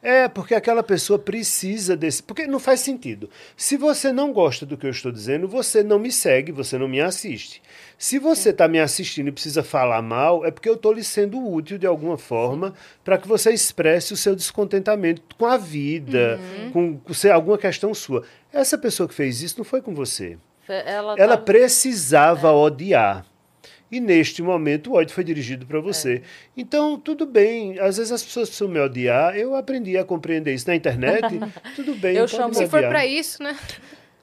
[SPEAKER 3] É, porque aquela pessoa precisa desse. Porque não faz sentido. Se você não gosta do que eu estou dizendo, você não me segue, você não me assiste. Se você está me assistindo e precisa falar mal, é porque eu estou lhe sendo útil de alguma forma para que você expresse o seu descontentamento com a vida, com, com sei, alguma questão sua. Essa pessoa que fez isso não foi com você.
[SPEAKER 1] Ela,
[SPEAKER 3] Ela
[SPEAKER 1] tá-
[SPEAKER 3] precisava odiar. E neste momento o ódio foi dirigido para você. Então, tudo bem. Às vezes as pessoas precisam me odiar. Eu aprendi a compreender isso na internet. tudo bem.
[SPEAKER 1] Eu chamo-
[SPEAKER 2] Se for pra isso, né?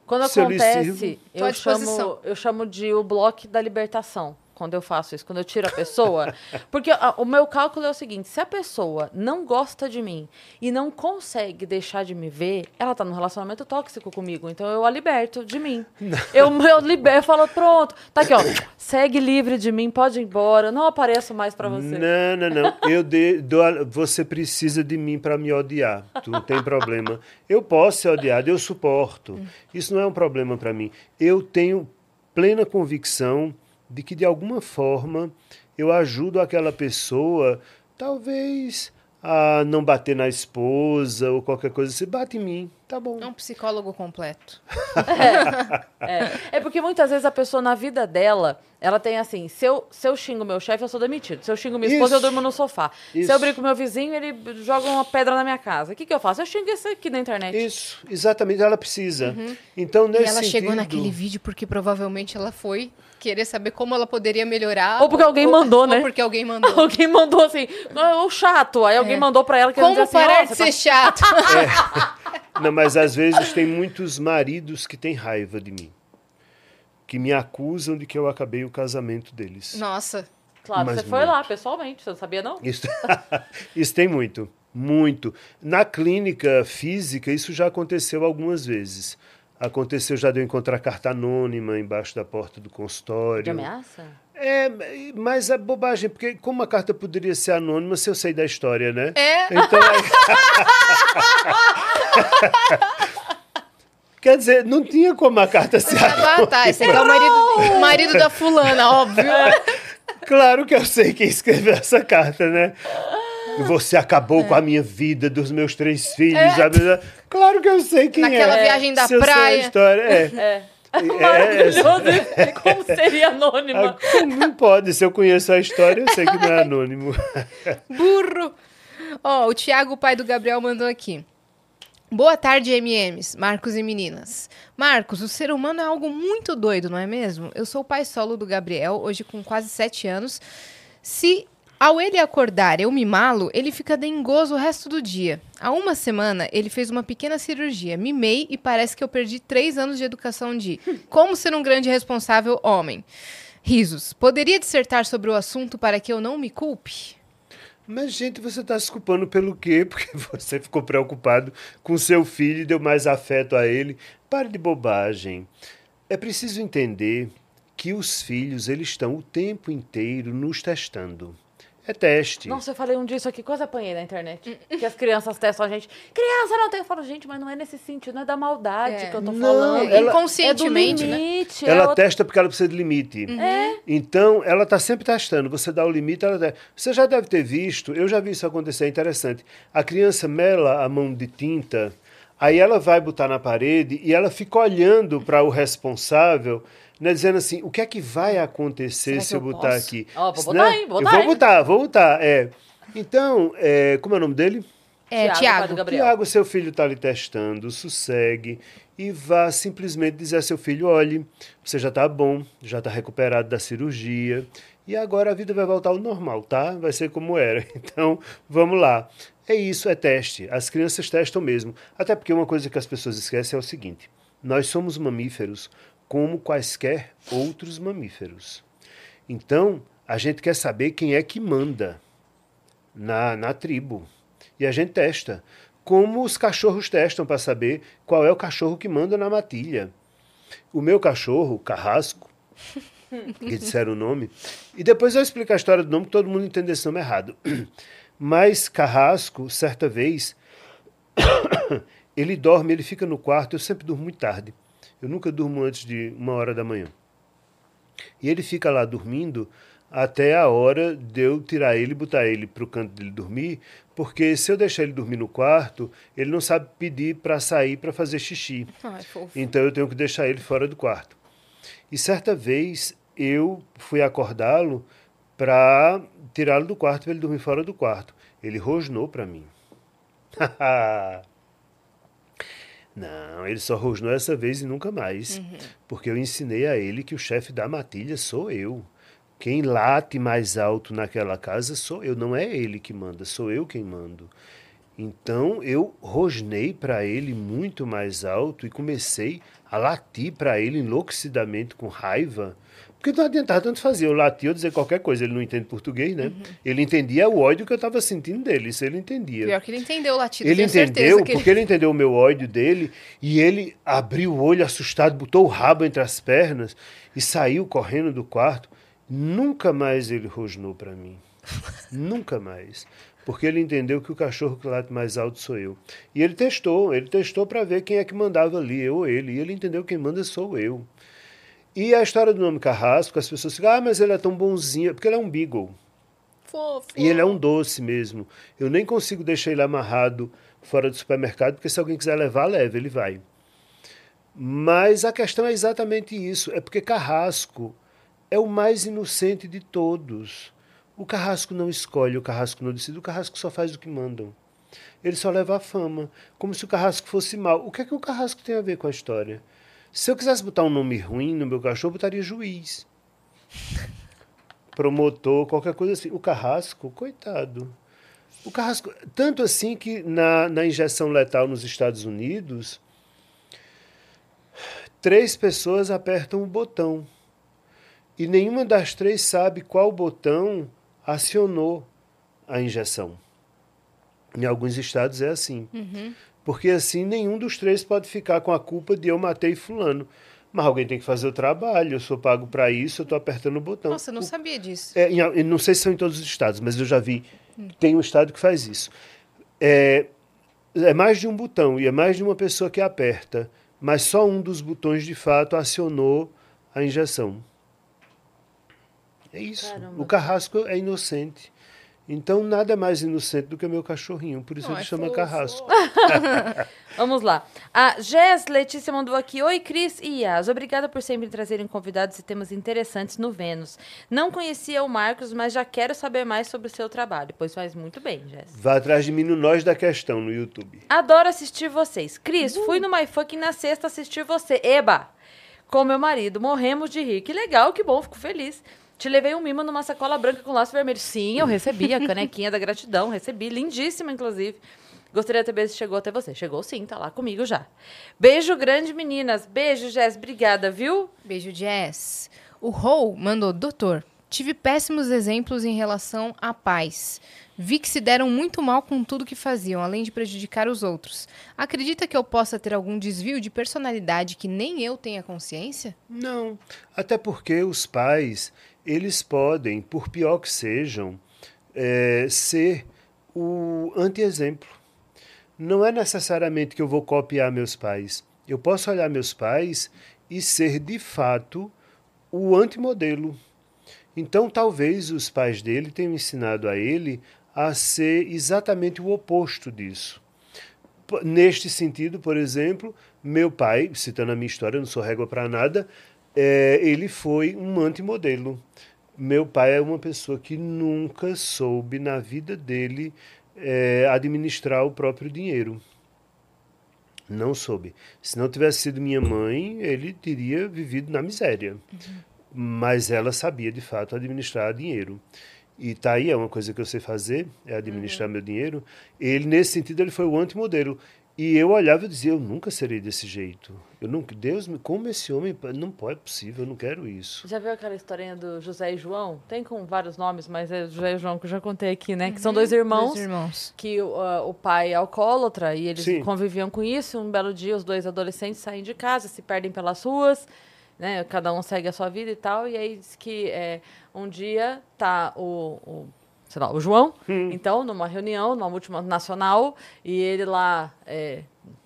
[SPEAKER 1] Quando
[SPEAKER 3] Se eu
[SPEAKER 1] acontece, eu
[SPEAKER 2] à
[SPEAKER 1] chamo,
[SPEAKER 2] disposição.
[SPEAKER 1] eu chamo de o bloco da libertação. Quando eu faço isso, quando eu tiro a pessoa. Porque a- o meu cálculo é o seguinte: se a pessoa não gosta de mim e não consegue deixar de me ver, ela tá num relacionamento tóxico comigo. Então eu a liberto de mim. Eu, eu liberto, eu falo, pronto, tá aqui, ó. Segue livre de mim, pode ir embora. Não apareço mais pra você.
[SPEAKER 3] Não, não, não. Eu de, dou a- você precisa de mim para me odiar. Tu não tem problema. Eu posso ser odiado, eu suporto. Isso não é um problema para mim. Eu tenho plena convicção de que de alguma forma eu ajudo aquela pessoa, talvez a não bater na esposa ou qualquer coisa assim. Bate em mim, tá bom.
[SPEAKER 2] É um psicólogo completo.
[SPEAKER 1] É porque muitas vezes a pessoa na vida dela, ela tem assim, se eu, se eu xingo meu chefe, eu sou demitido. Se eu xingo minha esposa, eu
[SPEAKER 3] Isso.
[SPEAKER 1] durmo no sofá. Se
[SPEAKER 3] Isso.
[SPEAKER 1] eu brigo com meu vizinho, ele joga uma pedra na minha casa. O que, que eu faço? Eu xingo esse aqui na internet.
[SPEAKER 3] Isso, exatamente, ela precisa. Então, nesse
[SPEAKER 2] e ela chegou
[SPEAKER 3] sentido-
[SPEAKER 2] naquele vídeo porque provavelmente ela foi querer saber como ela poderia melhorar.
[SPEAKER 1] Ou porque alguém mandou,
[SPEAKER 2] ou
[SPEAKER 1] né?
[SPEAKER 2] porque alguém mandou.
[SPEAKER 1] Alguém mandou assim, "Ah, o chato. Aí alguém
[SPEAKER 2] É.
[SPEAKER 1] mandou pra ela que
[SPEAKER 2] Como
[SPEAKER 1] assim,
[SPEAKER 2] parar
[SPEAKER 1] "Ó,
[SPEAKER 2] de
[SPEAKER 1] você
[SPEAKER 2] ser chato?
[SPEAKER 3] Não, mas às vezes tem muitos maridos que têm raiva de mim. Que me acusam de que eu acabei o casamento deles.
[SPEAKER 2] Nossa.
[SPEAKER 1] tá-" Claro,
[SPEAKER 3] Mas
[SPEAKER 1] você foi
[SPEAKER 3] muito.
[SPEAKER 1] lá pessoalmente, você não sabia não?
[SPEAKER 3] Isso, isso tem muito, muito. Na clínica física, isso já aconteceu algumas vezes. Aconteceu já de eu encontrar carta anônima embaixo da porta do consultório.
[SPEAKER 1] De ameaça?
[SPEAKER 3] É, mas é bobagem, porque como a carta poderia ser anônima se eu sei da história, né?
[SPEAKER 2] É.
[SPEAKER 3] Então. Quer dizer, não tinha como a carta ser anônima.
[SPEAKER 2] Ah, tá. Esse aqui é o marido, marido da fulana, óbvio.
[SPEAKER 3] Claro que eu sei quem escreveu essa carta, né? Você acabou com a minha vida, dos meus três filhos. sabe? Claro que eu sei quem
[SPEAKER 2] Naquela
[SPEAKER 3] é.
[SPEAKER 2] viagem da
[SPEAKER 3] Se eu
[SPEAKER 2] praia.
[SPEAKER 3] história, é.
[SPEAKER 1] É.
[SPEAKER 3] É,
[SPEAKER 1] Maravilhoso. Como seria anônima?
[SPEAKER 3] Ah, Não pode, se eu conheço a história, eu sei que não é anônimo.
[SPEAKER 2] Burro. Ó, o Thiago, pai do Gabriel, mandou aqui. Boa tarde, MMs, Marcos e meninas. Marcos, o ser humano é algo muito doido, não é mesmo? Eu sou o pai solo do Gabriel, hoje com quase sete anos. Se ao ele acordar eu mimá-lo, ele fica dengoso o resto do dia. Há uma semana, ele fez uma pequena cirurgia. Mimei e parece que eu perdi três anos de educação de como ser um grande responsável homem. Risos. Poderia dissertar sobre o assunto para que eu não me culpe?
[SPEAKER 3] Mas, gente, você está se culpando pelo quê? Porque você ficou preocupado com seu filho e deu mais afeto a ele. Pare de bobagem. É preciso entender que os filhos eles estão o tempo inteiro nos testando. É teste.
[SPEAKER 1] Nossa, eu falei um disso aqui, quase apanhei na internet. que as crianças testam a gente. Criança não tem. Eu falo, gente, mas não é nesse sentido, não é da maldade
[SPEAKER 2] É.
[SPEAKER 1] que eu tô
[SPEAKER 3] Não,
[SPEAKER 1] falando.
[SPEAKER 3] ela-
[SPEAKER 2] Inconscientemente,
[SPEAKER 1] é do
[SPEAKER 2] né?
[SPEAKER 1] limite, é
[SPEAKER 3] Ela
[SPEAKER 1] outra-
[SPEAKER 3] testa porque ela precisa de limite.
[SPEAKER 1] É.
[SPEAKER 3] Então, ela está sempre testando. Você dá o limite, ela testa. Você já deve ter visto, eu já vi isso acontecer, é interessante. A criança mela a mão de tinta, aí ela vai botar na parede e ela fica olhando para o responsável, né, dizendo assim: o que é que vai acontecer
[SPEAKER 1] Será
[SPEAKER 3] se eu
[SPEAKER 1] eu
[SPEAKER 3] botar
[SPEAKER 1] posso?
[SPEAKER 3] aqui?
[SPEAKER 1] Ó, vou
[SPEAKER 3] Né?
[SPEAKER 1] botar, hein? Vou
[SPEAKER 3] Eu
[SPEAKER 1] botar,
[SPEAKER 3] vou
[SPEAKER 1] hein?
[SPEAKER 3] botar, vou botar. É. Então, é, como é o nome dele?
[SPEAKER 2] É,
[SPEAKER 1] Gabriel.
[SPEAKER 3] Tiago, seu filho está lhe testando, sossegue e vá simplesmente dizer ao seu filho: olhe, você já está bom, já está recuperado da cirurgia e agora a vida vai voltar ao normal, tá? Vai ser como era. Então, vamos lá. É isso, é teste. As crianças testam mesmo. Até porque uma coisa que as pessoas esquecem é o seguinte: nós somos mamíferos como quaisquer outros mamíferos. Então, a gente quer saber quem é que manda na, na tribo. E a gente testa. Como os cachorros testam para saber qual é o cachorro que manda na matilha. O meu cachorro, Carrasco, que disseram o nome. E depois eu explico a história do nome, que todo mundo entende esse nome errado. Mas Carrasco, certa vez, ele dorme, ele fica no quarto, eu sempre durmo muito tarde. Eu nunca durmo antes de uma hora da manhã. E ele fica lá dormindo até a hora de eu tirar ele e botar ele para o canto dele dormir, porque se eu deixar ele dormir no quarto, ele não sabe pedir para sair para fazer xixi.
[SPEAKER 2] Ai.
[SPEAKER 3] Então eu tenho que deixar ele fora do quarto. E certa vez eu fui acordá-lo para tirá-lo do quarto para ele dormir fora do quarto. Ele rosnou para mim. Não, ele só rosnou essa vez e nunca mais. Porque eu ensinei a ele que o chefe da matilha sou eu. Quem late mais alto naquela casa sou eu, não é ele que manda, sou eu quem mando. Então eu rosnei para ele muito mais alto e comecei a latir para ele enlouquecidamente, com raiva. Porque não adiantava tanto fazer, eu latir ou dizer qualquer coisa, ele não entende português, né? Ele entendia o ódio que eu estava sentindo dele, isso ele entendia.
[SPEAKER 2] Pior que ele entendeu o latido,
[SPEAKER 3] Ele entendeu,
[SPEAKER 2] que ele-
[SPEAKER 3] porque ele entendeu o meu ódio dele, e ele abriu o olho assustado, botou o rabo entre as pernas e saiu correndo do quarto. Nunca mais ele rosnou para mim. Nunca mais. Porque ele entendeu que o cachorro que late mais alto sou eu. E ele testou, ele testou para ver quem é que mandava ali, eu ou ele. E ele entendeu que quem manda sou eu. E a história do nome Carrasco, as pessoas ficam, ah, mas ele é tão bonzinho, porque ele é um beagle.
[SPEAKER 2] Fofo.
[SPEAKER 3] E ele é um doce mesmo. Eu nem consigo deixar ele amarrado fora do supermercado, porque se alguém quiser levar, leva, ele vai. Mas a questão é exatamente isso. É porque Carrasco é o mais inocente de todos. O Carrasco não escolhe, o Carrasco não decide, o Carrasco só faz o que mandam. Ele só leva a fama, como se o Carrasco fosse mal. O que é que o Carrasco tem a ver com a história? Se eu quisesse botar um nome ruim no meu cachorro, eu botaria juiz promotor, qualquer coisa assim. O Carrasco, coitado. O Carrasco, tanto assim que na, na injeção letal nos Estados Unidos, três pessoas apertam o botão. E nenhuma das três sabe qual botão acionou a injeção. Em alguns estados é assim. Porque assim nenhum dos três pode ficar com a culpa de eu matei fulano. Mas alguém tem que fazer o trabalho, eu sou pago para isso, eu estou apertando o botão.
[SPEAKER 2] Nossa, eu não
[SPEAKER 3] O-
[SPEAKER 2] sabia disso.
[SPEAKER 3] é, em, eu não sei se são em todos os estados, mas eu já vi. Tem um estado que faz isso. É, é mais de um botão e é mais de uma pessoa que aperta, mas só um dos botões de fato acionou a injeção. É isso.
[SPEAKER 1] Caramba.
[SPEAKER 3] O carrasco é inocente. Então nada é mais inocente do que o meu cachorrinho, por isso
[SPEAKER 2] Ai,
[SPEAKER 3] ele chama
[SPEAKER 2] fofo.
[SPEAKER 3] carrasco.
[SPEAKER 1] Vamos lá. A Jess Letícia mandou aqui. Oi, Cris e Yas. Obrigada por sempre trazerem convidados e temas interessantes no Vênus. Não conhecia o Marcos, mas já quero saber mais sobre o seu trabalho, pois faz muito bem, Jess.
[SPEAKER 3] Vá atrás de mim no Nós da Questão no YouTube.
[SPEAKER 1] Adoro assistir vocês. Cris, fui no MyFuck na sexta assistir você. Eba! Com meu marido. Morremos de rir. Que legal, que bom, fico feliz. Te levei um mimo numa sacola branca com laço vermelho. Sim, eu recebi a canequinha da gratidão. Recebi. Lindíssima, inclusive. Gostaria de saber se chegou até você. Chegou sim, tá lá comigo já. Beijo grande, meninas. Beijo, Jess. Obrigada, viu?
[SPEAKER 2] Beijo, Jess. O Hou mandou, doutor, tive péssimos exemplos em relação à paz. Vi que se deram muito mal com tudo que faziam, além de prejudicar os outros. Acredita que eu possa ter algum desvio de personalidade que nem eu tenha consciência?
[SPEAKER 3] Não, até porque os pais, eles podem, por pior que sejam, eh, ser o anti-exemplo. Não é necessariamente que eu vou copiar meus pais. Eu posso olhar meus pais e ser, de fato, o antimodelo. Então, talvez os pais dele tenham ensinado a ele a ser exatamente o oposto disso. Neste sentido, por exemplo, meu pai, citando a minha história, eu não sou régua para nada, é, ele foi um antimodelo. Meu pai é uma pessoa que nunca soube na vida dele é, administrar o próprio dinheiro. Não soube. Se não tivesse sido minha mãe, ele teria vivido na miséria. Mas ela sabia, de fato, administrar dinheiro. E tá aí, é uma coisa que eu sei fazer, é administrar meu dinheiro. Ele, nesse sentido, ele foi o antimodelo. E eu olhava e dizia, eu nunca serei desse jeito. Eu nunca, Deus, me- como esse homem, não pode, é possível, eu não quero isso.
[SPEAKER 1] Já viu aquela historinha do José e João? Tem com vários nomes, mas é José e João que eu já contei aqui, né? Que são dois irmãos.
[SPEAKER 2] Dois irmãos.
[SPEAKER 1] que o, ah, o pai é alcoólatra e eles
[SPEAKER 3] Sim.
[SPEAKER 1] conviviam com isso. Um belo dia, os dois adolescentes saem de casa, se perdem pelas ruas né? Cada um segue a sua vida e tal. E aí diz que é, um dia tá o, o, sei lá, o João, então, numa reunião, numa multinacional, e ele lá, é,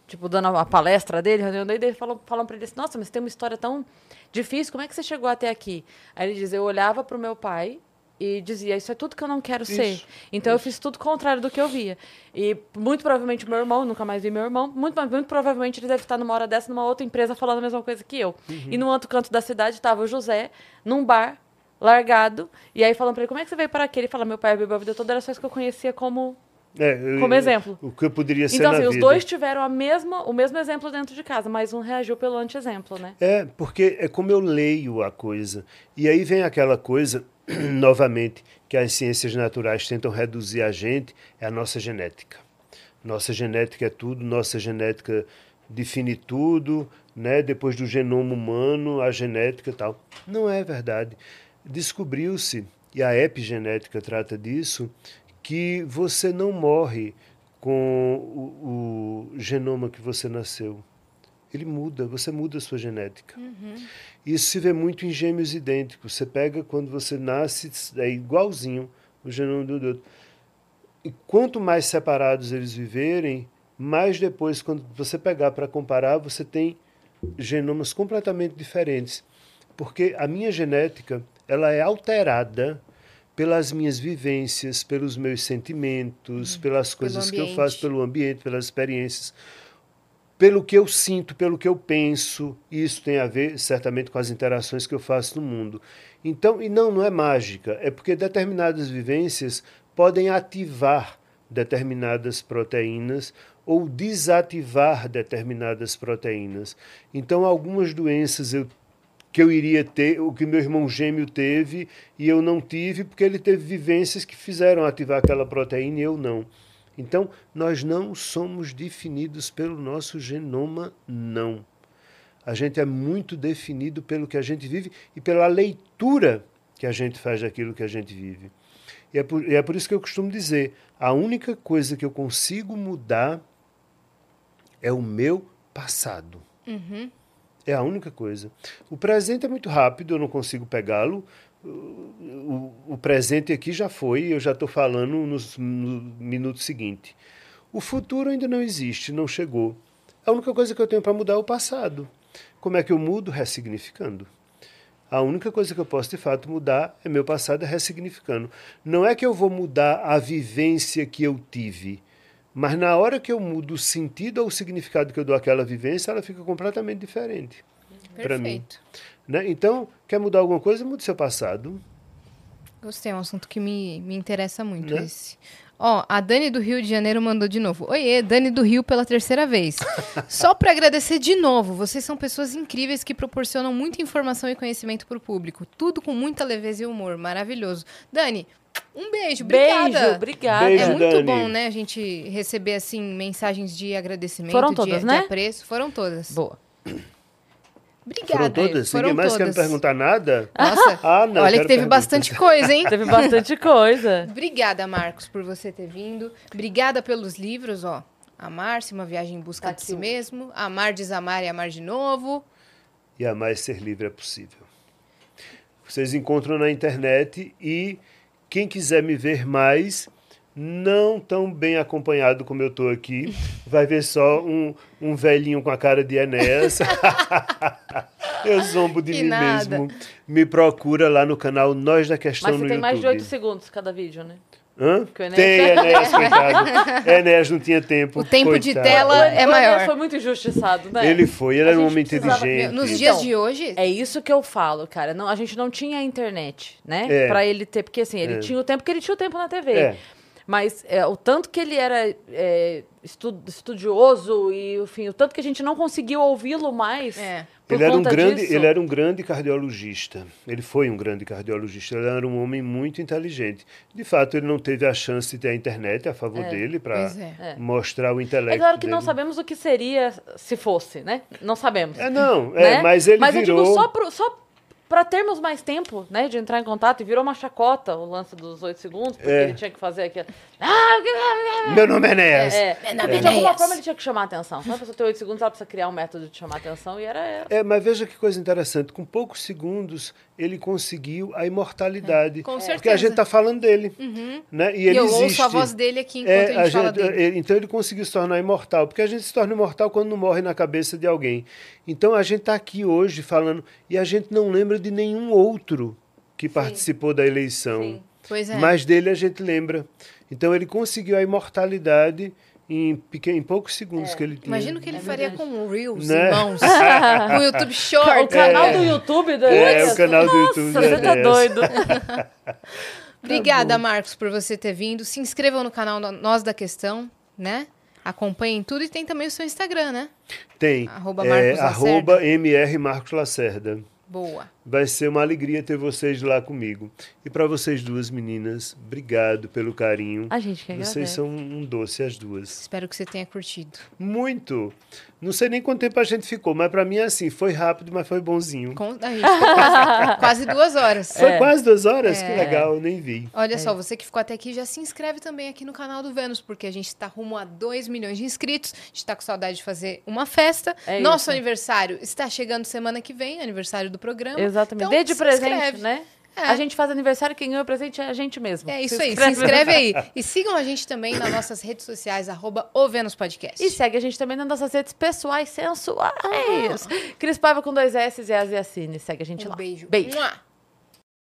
[SPEAKER 1] tipo, dando a palestra dele, reunião dele, daí falam, falam pra ele assim, nossa, mas tem uma história tão difícil, como é que você chegou até aqui? Aí ele diz, eu olhava pro meu pai e dizia, isso é tudo que eu não quero ser.
[SPEAKER 3] Isso,
[SPEAKER 1] Então eu fiz tudo contrário do que eu via. E muito provavelmente meu irmão, nunca mais vi meu irmão, muito, muito provavelmente ele deve estar numa hora dessa numa outra empresa falando a mesma coisa que eu. E no outro canto da cidade estava o José, num bar, largado, e aí falam pra ele, como é que você veio para aqui? Ele fala, meu pai bebeu a vida toda, era só isso que eu conhecia como...
[SPEAKER 3] É,
[SPEAKER 1] Como exemplo.
[SPEAKER 3] O que eu poderia ser
[SPEAKER 1] Então, assim, os
[SPEAKER 3] vida.
[SPEAKER 1] dois tiveram a mesma, o mesmo exemplo dentro de casa, mas um reagiu pelo anti-exemplo, né?
[SPEAKER 3] É, porque é como eu leio a coisa. E aí vem aquela coisa, novamente, que as ciências naturais tentam reduzir a gente, é a nossa genética. Nossa genética é tudo, nossa genética define tudo, né? Depois do genoma humano, a genética e tal. Não é verdade. Descobriu-se, e a epigenética trata disso, que você não morre com o, o genoma que você nasceu. Ele muda, você muda a sua genética. Isso se vê muito em gêmeos idênticos. Você pega quando você nasce, é igualzinho o genoma do outro. E quanto mais separados eles viverem, mais depois, quando você pegar para comparar, você tem genomas completamente diferentes. Porque a minha genética ela é alterada pelas minhas vivências, pelos meus sentimentos, pelas coisas que eu faço, pelo ambiente, pelas experiências pelo que eu sinto, pelo que eu penso, e isso tem a ver certamente com as interações que eu faço no mundo. Então, e não, não é mágica, é porque determinadas vivências podem ativar determinadas proteínas ou desativar determinadas proteínas. Então, algumas doenças eu que eu iria ter, o que meu irmão gêmeo teve e eu não tive, porque ele teve vivências que fizeram ativar aquela proteína e eu não. Então, nós não somos definidos pelo nosso genoma, não. A gente é muito definido pelo que a gente vive e pela leitura que a gente faz daquilo que a gente vive. E é por, e é por isso que eu costumo dizer: a única coisa que eu consigo mudar é o meu passado. É a única coisa. O presente é muito rápido, eu não consigo pegá-lo. O, o- presente aqui já foi, eu já estou falando nos, no minuto seguinte. O futuro ainda não existe, não chegou. A única coisa que eu tenho para mudar é o passado. Como é que eu mudo? Ressignificando. A única coisa que eu posso de fato mudar é meu passado ressignificando. Não é que eu vou mudar a vivência que eu tive, mas na hora que eu mudo o sentido ou o significado que eu dou àquela vivência, ela fica completamente diferente para mim. Né? Então, quer mudar alguma coisa? Mude seu passado.
[SPEAKER 2] Gostei, é um assunto que me, me interessa muito
[SPEAKER 3] Né?
[SPEAKER 2] esse. Ó, a Dani do Rio de Janeiro mandou de novo. Oiê, Dani do Rio pela terceira vez. Só para agradecer de novo, vocês são pessoas incríveis que proporcionam muita informação e conhecimento para o público. Tudo com muita leveza e humor. Maravilhoso. Dani, um beijo. Obrigada.
[SPEAKER 1] Beijo, obrigada.
[SPEAKER 3] Beijo,
[SPEAKER 2] É muito
[SPEAKER 3] Dani.
[SPEAKER 2] bom, né, a gente receber, assim, mensagens de agradecimento,
[SPEAKER 1] Foram
[SPEAKER 2] de-
[SPEAKER 1] todas,
[SPEAKER 2] de,
[SPEAKER 1] né?
[SPEAKER 2] apreço. Foram todas.
[SPEAKER 1] Boa.
[SPEAKER 2] Obrigada.
[SPEAKER 3] Foram todas?
[SPEAKER 2] Foram
[SPEAKER 3] Ninguém mais quer me perguntar nada?
[SPEAKER 2] Nossa,
[SPEAKER 3] Ah, não,
[SPEAKER 2] olha que teve
[SPEAKER 3] perguntas.
[SPEAKER 2] bastante coisa, hein?
[SPEAKER 1] Teve bastante coisa.
[SPEAKER 2] Obrigada, Marcos, por você ter vindo. Obrigada pelos livros, ó. Amar-se, uma viagem em busca
[SPEAKER 1] Tá
[SPEAKER 2] de si mesmo. Amar, desamar e amar de novo.
[SPEAKER 3] E a mais ser livre é possível. Vocês encontram na internet e quem quiser me ver mais, não tão bem acompanhado como eu estou aqui, vai ver só um, um velhinho com a cara de Enéas. eu zombo de
[SPEAKER 2] Que
[SPEAKER 3] mim
[SPEAKER 2] nada.
[SPEAKER 3] mesmo. Me procura lá no canal Nós da Questão
[SPEAKER 1] Mas
[SPEAKER 3] no
[SPEAKER 1] você tem
[SPEAKER 3] YouTube.
[SPEAKER 1] mais de 8 segundos cada vídeo, né?
[SPEAKER 3] Hã?
[SPEAKER 1] Enéas-
[SPEAKER 3] Tem, Enéas, coitado. Enéas não tinha tempo.
[SPEAKER 2] O tempo de
[SPEAKER 3] coitado.
[SPEAKER 2] tela é maior.
[SPEAKER 1] foi muito injustiçado, né?
[SPEAKER 3] Ele foi, ele
[SPEAKER 1] A
[SPEAKER 3] era um homem
[SPEAKER 1] precisava-
[SPEAKER 3] inteligente.
[SPEAKER 2] Nos
[SPEAKER 1] Então,
[SPEAKER 2] dias de hoje,
[SPEAKER 1] É isso que eu falo, cara. Não, a gente não tinha internet, né?
[SPEAKER 3] É.
[SPEAKER 1] Pra ele ter. Porque assim, ele
[SPEAKER 3] É.
[SPEAKER 1] tinha o tempo que ele tinha o tempo na TV.
[SPEAKER 3] É.
[SPEAKER 1] Mas é, o tanto que ele era é, estu- estudioso e, enfim, o tanto que a gente não conseguiu ouvi-lo mais.
[SPEAKER 2] É.
[SPEAKER 1] Por
[SPEAKER 3] Ele era, um grande,
[SPEAKER 1] disso.
[SPEAKER 3] ele era um grande cardiologista. Ele foi um grande cardiologista. Ele era um homem muito inteligente. De fato, ele não teve a chance de ter a internet a favor dele para
[SPEAKER 2] é.
[SPEAKER 1] É.
[SPEAKER 3] mostrar o intelecto
[SPEAKER 1] É claro que não
[SPEAKER 3] dele.
[SPEAKER 1] sabemos o que seria se fosse, né? Não sabemos.
[SPEAKER 3] É, não, é,
[SPEAKER 1] né?
[SPEAKER 3] mas ele
[SPEAKER 1] mas
[SPEAKER 3] virou...
[SPEAKER 1] eu digo só, pro, só Pra termos mais tempo, né, de entrar em contato, e virou uma chacota o lance dos oito segundos, porque
[SPEAKER 3] É.
[SPEAKER 1] ele tinha que fazer aquilo. Ah,
[SPEAKER 3] Meu nome é Enéas.
[SPEAKER 1] é,
[SPEAKER 2] Meu nome é
[SPEAKER 1] de alguma forma ele tinha que chamar a atenção. Quando a pessoa tem oito segundos, ela precisa criar um método de chamar a atenção, e era...
[SPEAKER 3] É, mas veja que coisa interessante. Com poucos segundos, ele conseguiu a imortalidade.
[SPEAKER 2] Com
[SPEAKER 3] Porque
[SPEAKER 2] certeza.
[SPEAKER 3] a gente está falando dele. Né? E
[SPEAKER 2] E
[SPEAKER 3] ele
[SPEAKER 2] eu
[SPEAKER 3] existe.
[SPEAKER 2] ouço a voz dele aqui enquanto
[SPEAKER 3] É,
[SPEAKER 2] a gente fala dele.
[SPEAKER 3] ele- então ele conseguiu se tornar imortal, porque a gente se torna imortal quando não morre na cabeça de alguém. Então a gente está aqui hoje falando e a gente não lembra de nenhum outro que participou da eleição,
[SPEAKER 1] Sim.
[SPEAKER 2] Pois é.
[SPEAKER 3] mas dele a gente lembra. Então ele conseguiu a imortalidade em, pequen- em poucos segundos que ele tinha.
[SPEAKER 2] Imagina o que ele faria com o Reels,
[SPEAKER 3] Né?
[SPEAKER 2] irmãos. com o YouTube
[SPEAKER 1] O
[SPEAKER 2] Short.
[SPEAKER 1] canal do YouTube do
[SPEAKER 3] É, o canal do YouTube
[SPEAKER 1] Nossa,
[SPEAKER 3] do
[SPEAKER 1] você tá
[SPEAKER 3] Enéas.
[SPEAKER 1] doido.
[SPEAKER 2] Obrigada, Marcos, por você ter vindo. Se inscrevam no canal Nós da Questão, né? Acompanhem tudo e tem também o seu Instagram, né?
[SPEAKER 3] Tem.
[SPEAKER 2] Arroba
[SPEAKER 3] é,
[SPEAKER 2] Marcos Lacerda.
[SPEAKER 3] arroba MR Marcos Lacerda.
[SPEAKER 2] Boa.
[SPEAKER 3] Vai ser uma alegria ter vocês lá comigo. E para vocês duas meninas, obrigado pelo carinho.
[SPEAKER 1] A gente que
[SPEAKER 3] Vocês são um doce, as duas.
[SPEAKER 2] Espero que você tenha curtido.
[SPEAKER 3] Muito. Não sei nem quanto tempo a gente ficou, mas para mim é assim, foi rápido, mas foi bonzinho.
[SPEAKER 2] Com- A gente ficou quase, quase duas horas.
[SPEAKER 3] Foi
[SPEAKER 1] É.
[SPEAKER 3] quase duas horas?
[SPEAKER 2] É.
[SPEAKER 3] Que legal, eu nem vi.
[SPEAKER 2] Olha só, você que ficou até aqui, já se inscreve também aqui no canal do Vênus, porque a gente está rumo a 2 milhões de inscritos. A gente está com saudade de fazer uma festa.
[SPEAKER 1] É
[SPEAKER 2] Nosso
[SPEAKER 1] isso.
[SPEAKER 2] aniversário está chegando semana que vem, aniversário do programa.
[SPEAKER 1] Exatamente.
[SPEAKER 2] Então,
[SPEAKER 1] Dê de
[SPEAKER 2] se
[SPEAKER 1] presente,
[SPEAKER 2] inscreve.
[SPEAKER 1] né?
[SPEAKER 2] É.
[SPEAKER 1] A gente faz aniversário, quem ganha o presente é a gente mesmo.
[SPEAKER 2] É isso aí, se inscreve aí. E sigam a gente também nas nossas redes sociais, arroba o Vênus Podcast.
[SPEAKER 1] E segue a gente também nas nossas redes pessoais sensuais. Cris Paiva com dois S e a Ziacine. Segue a gente
[SPEAKER 2] um
[SPEAKER 1] lá.
[SPEAKER 2] beijo.
[SPEAKER 1] Beijo.
[SPEAKER 2] Mua.